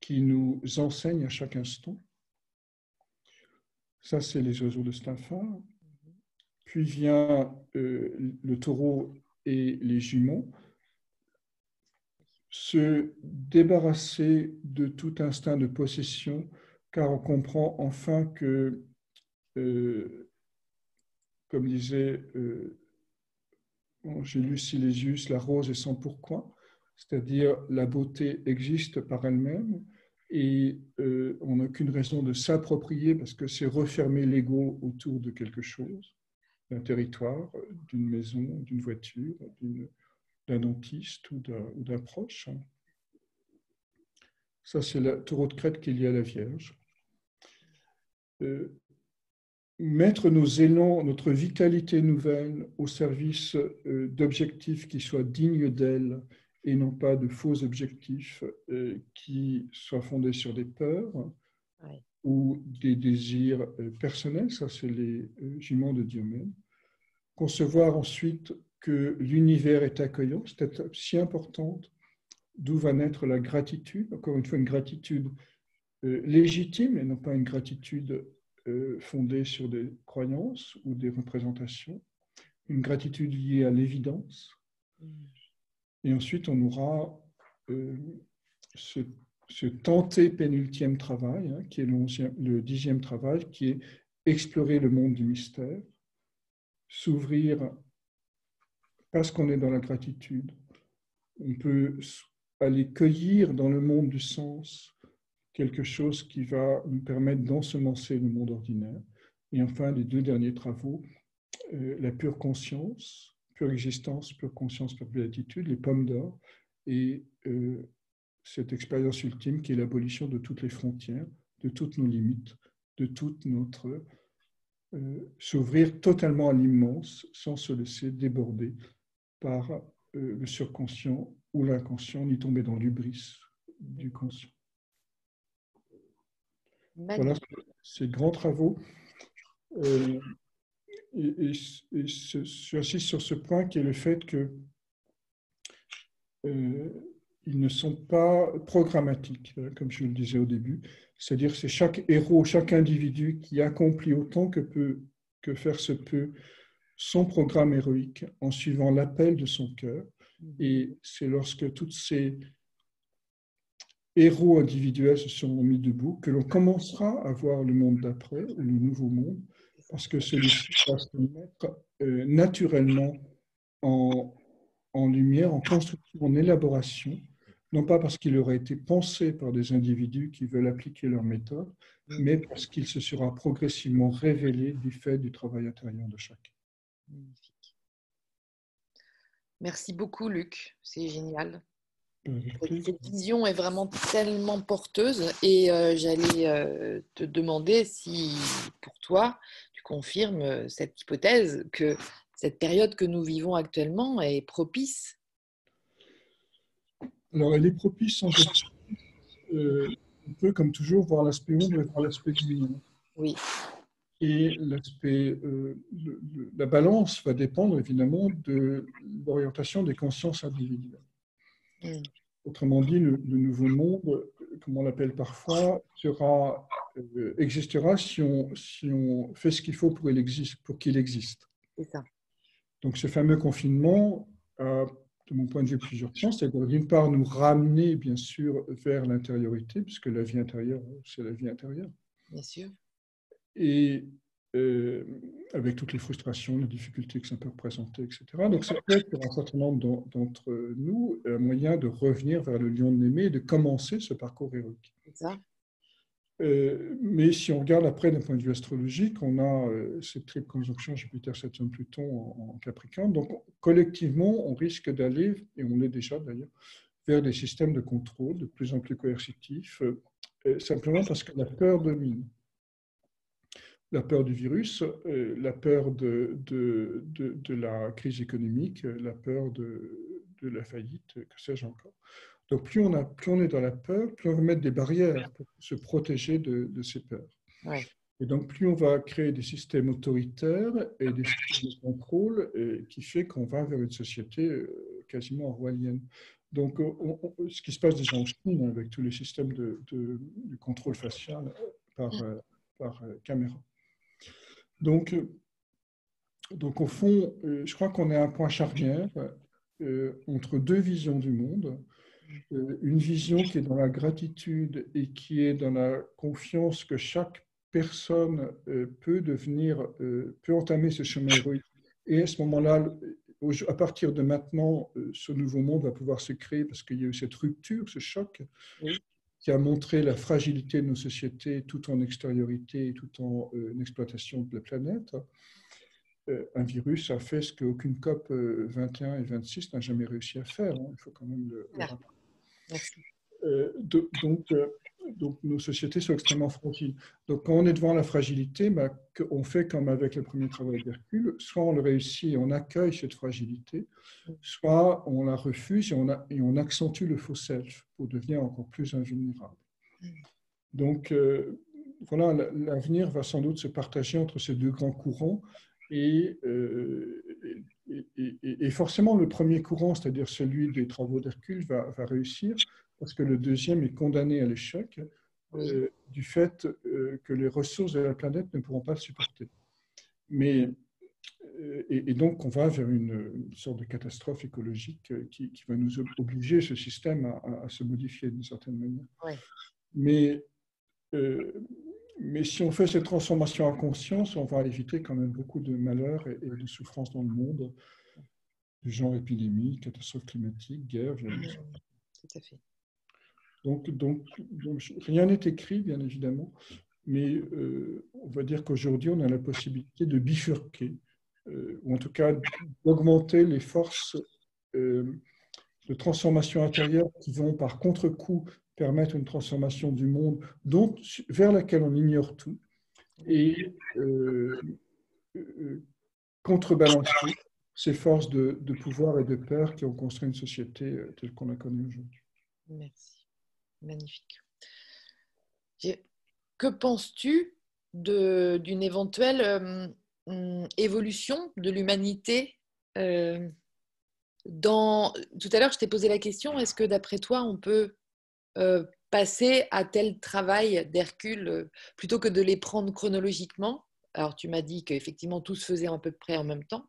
qui nous enseigne à chaque instant. Ça, c'est les oiseaux de Staffa. Puis vient euh, le taureau et les jumeaux. Se débarrasser de tout instinct de possession, car on comprend enfin que, euh, comme disait euh, j'ai lu Silésius, la rose est sans pourquoi, c'est-à-dire la beauté existe par elle-même et euh, on n'a qu'une raison de s'approprier parce que c'est refermer l'ego autour de quelque chose, d'un territoire, d'une maison, d'une voiture, d'un dentiste ou d'un proche. Ça, c'est le taureau de crête qui est lié à la Vierge. Euh, mettre nos élans, notre vitalité nouvelle au service euh, d'objectifs qui soient dignes d'elle et non pas de faux objectifs euh, qui soient fondés sur des peurs ou des désirs personnels, ça c'est les juments de Diomède. Concevoir ensuite que l'univers est accueillant, c'est si importante d'où va naître la gratitude, encore une fois une gratitude euh, légitime et non pas une gratitude euh, fondée sur des croyances ou des représentations, une gratitude liée à l'évidence. Et ensuite, on aura euh, ce, tenté pénultième travail, hein, qui est le dixième travail, qui est explorer le monde du mystère, s'ouvrir parce qu'on est dans la gratitude. On peut aller cueillir dans le monde du sens quelque chose qui va nous permettre d'ensemencer le monde ordinaire. Et enfin, les deux derniers travaux, euh, la pure conscience, pure existence, pure conscience, pure béatitude, les pommes d'or, et euh, cette expérience ultime qui est l'abolition de toutes les frontières, de toutes nos limites, de toute notre euh, s'ouvrir totalement à l'immense sans se laisser déborder par le surconscient ou l'inconscient, ni tomber dans l'ubris du conscient. Voilà ces grands travaux. Euh, et, je suis sur ce point qui est le fait que euh, ils ne sont pas programmatiques, hein, comme je le disais au début. C'est-à-dire c'est chaque héros, chaque individu qui accomplit autant que, peut, que faire se peut son programme héroïque en suivant l'appel de son cœur. Et c'est lorsque toutes ces héros individuels se sont mis debout, que l'on commencera à voir le monde d'après, le nouveau monde, parce que celui-ci va se mettre euh, naturellement en, en, lumière, en construction, en élaboration, non pas parce qu'il aurait été pensé par des individus qui veulent appliquer leur méthode, mais parce qu'il se sera progressivement révélé du fait du travail intérieur de chacun. Magnifique. Merci beaucoup, Luc. C'est génial. Cette vision est vraiment tellement porteuse et euh, j'allais euh, te demander si pour toi tu confirmes euh, cette hypothèse que cette période que nous vivons actuellement est propice. Alors elle est propice en on peut, comme toujours, voir l'aspect ombre et voir l'aspect lumineux. Oui. Et l'aspect, euh, la balance va dépendre évidemment de l'orientation des consciences individuelles. Mm. Autrement dit, le, nouveau monde, comme on l'appelle parfois, sera, euh, existera si on, si on fait ce qu'il faut pour qu'il existe. Pour qu'il existe. Ça. Donc ce fameux confinement a, de mon point de vue, plusieurs chances. C'est d'une part nous ramener, bien sûr, vers l'intériorité, puisque la vie intérieure, c'est la vie intérieure. Bien sûr et euh, avec toutes les frustrations, les difficultés que ça peut représenter, etc. Donc, c'est peut-être pour un certain nombre d'entre nous un moyen de revenir vers le lion de Némée et de commencer ce parcours héroïque. Ça. Euh, mais si on regarde après d'un point de vue astrologique, on a euh, cette triple conjonction Jupiter, Saturne, Pluton en, en, Capricorne. Donc, collectivement, on risque d'aller, et on est déjà d'ailleurs, vers des systèmes de contrôle de plus en plus coercitifs, simplement parce que la peur domine la peur du virus, euh, la peur de, de, de, la crise économique, la peur de, de la faillite, que sais-je encore. Donc plus on, a, plus on est dans la peur, plus on va mettre des barrières pour se protéger de, ces peurs. Et donc plus on va créer des systèmes autoritaires et des systèmes de contrôle qui fait qu'on va vers une société euh, quasiment orwellienne. Donc ce qui se passe déjà en Chine avec tous les systèmes de, de contrôle facial par, mm. euh, par caméra. Donc, euh, donc au fond, euh, je crois qu'on est à un point charnière euh, entre deux visions du monde. Une vision qui est dans la gratitude et qui est dans la confiance que chaque personne peut devenir, peut entamer ce chemin héroïque. Et à ce moment-là, à partir de maintenant, ce nouveau monde va pouvoir se créer parce qu'il y a eu cette rupture, ce choc, qui a montré la fragilité de nos sociétés tout en extériorité et tout en euh, exploitation de la planète. Euh, un virus a fait ce qu'aucune COP 21 euh, et 26 n'a jamais réussi à faire. Hein. Il faut quand même le, rappeler. donc, donc, nos sociétés sont extrêmement fragiles. Donc, quand on est devant la fragilité, bah, on fait comme avec le premier travail d'Hercule, soit on le réussit et on accueille cette fragilité, soit on la refuse et on, accentue le faux self pour devenir encore plus invulnérable. Donc, euh, voilà, l'avenir va sans doute se partager entre ces deux grands courants et, euh, forcément le premier courant, c'est-à-dire celui des travaux d'Hercule, va réussir parce que le deuxième est condamné à l'échec euh, du fait euh, que les ressources de la planète ne pourront pas le supporter. Mais, euh, et, donc, on va vers une, sorte de catastrophe écologique qui, va nous obliger, ce système, à, se modifier d'une certaine manière. Mais, mais si on fait cette transformation à conscience, on va éviter quand même beaucoup de malheurs et, de souffrances dans le monde, du genre épidémie, catastrophe climatique, guerre, violence. Tout à fait. Donc, rien n'est écrit, bien évidemment, mais euh, on va dire qu'aujourd'hui, on a la possibilité de bifurquer, euh, ou en tout cas d'augmenter les forces euh, de transformation intérieure qui vont par contre-coup permettre une transformation du monde dont, vers laquelle on ignore tout, et contrebalancer ces forces de, de pouvoir et de peur qui ont construit une société telle qu'on la connaît aujourd'hui. Merci. Magnifique. Que penses-tu d'une éventuelle euh, hum, évolution de l'humanité euh, dans... Tout à l'heure, je t'ai posé la question, est-ce que d'après toi, on peut euh, passer à tel travail d'Hercule plutôt que de les prendre chronologiquement? Alors, tu m'as dit qu'effectivement, tout se faisait à peu près en même temps.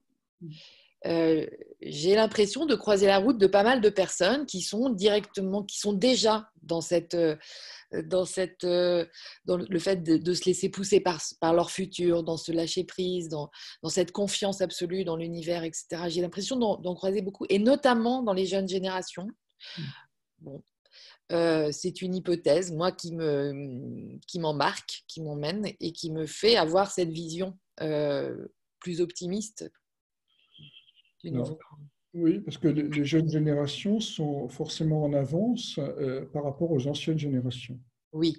Euh, j'ai l'impression de croiser la route de pas mal de personnes qui sont directement, qui sont déjà dans cette, euh, dans cette, euh, dans le fait de, se laisser pousser par, par leur futur, dans ce lâcher prise, dans, dans cette confiance absolue dans l'univers, etc. J'ai l'impression d'en croiser beaucoup, et notamment dans les jeunes générations. Mmh. Bon, c'est une hypothèse, moi, qui me, qui m'embarque, qui m'emmène et qui me fait avoir cette vision plus optimiste oui, parce que les jeunes générations sont forcément en avance euh, par rapport aux anciennes générations. Oui.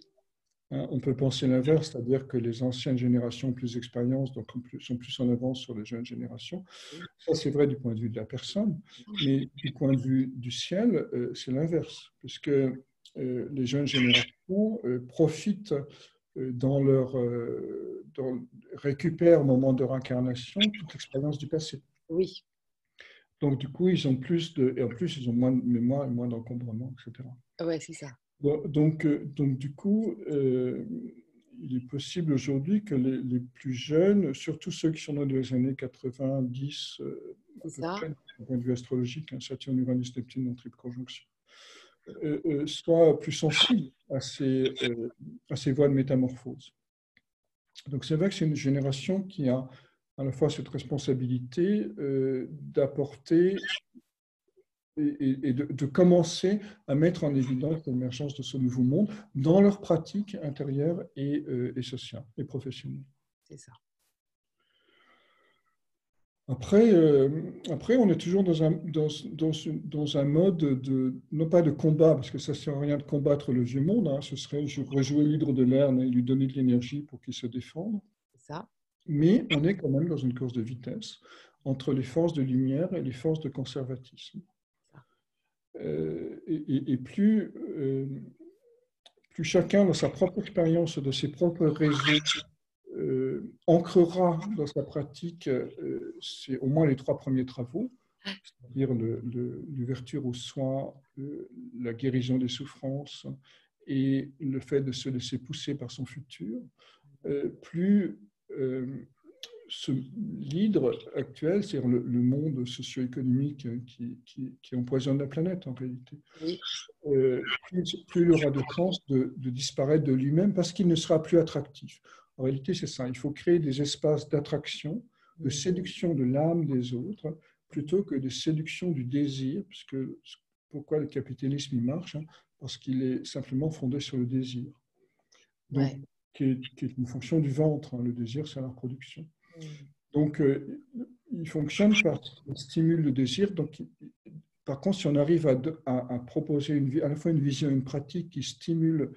Hein, on peut penser l'inverse, c'est-à-dire que les anciennes générations ont plus d'expérience, donc sont plus en avance sur les jeunes générations. Ça, c'est vrai du point de vue de la personne, mais du point de vue du ciel, euh, c'est l'inverse, puisque les jeunes générations profitent dans leur dans, récupèrent au moment de réincarnation toute l'expérience du passé. Oui. Donc du coup, ils ont plus de et en plus ils ont moins de mémoire et moins d'encombrement, etc. Ouais, c'est ça. Donc, donc du coup, il est possible aujourd'hui que les, plus jeunes, surtout ceux qui sont dans les années 90, euh, d'un point de vue astrologique, hein, Saturne, Uranus, Neptune en triple conjonction, euh, euh, soient plus sensibles à ces, euh, à ces voies de métamorphose. Donc c'est vrai que c'est une génération qui a à la fois cette responsabilité d'apporter et, de, commencer à mettre en évidence l'émergence de ce nouveau monde dans leur pratique intérieure et, euh, et sociale et professionnelle. C'est ça. Après, euh, après, on est toujours dans un, dans, dans, dans, un mode de, non pas de combat, parce que ça ne sert à rien de combattre le vieux monde, hein, ce serait rejouer l'hydre de l'Erne et lui donner de l'énergie pour qu'il se défende. Ça. Mais on est quand même dans une course de vitesse entre les forces de lumière et les forces de conservatisme. Euh, et, plus, euh, plus chacun, dans sa propre expérience, de ses propres réseaux, euh, ancrera dans sa pratique, c'est au moins les trois premiers travaux, c'est-à-dire l'ouverture aux soins, la guérison des souffrances et le fait de se laisser pousser par son futur, plus ce l'hydre actuel, c'est-à-dire le, monde socio-économique qui, qui, empoisonne la planète en réalité, euh, plus, il aura de chances de, disparaître de lui-même parce qu'il ne sera plus attractif. En réalité, c'est ça. Il faut créer des espaces d'attraction, de séduction de l'âme des autres, plutôt que de séduction du désir, puisque pourquoi le capitalisme il marche hein, Parce qu'il est simplement fondé sur le désir. Donc, qui, est, une fonction du ventre. Hein. Le désir, c'est la reproduction. Donc, euh, il fonctionne par stimule le désir. Donc, par contre, si on arrive à, proposer une, à la fois une vision et une pratique qui stimule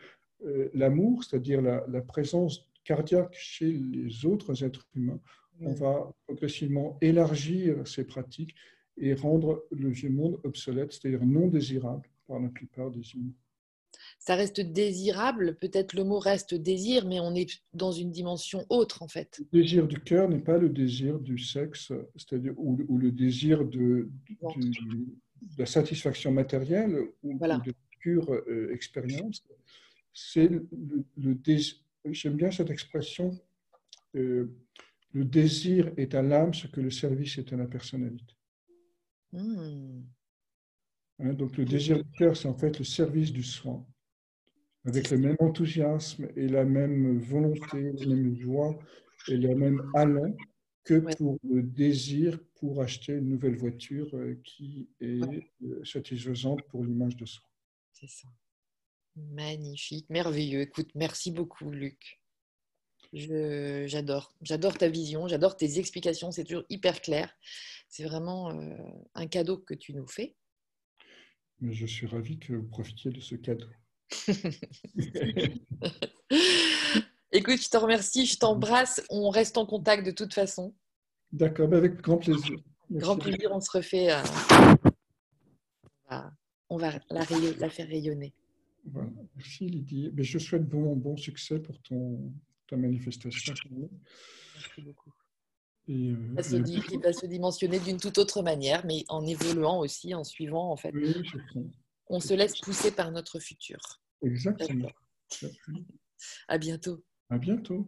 euh, l'amour, c'est-à-dire la, présence cardiaque chez les autres êtres humains, on va progressivement élargir ces pratiques et rendre le vieux monde obsolète, c'est-à-dire non désirable par la plupart des humains ça reste désirable, peut-être le mot reste désir, mais on est dans une dimension autre en fait. Le désir du cœur n'est pas le désir du sexe, c'est-à-dire ou, le désir de, la satisfaction matérielle ou, de pure euh, expérience. C'est le, désir. J'aime bien cette expression. Euh, le désir est à l'âme ce que le service est à la personnalité. Hmm. Hein, donc le désir du cœur, c'est en fait le service du soin avec le même enthousiasme et la même volonté, la même joie et le même allant que pour le désir pour acheter une nouvelle voiture euh, qui est euh, satisfaisante pour l'image de soi. C'est ça. Magnifique, merveilleux. Écoute, merci beaucoup, Luc. J'adore, j'adore ta vision, j'adore tes explications, c'est toujours hyper clair. C'est vraiment euh, un cadeau que tu nous fais. Mais je suis ravi que vous profitiez de ce cadeau. Écoute, je te remercie, je t'embrasse. On reste en contact de toute façon. D'accord, avec grand plaisir. Grand plaisir, on se refait. Euh, on va, la, faire rayonner. Merci Lydie. Mais je souhaite bon, bon succès pour ton, ta manifestation. Merci beaucoup. Euh, il, va se, dimensionner d'une toute autre manière, mais en évoluant aussi, en suivant en fait. Oui, on se laisse pousser par notre futur. Exactement. À bientôt. À bientôt.